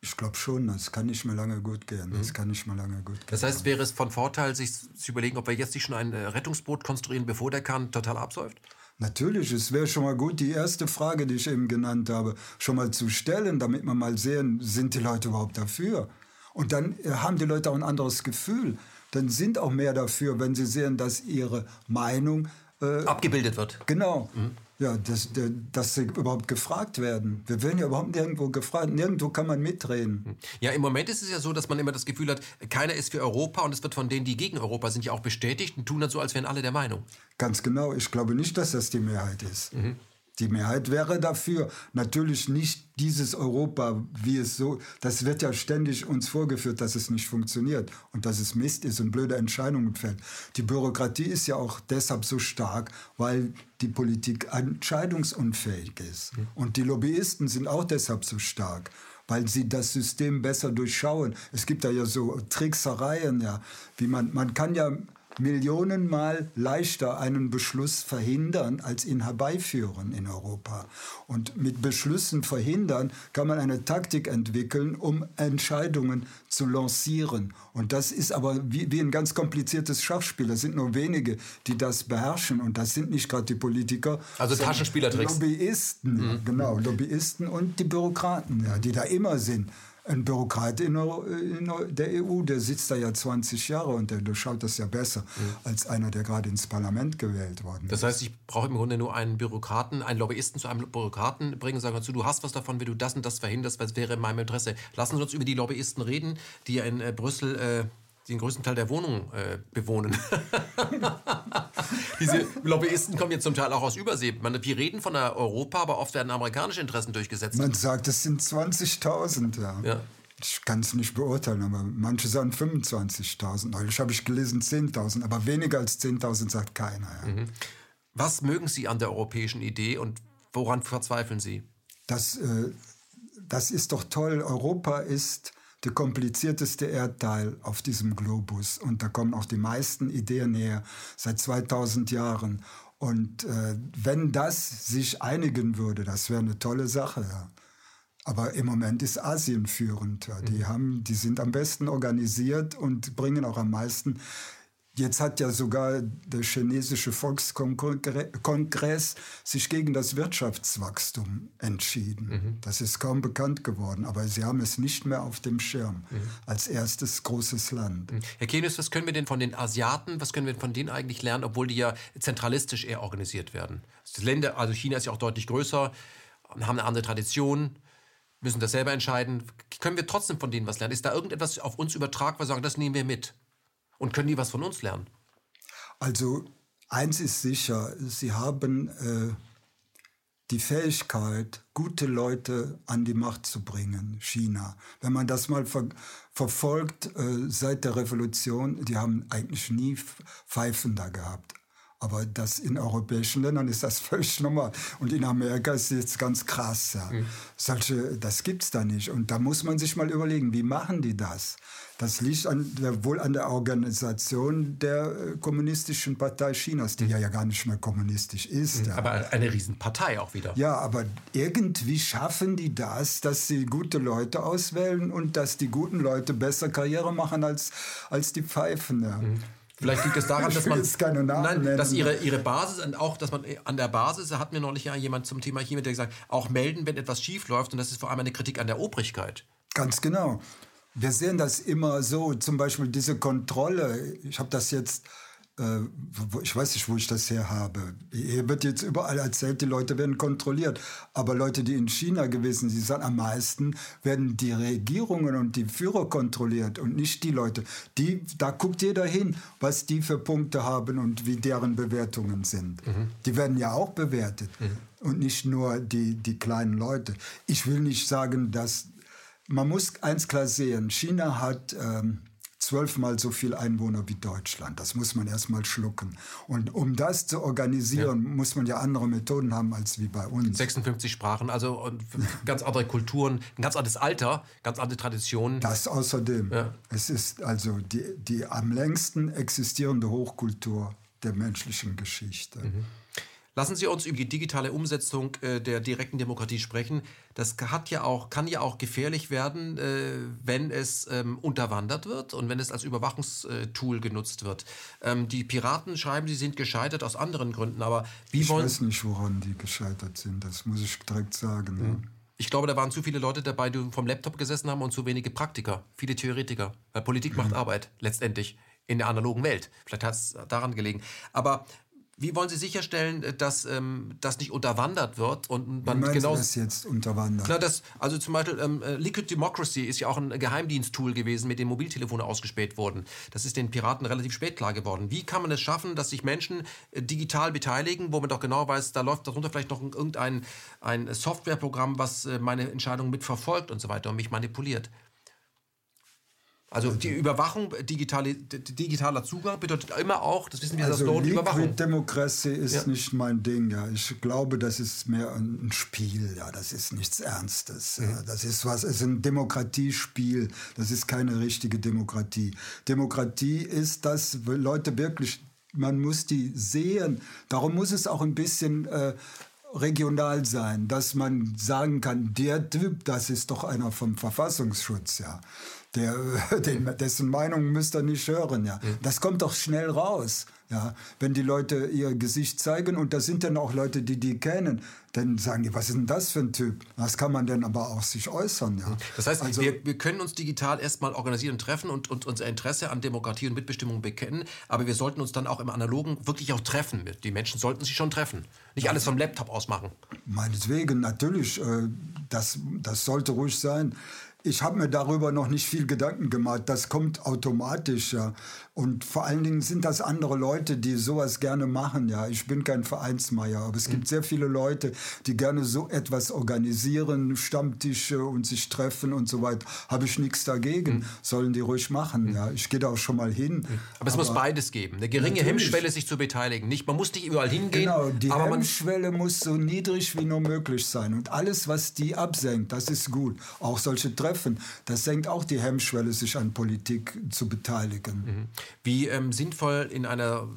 Ich glaube schon, das kann nicht mehr lange gut gehen. Das mhm. kann nicht mehr lange gut gehen. Das heißt, wäre es von Vorteil, sich zu überlegen, ob wir jetzt nicht schon ein Rettungsboot konstruieren, bevor der Kahn total absäuft? Natürlich, es wäre schon mal gut, die erste Frage, die ich eben genannt habe, schon mal zu stellen, damit man mal sehen, sind die Leute überhaupt dafür? Und dann äh, haben die Leute auch ein anderes Gefühl. Dann sind auch mehr dafür, wenn sie sehen, dass ihre Meinung äh, abgebildet wird. Genau. Mhm ja, dass, dass sie überhaupt gefragt werden. Wir werden ja überhaupt nirgendwo gefragt. Nirgendwo kann man mitreden. Ja, im Moment ist es ja so, dass man immer das Gefühl hat, keiner ist für Europa und es wird von denen, die gegen Europa sind, ja auch bestätigt und tun dann so, als wären alle der Meinung. Ganz genau. Ich glaube nicht, dass das die Mehrheit ist. Mhm. Die Mehrheit wäre dafür. Natürlich nicht dieses Europa, wie es so, das wird ja ständig uns vorgeführt, dass es nicht funktioniert und dass es Mist ist und blöde Entscheidungen fällt. Die Bürokratie ist ja auch deshalb so stark, weil die Politik entscheidungsunfähig ist. Und die Lobbyisten sind auch deshalb so stark weil sie das System besser durchschauen. Es gibt da ja so Tricksereien, ja, wie man, man kann ja Millionenmal leichter einen Beschluss verhindern als ihn herbeiführen in Europa. Und mit Beschlüssen verhindern kann man eine Taktik entwickeln, um Entscheidungen zu lancieren. Und das ist aber wie, wie ein ganz kompliziertes Schachspiel. Es sind nur wenige, die das beherrschen. Und das sind nicht gerade die Politiker. Also Taschenspielertricks. Lobbyisten, mhm. genau. Lobbyisten und die Bürokraten, ja, die da immer sind. Ein Bürokrat in, der EU, der sitzt da ja 20 Jahre und der durchschaut das ja besser mhm. als einer, der gerade ins Parlament gewählt worden ist. Das heißt, ich brauche im Grunde nur einen Bürokraten, einen Lobbyisten zu einem Bürokraten bringen und sagen dazu, du hast was davon, wenn du das und das verhinderst, weil es wäre in meinem Interesse. Lassen Sie uns über die Lobbyisten reden, die ja in äh, Brüssel äh, den größten Teil der Wohnung äh, bewohnen. Diese Lobbyisten kommen jetzt zum Teil auch aus Übersee. Man, wir reden von Europa, aber oft werden amerikanische Interessen durchgesetzt. Man sagt, es sind 20.000, ja. ja. Ich kann es nicht beurteilen, aber manche sagen 25.000. Neulich habe ich gelesen 10.000, aber weniger als 10.000 sagt keiner. Ja. Mhm. Was mögen Sie an der europäischen Idee und woran verzweifeln Sie? Das, äh, das ist doch toll. Europa ist der komplizierteste Erdteil auf diesem Globus. Und da kommen auch die meisten Ideen her, seit 2000 Jahren. Und äh, wenn das sich einigen würde, das wäre eine tolle Sache. Ja. Aber im Moment ist Asien führend. Ja. Die, mhm. haben, die sind am besten organisiert und bringen auch am meisten Jetzt hat ja sogar der chinesische Volkskongress sich gegen das Wirtschaftswachstum entschieden. Mhm. Das ist kaum bekannt geworden, aber sie haben es nicht mehr auf dem Schirm mhm. als erstes großes Land. Mhm. Herr Kenius, was können wir denn von den Asiaten, was können wir von denen eigentlich lernen, obwohl die ja zentralistisch eher organisiert werden? Das Länder, also China ist ja auch deutlich größer, haben eine andere Tradition, müssen das selber entscheiden. Können wir trotzdem von denen was lernen? Ist da irgendetwas auf uns übertragbar, sagen, das nehmen wir mit? Und können die was von uns lernen? Also eins ist sicher, sie haben äh, die Fähigkeit, gute Leute an die Macht zu bringen, China. Wenn man das mal ver verfolgt äh, seit der Revolution, die haben eigentlich nie Pfeifen da gehabt. Aber das in europäischen Ländern ist das völlig normal. Und in Amerika ist es jetzt ganz krass. Ja. Mhm. Solche, das gibt es da nicht. Und da muss man sich mal überlegen, wie machen die das? Das liegt an der, wohl an der Organisation der äh, Kommunistischen Partei Chinas, die ja, ja gar nicht mehr kommunistisch ist. Mhm. Ja. Aber eine Riesenpartei auch wieder. Ja, aber irgendwie schaffen die das, dass sie gute Leute auswählen und dass die guten Leute besser Karriere machen als, als die Pfeifen. Ja. Vielleicht liegt es daran, dass man keine Namen nein, dass ihre, ihre Basis und auch, dass man an der Basis, da hat mir neulich ja jemand zum Thema Chemie, der gesagt, auch melden, wenn etwas schief läuft und das ist vor allem eine Kritik an der Obrigkeit. Ganz genau. Wir sehen das immer so, zum Beispiel diese Kontrolle. Ich habe das jetzt äh, ich weiß nicht, wo ich das her habe. Hier wird jetzt überall erzählt, die Leute werden kontrolliert. Aber Leute, die in China gewesen sind, sagen, am meisten werden die Regierungen und die Führer kontrolliert und nicht die Leute. Die, da guckt jeder hin, was die für Punkte haben und wie deren Bewertungen sind. Mhm. Die werden ja auch bewertet. Mhm. Und nicht nur die, die kleinen Leute. Ich will nicht sagen, dass man muss eins klar sehen, China hat ähm, zwölfmal so viel Einwohner wie Deutschland. Das muss man erstmal schlucken. Und um das zu organisieren, ja. muss man ja andere Methoden haben als wie bei uns. 56 Sprachen, also ganz andere Kulturen, ein ganz anderes Alter, ganz andere Traditionen. Das außerdem. Ja. Es ist also die, die am längsten existierende Hochkultur der menschlichen Geschichte. Mhm. Lassen Sie uns über die digitale Umsetzung äh, der direkten Demokratie sprechen. Das hat ja auch, kann ja auch gefährlich werden, äh, wenn es ähm, unterwandert wird und wenn es als Überwachungstool genutzt wird. Ähm, die Piraten schreiben, sie sind gescheitert aus anderen Gründen, aber wie ich wollen... Ich weiß nicht, woran die gescheitert sind, das muss ich direkt sagen. Mhm. Ja. Ich glaube, da waren zu viele Leute dabei, die vom Laptop gesessen haben und zu wenige Praktiker, viele Theoretiker. Weil Politik mhm. macht Arbeit, letztendlich, in der analogen Welt. Vielleicht hat es daran gelegen. Aber wie wollen Sie sicherstellen, äh, dass ähm, das nicht unterwandert wird und man Wie genau das jetzt unterwandert? Na, das, also zum Beispiel ähm, äh, Liquid Democracy ist ja auch ein Geheimdiensttool gewesen, mit dem Mobiltelefone ausgespäht wurden. Das ist den Piraten relativ spät klar geworden. Wie kann man es schaffen, dass sich Menschen äh, digital beteiligen, wo man doch genau weiß, da läuft darunter vielleicht noch irgendein ein Softwareprogramm, was äh, meine Entscheidungen mitverfolgt und so weiter und mich manipuliert? Also die Überwachung, digitale, digitaler Zugang bedeutet immer auch, das wissen wir, also das dort Überwachung. Demokratie ist ja. nicht mein Ding. Ja. Ich glaube, das ist mehr ein Spiel. Ja, das ist nichts Ernstes. Mhm. Ja. Das ist was, es ist ein Demokratiespiel. Das ist keine richtige Demokratie. Demokratie ist, dass Leute wirklich, man muss die sehen. Darum muss es auch ein bisschen äh, regional sein, dass man sagen kann, der Typ, das ist doch einer vom Verfassungsschutz, ja. Der, den, dessen Meinung müsst ihr nicht hören, ja. Das kommt doch schnell raus, ja. Wenn die Leute ihr Gesicht zeigen und da sind dann auch Leute, die die kennen, dann sagen die, was ist denn das für ein Typ? Das kann man dann aber auch sich äußern, ja. Das heißt, also, wir, wir können uns digital erstmal organisieren und treffen und, und unser Interesse an Demokratie und Mitbestimmung bekennen, aber wir sollten uns dann auch im Analogen wirklich auch treffen. Die Menschen sollten sich schon treffen. Nicht alles vom Laptop aus machen. Meinetwegen, natürlich. Äh, das, das sollte ruhig sein. Ich habe mir darüber noch nicht viel Gedanken gemacht. Das kommt automatisch, ja. Und vor allen Dingen sind das andere Leute, die sowas gerne machen, ja. Ich bin kein Vereinsmeier, aber es mhm. gibt sehr viele Leute, die gerne so etwas organisieren, Stammtische und sich treffen und so weiter. Habe ich nichts dagegen. Mhm. Sollen die ruhig machen, mhm. ja. Ich gehe da auch schon mal hin. Mhm. Aber es aber muss beides geben. Eine geringe natürlich. Hemmschwelle, sich zu beteiligen. Nicht, man muss nicht überall hingehen. Genau, die aber Hemmschwelle muss so niedrig wie nur möglich sein. Und alles, was die absenkt, das ist gut. Auch solche Treffen treffen. Das senkt auch die Hemmschwelle, sich an Politik zu beteiligen. Wie ähm, sinnvoll in einer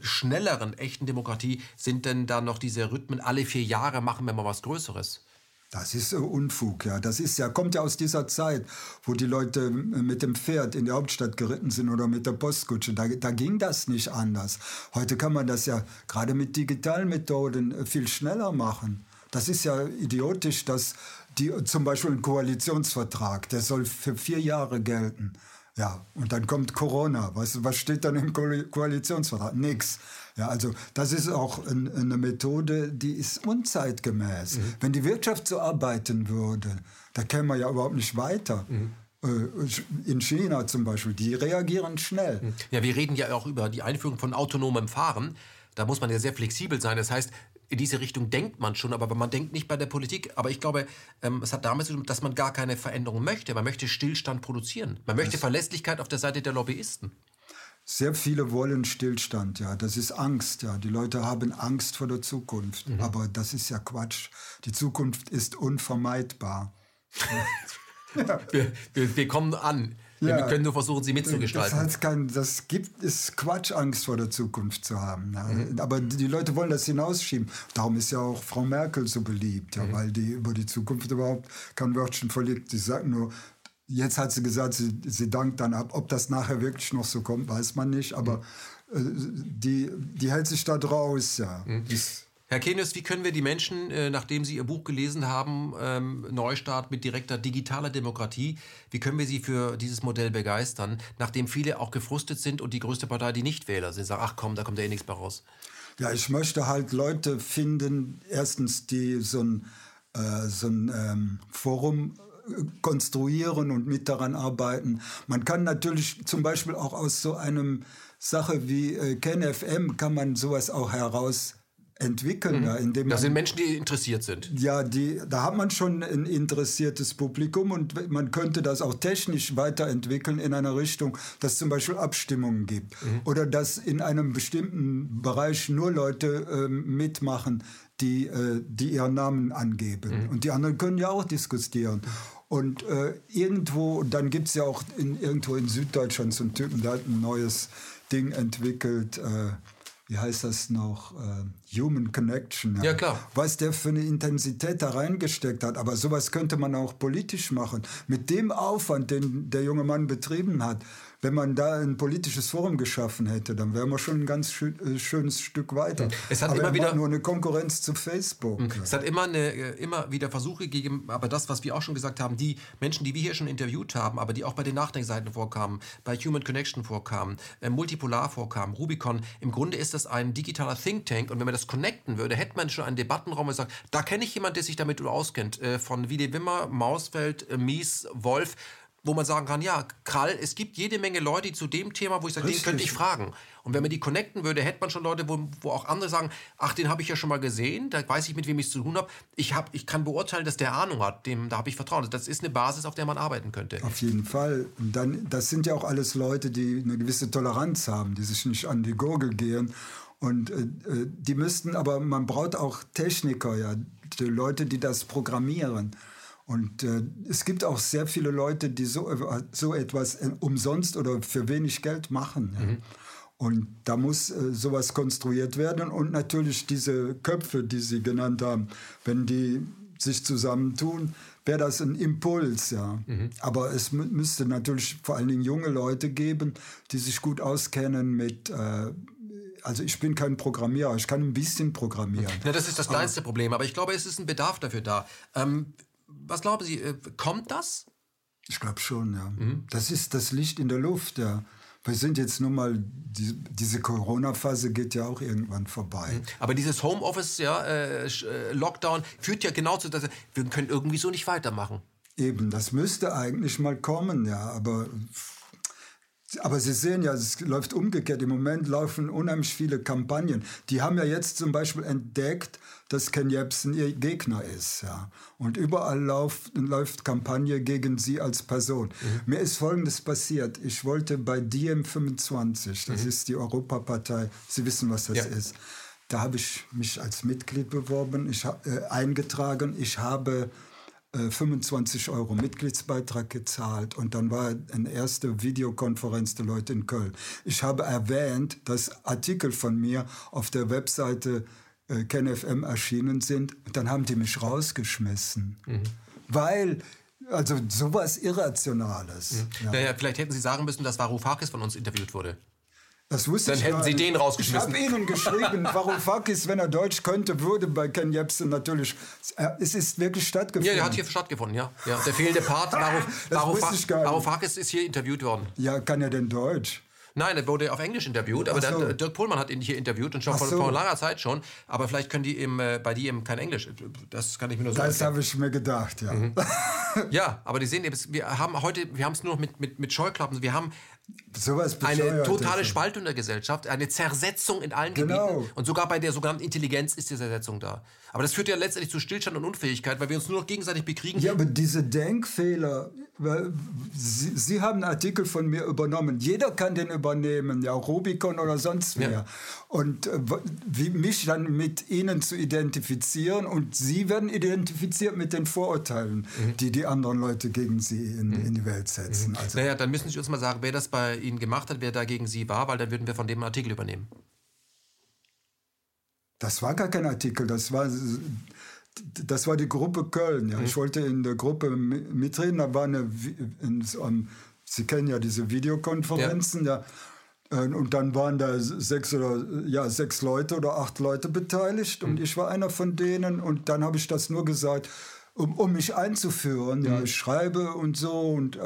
schnelleren, echten Demokratie sind denn da noch diese Rhythmen, alle vier Jahre machen wir mal was Größeres? Das ist Unfug, ja. Das ist ja, kommt ja aus dieser Zeit, wo die Leute äh, mit dem Pferd in die Hauptstadt geritten sind oder mit der Postkutsche. Da, da ging das nicht anders. Heute kann man das ja gerade mit digitalen Methoden äh, viel schneller machen. Das ist ja idiotisch, dass die, zum Beispiel ein Koalitionsvertrag, der soll für vier Jahre gelten. Ja, und dann kommt Corona. Was, was steht dann im Koalitionsvertrag? Nix. Ja, also das ist auch ein, eine Methode, die ist unzeitgemäß. Mhm. Wenn die Wirtschaft so arbeiten würde, da käme man ja überhaupt nicht weiter. Mhm. Äh, in China zum Beispiel, die reagieren schnell. Mhm. Ja, wir reden ja auch über die Einführung von autonomem Fahren. Da muss man ja sehr flexibel sein. Das heißt, in diese Richtung denkt man schon, aber man denkt nicht bei der Politik. Aber ich glaube, ähm, es hat damit zu tun, dass man gar keine Veränderung möchte. Man möchte Stillstand produzieren. Man möchte das Verlässlichkeit auf der Seite der Lobbyisten. Sehr viele wollen Stillstand, ja. Das ist Angst, ja. Die Leute haben Angst vor der Zukunft. Mhm. Aber das ist ja Quatsch. Die Zukunft ist unvermeidbar. ja. wir, wir, wir kommen an. Ja, wir können nur versuchen, sie mitzugestalten. Das, heißt kein, das gibt, ist Quatsch, Angst vor der Zukunft zu haben. Ja. Mhm. Aber die Leute wollen das hinausschieben. Darum ist ja auch Frau Merkel so beliebt, ja, mhm. weil die über die Zukunft überhaupt kein Wörtchen verliert. Die sagt nur, jetzt hat sie gesagt, sie, sie dankt dann ab. Ob das nachher wirklich noch so kommt, weiß man nicht. Aber mhm. äh, die, die hält sich da draus, ja. Mhm. Das, Herr Kenius, wie können wir die Menschen, äh, nachdem sie Ihr Buch gelesen haben, ähm, Neustart mit direkter digitaler Demokratie, wie können wir sie für dieses Modell begeistern, nachdem viele auch gefrustet sind und die größte Partei die Nichtwähler sind, sagen, ach komm, da kommt ja eh nichts mehr raus? Ja, ich möchte halt Leute finden, erstens, die so ein, äh, so ein ähm, Forum äh, konstruieren und mit daran arbeiten. Man kann natürlich zum Beispiel auch aus so einem Sache wie äh, KenFM kann man sowas auch heraus entwickeln. Mhm. Ja, indem das sind Menschen, die interessiert sind. Ja, die, da hat man schon ein interessiertes Publikum und man könnte das auch technisch weiterentwickeln in einer Richtung, dass zum Beispiel Abstimmungen gibt mhm. oder dass in einem bestimmten Bereich nur Leute äh, mitmachen, die, äh, die ihren Namen angeben. Mhm. Und die anderen können ja auch diskutieren. Und äh, irgendwo, dann gibt es ja auch in, irgendwo in Süddeutschland so einen Typen, der hat ein neues Ding entwickelt. Äh, wie heißt das noch, äh, Human Connection. Ja. ja. klar. Was der für eine Intensität da reingesteckt hat. Aber sowas könnte man auch politisch machen. Mit dem Aufwand, den der junge Mann betrieben hat, wenn man da ein politisches Forum geschaffen hätte, dann wären wir schon ein ganz schön, äh, schönes Stück weiter. Es hat aber immer wieder nur eine Konkurrenz zu Facebook. Es hat immer, eine, äh, immer wieder Versuche gegeben, aber das, was wir auch schon gesagt haben, die Menschen, die wir hier schon interviewt haben, aber die auch bei den Nachdenkseiten vorkamen, bei Human Connection vorkamen, äh, Multipolar vorkamen, Rubicon, im Grunde ist das ein digitaler Think Tank und wenn man das connecten würde, hätte man schon einen Debattenraum, man sagt, da kenne ich jemanden, der sich damit auskennt, äh, von Wide Wimmer, Mausfeld, äh, Mies, Wolf, wo man sagen kann, ja, Krall, es gibt jede Menge Leute die zu dem Thema, wo ich sage, den könnte ich fragen. Und wenn man die connecten würde, hätte man schon Leute, wo, wo auch andere sagen, ach, den habe ich ja schon mal gesehen, da weiß ich, mit wem ich es zu tun habe. Ich, hab, ich kann beurteilen, dass der Ahnung hat, dem, da habe ich Vertrauen. Das ist eine Basis, auf der man arbeiten könnte. Auf jeden Fall. Und dann, das sind ja auch alles Leute, die eine gewisse Toleranz haben, die sich nicht an die Gurgel gehen. Und äh, äh die müssten, aber man braucht auch Techniker, ja, die Leute, die das programmieren. Und äh, es gibt auch sehr viele Leute, die so, äh, so etwas äh, umsonst oder für wenig Geld machen. Ja. Mhm. Und da muss äh, sowas konstruiert werden. Und natürlich diese Köpfe, die Sie genannt haben, wenn die sich zusammentun, wäre das ein Impuls, ja. Mhm. Aber es müsste natürlich vor allen Dingen junge Leute geben, die sich gut auskennen mit äh, also ich bin kein Programmierer, ich kann ein bisschen programmieren. Ja, das ist das kleinste aber, Problem, aber ich glaube, es ist ein Bedarf dafür da. Ähm, was glauben Sie, äh, kommt das? Ich glaube schon, ja. Mhm. Das ist das Licht in der Luft, ja. Wir sind jetzt nun mal, die, diese Corona-Phase geht ja auch irgendwann vorbei. Mhm. Aber dieses Homeoffice, ja, äh, äh, Lockdown führt ja genau zu, dass wir können irgendwie so nicht weitermachen. Eben, das müsste eigentlich mal kommen, ja, aber aber Sie sehen ja, es läuft umgekehrt. Im Moment laufen unheimlich viele Kampagnen. Die haben ja jetzt zum Beispiel entdeckt, dass Ken Jebsen ihr Gegner ist. Ja. Und überall läuft, läuft Kampagne gegen sie als Person. Mhm. Mir ist Folgendes passiert. Ich wollte bei DiEM25, das mhm. ist die Europapartei, Sie wissen, was das ja. ist. Da habe ich mich als Mitglied beworben, ich, äh, eingetragen. Ich habe 25 äh, Euro Mitgliedsbeitrag gezahlt und dann war eine erste Videokonferenz der Leute in Köln. Ich habe erwähnt, dass Artikel von mir auf der Webseite äh, KenFM erschienen sind. Und dann haben die mich rausgeschmissen. Mhm. Weil also sowas Irrationales. Mhm. Ja. Naja, vielleicht hätten Sie sagen müssen, dass Varoufakis von uns interviewt wurde. Das wusste Dann ich hätten Sie den rausgeschmissen. Ich habe Ihnen geschrieben, Varoufakis, wenn er Deutsch könnte, würde bei Ken Jebsen natürlich. Äh, es ist wirklich stattgefunden. Ja, der hat hier stattgefunden, ja. ja der fehlende Part, Varoufakis ist hier interviewt worden. Ja, kann er denn Deutsch? Nein, er wurde auf Englisch interviewt, aber so. dann, Dirk Pohlmann hat ihn hier interviewt und schon vor, so. vor, langer Zeit schon. Aber vielleicht können die im, äh, bei dir eben kein Englisch. Das kann ich mir nur so Das habe ich mir gedacht, ja. Mhm. ja, aber die sehen eben, wir haben heute, wir haben es nur noch mit, mit, mit Scheuklappen. Wir haben Sowas eine totale Spaltung der Gesellschaft, eine Zersetzung in allen genau. Gebieten. Und sogar bei der sogenannten Intelligenz ist die Zersetzung da. Aber das führt ja letztendlich zu Stillstand und Unfähigkeit, weil wir uns nur noch gegenseitig bekriegen. Ja, aber diese Denkfehler, Sie, Sie haben einen Artikel von mir übernommen. Jeder kann den übernehmen, ja, Rubicon oder sonst wer. Ja. Und äh, wie, mich dann mit Ihnen zu identifizieren und Sie werden identifiziert mit den Vorurteilen, mhm. die die anderen Leute gegen Sie in, mhm. in die Welt setzen. Mhm. Also, naja, dann müssen Sie uns mal sagen, wer das bei Ihnen gemacht hat, wer da gegen Sie war, weil dann würden wir von dem Artikel übernehmen. Das war gar kein Artikel, das war, das war die Gruppe Köln. Ja. Mhm. Ich wollte in der Gruppe mitreden, da war eine, in, um, Sie kennen ja diese Videokonferenzen, ja. ja. Und dann waren da sechs oder ja sechs Leute oder acht Leute beteiligt und mhm. ich war einer von denen und dann habe ich das nur gesagt, um, um mich einzuführen. Ja, mhm. ich schreibe und so und äh,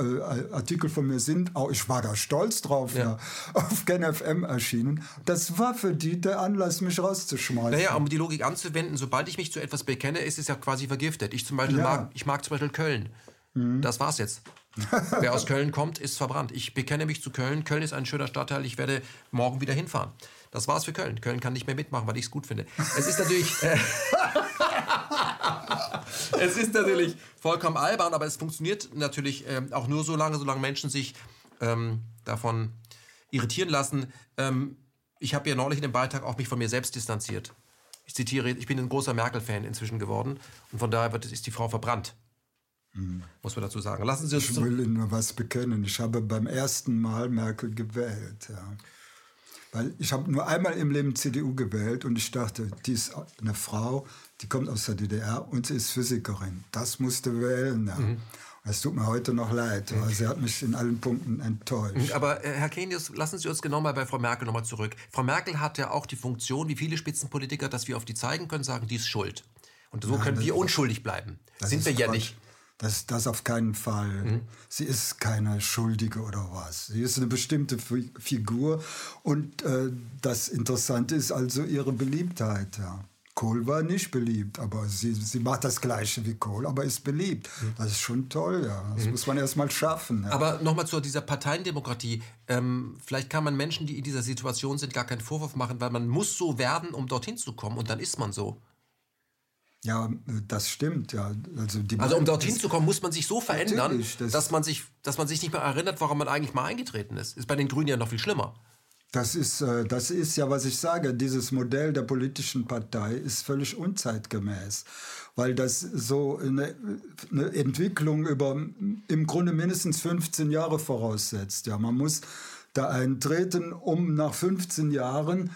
Artikel von mir sind auch, ich war da stolz drauf, ja. ja auf GenFM erschienen. Das war für die der Anlass, mich rauszuschmeißen. Naja, um die Logik anzuwenden, sobald ich mich zu etwas bekenne, ist es ja quasi vergiftet. Ich zum Beispiel ja. mag, ich mag zum Beispiel Köln. Mhm. Das war's jetzt. Wer aus Köln kommt, ist verbrannt. Ich bekenne mich zu Köln. Köln ist ein schöner Stadtteil. Ich werde morgen wieder hinfahren. Das war's für Köln. Köln kann nicht mehr mitmachen, weil ich es gut finde. Es ist natürlich. Äh, es ist natürlich vollkommen albern, aber es funktioniert natürlich äh, auch nur so lange, solange Menschen sich ähm, davon irritieren lassen. Ähm, ich habe ja neulich in dem Beitrag auch mich von mir selbst distanziert. Ich zitiere, ich bin ein großer Merkel-Fan inzwischen geworden und von daher wird, ist die Frau verbrannt. Mhm. Muss man dazu sagen. Lassen Sie uns ich will Ihnen was bekennen. Ich habe beim ersten Mal Merkel gewählt. Ja. Weil ich habe nur einmal im Leben CDU gewählt und ich dachte, die ist eine Frau, die kommt aus der DDR und sie ist Physikerin. Das musste wählen. Ja. Mhm. Es tut mir heute noch leid, aber sie hat mich in allen Punkten enttäuscht. Aber äh, Herr Kenius, lassen Sie uns genau mal bei Frau Merkel nochmal zurück. Frau Merkel hat ja auch die Funktion, wie viele Spitzenpolitiker, dass wir auf die zeigen können, sagen, die ist schuld. Und so Nein, können wir unschuldig bleiben. Sind wir ja nicht. Das, das auf keinen Fall. Mhm. Sie ist keine Schuldige oder was. Sie ist eine bestimmte Figur. Und äh, das Interessante ist also ihre Beliebtheit. Ja. Kohl war nicht beliebt, aber sie, sie macht das Gleiche wie Kohl, aber ist beliebt. Mhm. Das ist schon toll, ja. Das mhm. muss man erst mal schaffen. Ja. Aber nochmal zu dieser Parteiendemokratie. Ähm, vielleicht kann man Menschen, die in dieser Situation sind, gar keinen Vorwurf machen, weil man muss so werden, um dorthin zu kommen und dann ist man so. Ja, das stimmt, ja. Also, also um dorthin zu kommen, muss man sich so verändern, das dass, man sich, dass man sich nicht mehr erinnert, warum man eigentlich mal eingetreten ist. Ist bei den Grünen ja noch viel schlimmer. Das ist, äh, das ist ja, was ich sage, dieses Modell der politischen Partei ist völlig unzeitgemäß, weil das so eine, eine Entwicklung über im Grunde mindestens 15 Jahre voraussetzt. Ja, man muss da eintreten, um nach 15 Jahren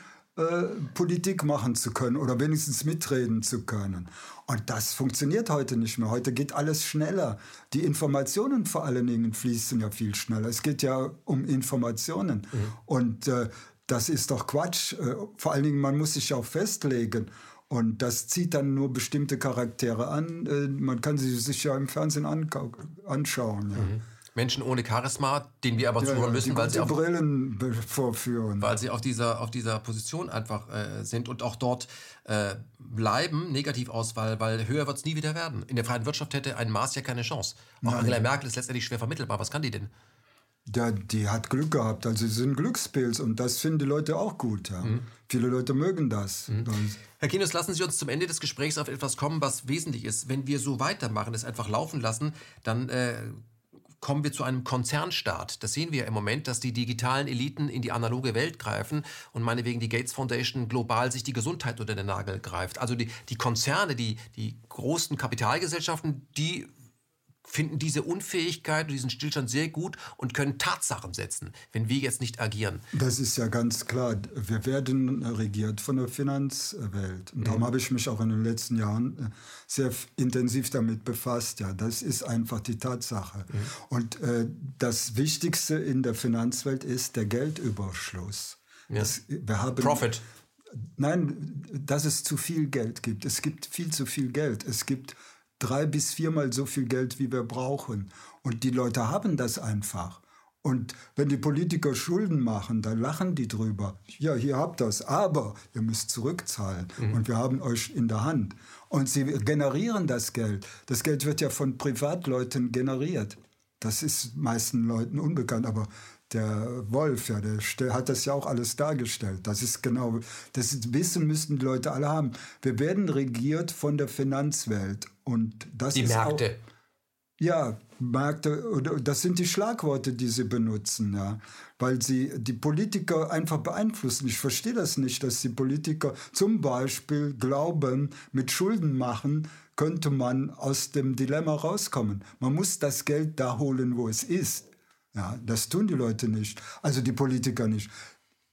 Politik machen zu können oder wenigstens mitreden zu können. Und das funktioniert heute nicht mehr. Heute geht alles schneller. Die Informationen vor allen Dingen fließen ja viel schneller. Es geht ja um Informationen. Mhm. Und äh, das ist doch Quatsch. Äh, vor allen Dingen, man muss sich auch festlegen. Und das zieht dann nur bestimmte Charaktere an. Äh, man kann sie sich ja im Fernsehen anschauen. Ja. Mhm. Menschen ohne Charisma, denen wir aber ja, zuhören müssen, weil sie, auf, Brillen vorführen. weil sie auf dieser, auf dieser Position einfach äh, sind und auch dort äh, bleiben, Negativauswahl, weil höher wird es nie wieder werden. In der freien Wirtschaft hätte ein Maß ja keine Chance. Auch Nein. Angela Merkel ist letztendlich schwer vermittelbar. Was kann die denn? Ja, die hat Glück gehabt. Also sie sind Glückspilz und das finden die Leute auch gut. Ja. Mhm. Viele Leute mögen das. Mhm. Herr Kinus, lassen Sie uns zum Ende des Gesprächs auf etwas kommen, was wesentlich ist. Wenn wir so weitermachen, es einfach laufen lassen, dann äh, kommen wir zu einem Konzernstaat. Das sehen wir im Moment, dass die digitalen Eliten in die analoge Welt greifen und meinetwegen die Gates Foundation global sich die Gesundheit unter den Nagel greift. Also die, die Konzerne, die, die großen Kapitalgesellschaften, die finden diese Unfähigkeit und diesen Stillstand sehr gut und können Tatsachen setzen, wenn wir jetzt nicht agieren. Das ist ja ganz klar. Wir werden regiert von der Finanzwelt. Und darum mhm. habe ich mich auch in den letzten Jahren äh, sehr intensiv damit befasst. Ja, das ist einfach die Tatsache. Mhm. Und äh, das Wichtigste in der Finanzwelt ist der Geldüberschluss. Ja. Das, wir haben, Profit. Nein, dass es zu viel Geld gibt. Es gibt viel zu viel Geld. Es gibt drei bis viermal so viel Geld, wie wir brauchen. Und die Leute haben das einfach. Und wenn die Politiker Schulden machen, dann lachen die drüber. Ja, hier habt es, aber ihr müsst zurückzahlen mhm. und wir haben euch in der Hand. Und sie generieren das Geld. Das Geld wird ja von Privatleuten generiert. Das ist meisten Leuten unbekannt, aber der Wolf, ja, der hat das ja auch alles dargestellt. Das ist genau, das Wissen müssten die Leute alle haben. Wir werden regiert von der Finanzwelt und das die ist Märkte. Auch, ja, Märkte, das sind die Schlagworte, die sie benutzen, ja, weil sie die Politiker einfach beeinflussen. Ich verstehe das nicht, dass die Politiker zum Beispiel glauben, mit Schulden machen könnte man aus dem Dilemma rauskommen. Man muss das Geld da holen, wo es ist. Ja, das tun die Leute nicht, also die Politiker nicht.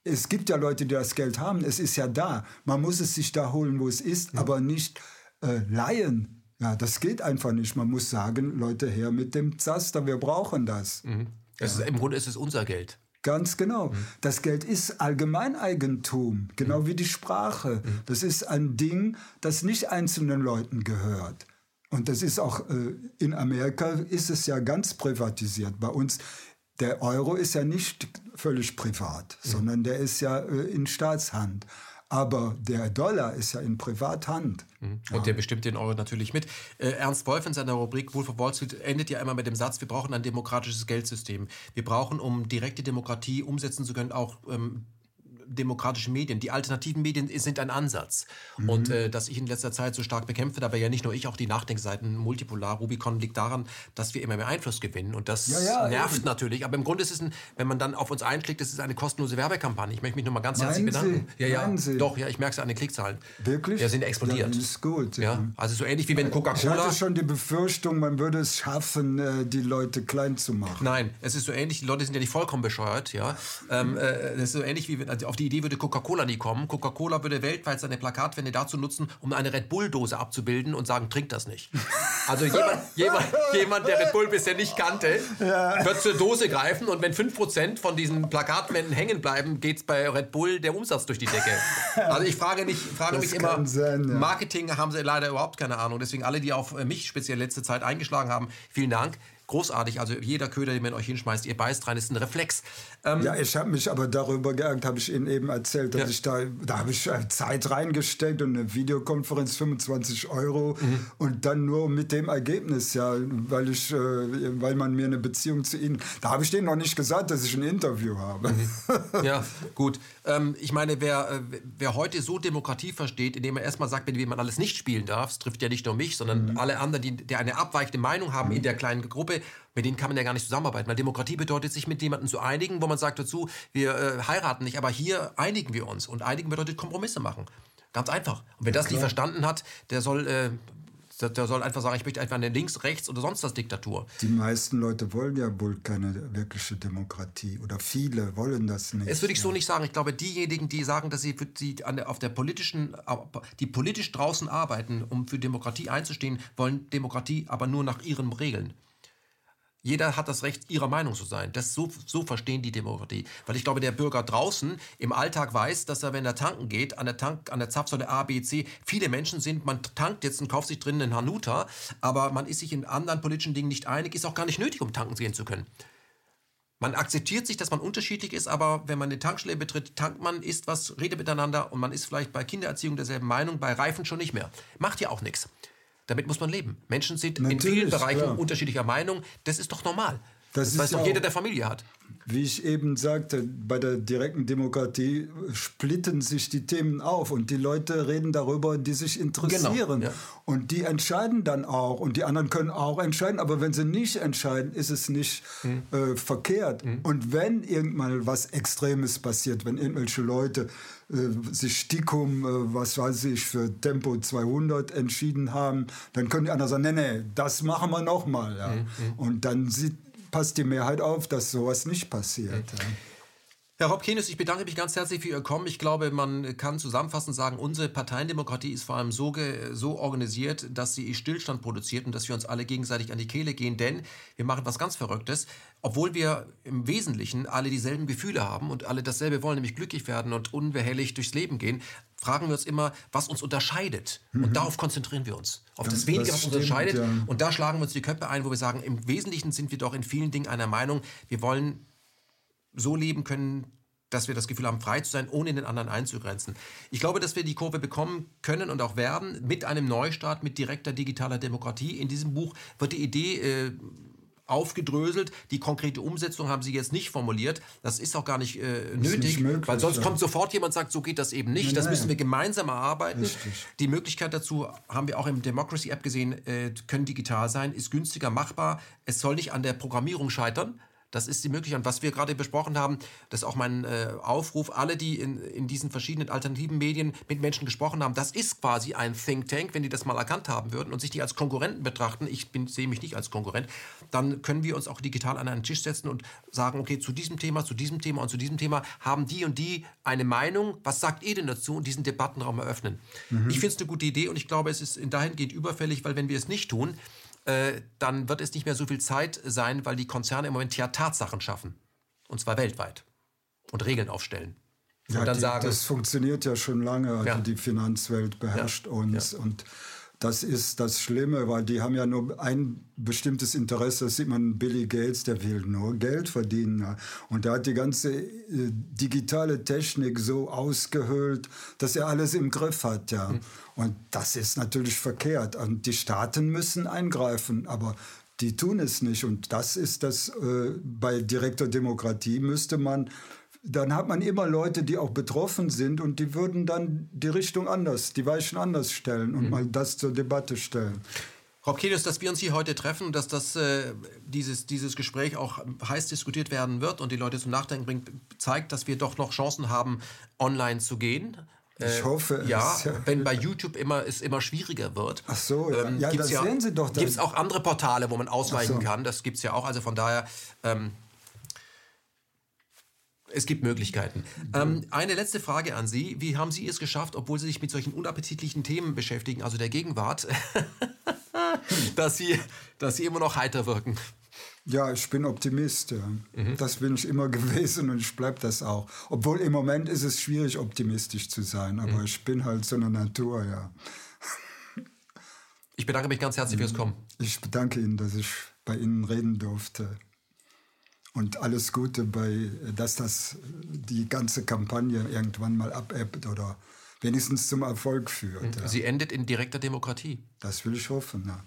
Es gibt ja Leute, die das Geld haben, es ist ja da. Man muss es sich da holen, wo es ist, ja. aber nicht äh, leihen. Ja, das geht einfach nicht. Man muss sagen, Leute, her mit dem Zaster, wir brauchen das. Mhm. Ja. Ist, Im Grunde ist es unser Geld. Ganz genau. Mhm. Das Geld ist Allgemeineigentum, genau mhm. wie die Sprache. Mhm. Das ist ein Ding, das nicht einzelnen Leuten gehört. Und das ist auch äh, in Amerika ist es ja ganz privatisiert. Bei uns der Euro ist ja nicht völlig privat, mhm. sondern der ist ja äh, in Staatshand. Aber der Dollar ist ja in Privathand. Mhm. Und ja. der bestimmt den Euro natürlich mit. Äh, Ernst Wolf in seiner Rubrik Wolf of Wall Street endet ja immer mit dem Satz, wir brauchen ein demokratisches Geldsystem. Wir brauchen, um direkte Demokratie umsetzen zu können, auch ähm, demokratische Medien. Die alternativen Medien sind ein Ansatz. Mhm. Und äh, dass ich in letzter Zeit so stark bekämpfe, dabei ja nicht nur ich, auch die Nachdenkseiten multipolar, Rubicon liegt daran, dass wir immer mehr Einfluss gewinnen. Und das ja, ja, nervt eben. natürlich. Aber im Grunde ist es, ein, wenn man dann auf uns einschlägt, ist es eine kostenlose Werbekampagne. Ich möchte mich nochmal ganz herzlich bedanken. Sie? Ja, ja, Sie? doch, ja, ich merke es an den Klickzahlen. Wirklich? Ja, sind explodiert. Ja, ist gut. Ja, also so ähnlich wie wenn Coca-Cola... Ich hatte schon die Befürchtung, man würde es schaffen, äh, die Leute klein zu machen. Nein, es ist so ähnlich, die Leute sind ja nicht vollkommen bescheuert, ja. Ähm, äh, es ist so ähnlich wie wenn, also auf auf die Idee würde Coca-Cola nie kommen. Coca-Cola würde weltweit seine Plakatwände dazu nutzen, um eine Red Bull-Dose abzubilden und sagen, trink das nicht. Also jemand, jemand, jemand der Red Bull bisher nicht kannte, ja. wird zur Dose greifen und wenn 5% von diesen Plakatwänden hängen bleiben, geht es bei Red Bull der Umsatz durch die Decke. Also ich frage, nicht, frage mich immer, sein, ja. Marketing haben sie leider überhaupt keine Ahnung. Deswegen alle, die auf mich speziell letzte Zeit eingeschlagen haben, vielen Dank großartig. Also jeder Köder, den man euch hinschmeißt, ihr beißt rein, ist ein Reflex. Ähm ja, ich habe mich aber darüber geärgert, habe ich Ihnen eben erzählt, dass ja. ich da, da habe ich äh, Zeit reingesteckt und eine Videokonferenz 25 Euro mhm. und dann nur mit dem Ergebnis, ja, weil ich, äh, weil man mir eine Beziehung zu Ihnen, da habe ich denen noch nicht gesagt, dass ich ein Interview habe. Mhm. Ja, gut. Ähm, ich meine, wer, äh, wer heute so Demokratie versteht, indem er erstmal sagt, mit wem man alles nicht spielen darf, das trifft ja nicht nur mich, sondern mhm. alle anderen, die, die eine abweichende Meinung haben in der kleinen Gruppe, mit denen kann man ja gar nicht zusammenarbeiten. Weil Demokratie bedeutet, sich mit jemandem zu einigen, wo man sagt dazu, wir äh, heiraten nicht, aber hier einigen wir uns. Und einigen bedeutet Kompromisse machen. Ganz einfach. Und wer das nicht verstanden hat, der soll äh, der soll einfach sagen, ich möchte einfach eine links, rechts oder sonst was Diktatur. Die meisten Leute wollen ja wohl keine wirkliche Demokratie oder viele wollen das nicht. Das würde ich so nicht sagen. Ich glaube, diejenigen, die sagen, dass sie, für die auf der politischen, die politisch draußen arbeiten, um für Demokratie einzustehen, wollen Demokratie aber nur nach ihren Regeln. Jeder hat das Recht, ihrer Meinung zu sein. Das so, so verstehen die Demokratie. Weil ich glaube, der Bürger draußen im Alltag weiß, dass er, wenn er tanken geht, an der, Tank, an der Zapfsäule A, B, C, viele Menschen sind, man tankt jetzt und kauft sich drinnen einen Hanuta, aber man ist sich in anderen politischen Dingen nicht einig, ist auch gar nicht nötig, um tanken gehen zu können. Man akzeptiert sich, dass man unterschiedlich ist, aber wenn man eine Tankstelle betritt, tankt man, isst was, redet miteinander und man ist vielleicht bei Kindererziehung derselben Meinung, bei Reifen schon nicht mehr. Macht ja auch nichts. Damit muss man leben. Menschen sind Natürlich, in vielen Bereichen ja. unterschiedlicher Meinung. Das ist doch normal. Das, das weiß doch jeder, der Familie hat. Wie ich eben sagte, bei der direkten Demokratie splitten sich die Themen auf und die Leute reden darüber, die sich interessieren. Genau, ja. Und die entscheiden dann auch und die anderen können auch entscheiden, aber wenn sie nicht entscheiden, ist es nicht hm. äh, verkehrt. Hm. Und wenn irgendwann was Extremes passiert, wenn irgendwelche Leute äh, sich Stickum, äh, was weiß ich, für Tempo 200 entschieden haben, dann können die anderen sagen, nee, nee, das machen wir nochmal. Ja. Mhm. Und dann sieht, passt die Mehrheit auf, dass sowas nicht passiert. Mhm. Ja. Herr Hopkins, ich bedanke mich ganz herzlich für Ihr Kommen. Ich glaube, man kann zusammenfassend sagen, unsere Parteiendemokratie ist vor allem so, so organisiert, dass sie Stillstand produziert und dass wir uns alle gegenseitig an die Kehle gehen. Denn wir machen was ganz Verrücktes. Obwohl wir im Wesentlichen alle dieselben Gefühle haben und alle dasselbe wollen, nämlich glücklich werden und unbehelligt durchs Leben gehen, fragen wir uns immer, was uns unterscheidet. Mhm. Und darauf konzentrieren wir uns. Auf das, das Wenige, was uns unterscheidet. Ja. Und da schlagen wir uns die Köpfe ein, wo wir sagen, im Wesentlichen sind wir doch in vielen Dingen einer Meinung. Wir wollen so leben können, dass wir das Gefühl haben, frei zu sein, ohne den anderen einzugrenzen. Ich glaube, dass wir die Kurve bekommen können und auch werden mit einem Neustart, mit direkter digitaler Demokratie. In diesem Buch wird die Idee äh, aufgedröselt. Die konkrete Umsetzung haben Sie jetzt nicht formuliert. Das ist auch gar nicht äh, nötig, nicht möglich, weil sonst ja. kommt sofort jemand und sagt, so geht das eben nicht. Nein, das müssen wir gemeinsam erarbeiten. Richtig. Die Möglichkeit dazu haben wir auch im Democracy App gesehen, äh, können digital sein, ist günstiger machbar. Es soll nicht an der Programmierung scheitern. Das ist die Möglichkeit. Und was wir gerade besprochen haben, das ist auch mein äh, Aufruf, alle, die in, in diesen verschiedenen alternativen Medien mit Menschen gesprochen haben, das ist quasi ein Think Tank, wenn die das mal erkannt haben würden und sich die als Konkurrenten betrachten, ich bin, sehe mich nicht als Konkurrent, dann können wir uns auch digital an einen Tisch setzen und sagen, okay, zu diesem Thema, zu diesem Thema und zu diesem Thema haben die und die eine Meinung, was sagt ihr denn dazu und diesen Debattenraum eröffnen. Mhm. Ich finde es eine gute Idee und ich glaube, es ist dahingehend überfällig, weil wenn wir es nicht tun, äh, dann wird es nicht mehr so viel Zeit sein, weil die Konzerne im Moment ja Tatsachen schaffen. Und zwar weltweit. Und Regeln aufstellen. Ja, die, sagen, das funktioniert ja schon lange. Also ja. die Finanzwelt beherrscht ja. uns. Und das ist das Schlimme, weil die haben ja nur ein bestimmtes Interesse. Das sieht man Billy Gates, der will nur Geld verdienen. Und der hat die ganze äh, digitale Technik so ausgehöhlt, dass er alles im Griff hat. Ja. Mhm. Und das ist natürlich verkehrt. Und die Staaten müssen eingreifen, aber die tun es nicht. Und das ist das, äh, bei direkter Demokratie müsste man dann hat man immer Leute, die auch betroffen sind und die würden dann die Richtung anders, die Weichen anders stellen und mhm. mal das zur Debatte stellen. Rob Kelius, dass wir uns hier heute treffen und dass das, äh, dieses, dieses Gespräch auch heiß diskutiert werden wird und die Leute zum Nachdenken bringt, zeigt, dass wir doch noch Chancen haben, online zu gehen. Ich äh, hoffe es. Ja, wenn bei YouTube immer, es immer schwieriger wird. Ach so, ja, ähm, ja das ja, sehen Sie doch. Gibt es auch andere Portale, wo man ausweichen so. kann. Das gibt es ja auch. Also von daher, ähm, Es gibt Möglichkeiten. Ähm, eine letzte Frage an Sie. Wie haben Sie es geschafft, obwohl Sie sich mit solchen unappetitlichen Themen beschäftigen, also der Gegenwart, dass, Sie, dass Sie immer noch heiter wirken? Ja, ich bin Optimist. Ja. Mhm. Das bin ich immer gewesen und ich bleibe das auch. Obwohl im Moment ist es schwierig, optimistisch zu sein, aber mhm. ich bin halt so eine Natur, ja. Ich bedanke mich ganz herzlich fürs Kommen. Ich bedanke Ihnen, dass ich bei Ihnen reden durfte. Und alles Gute bei, dass das die ganze Kampagne irgendwann mal abebbt oder wenigstens zum Erfolg führt. Ja. Sie endet in direkter Demokratie. Das will ich hoffen, ja.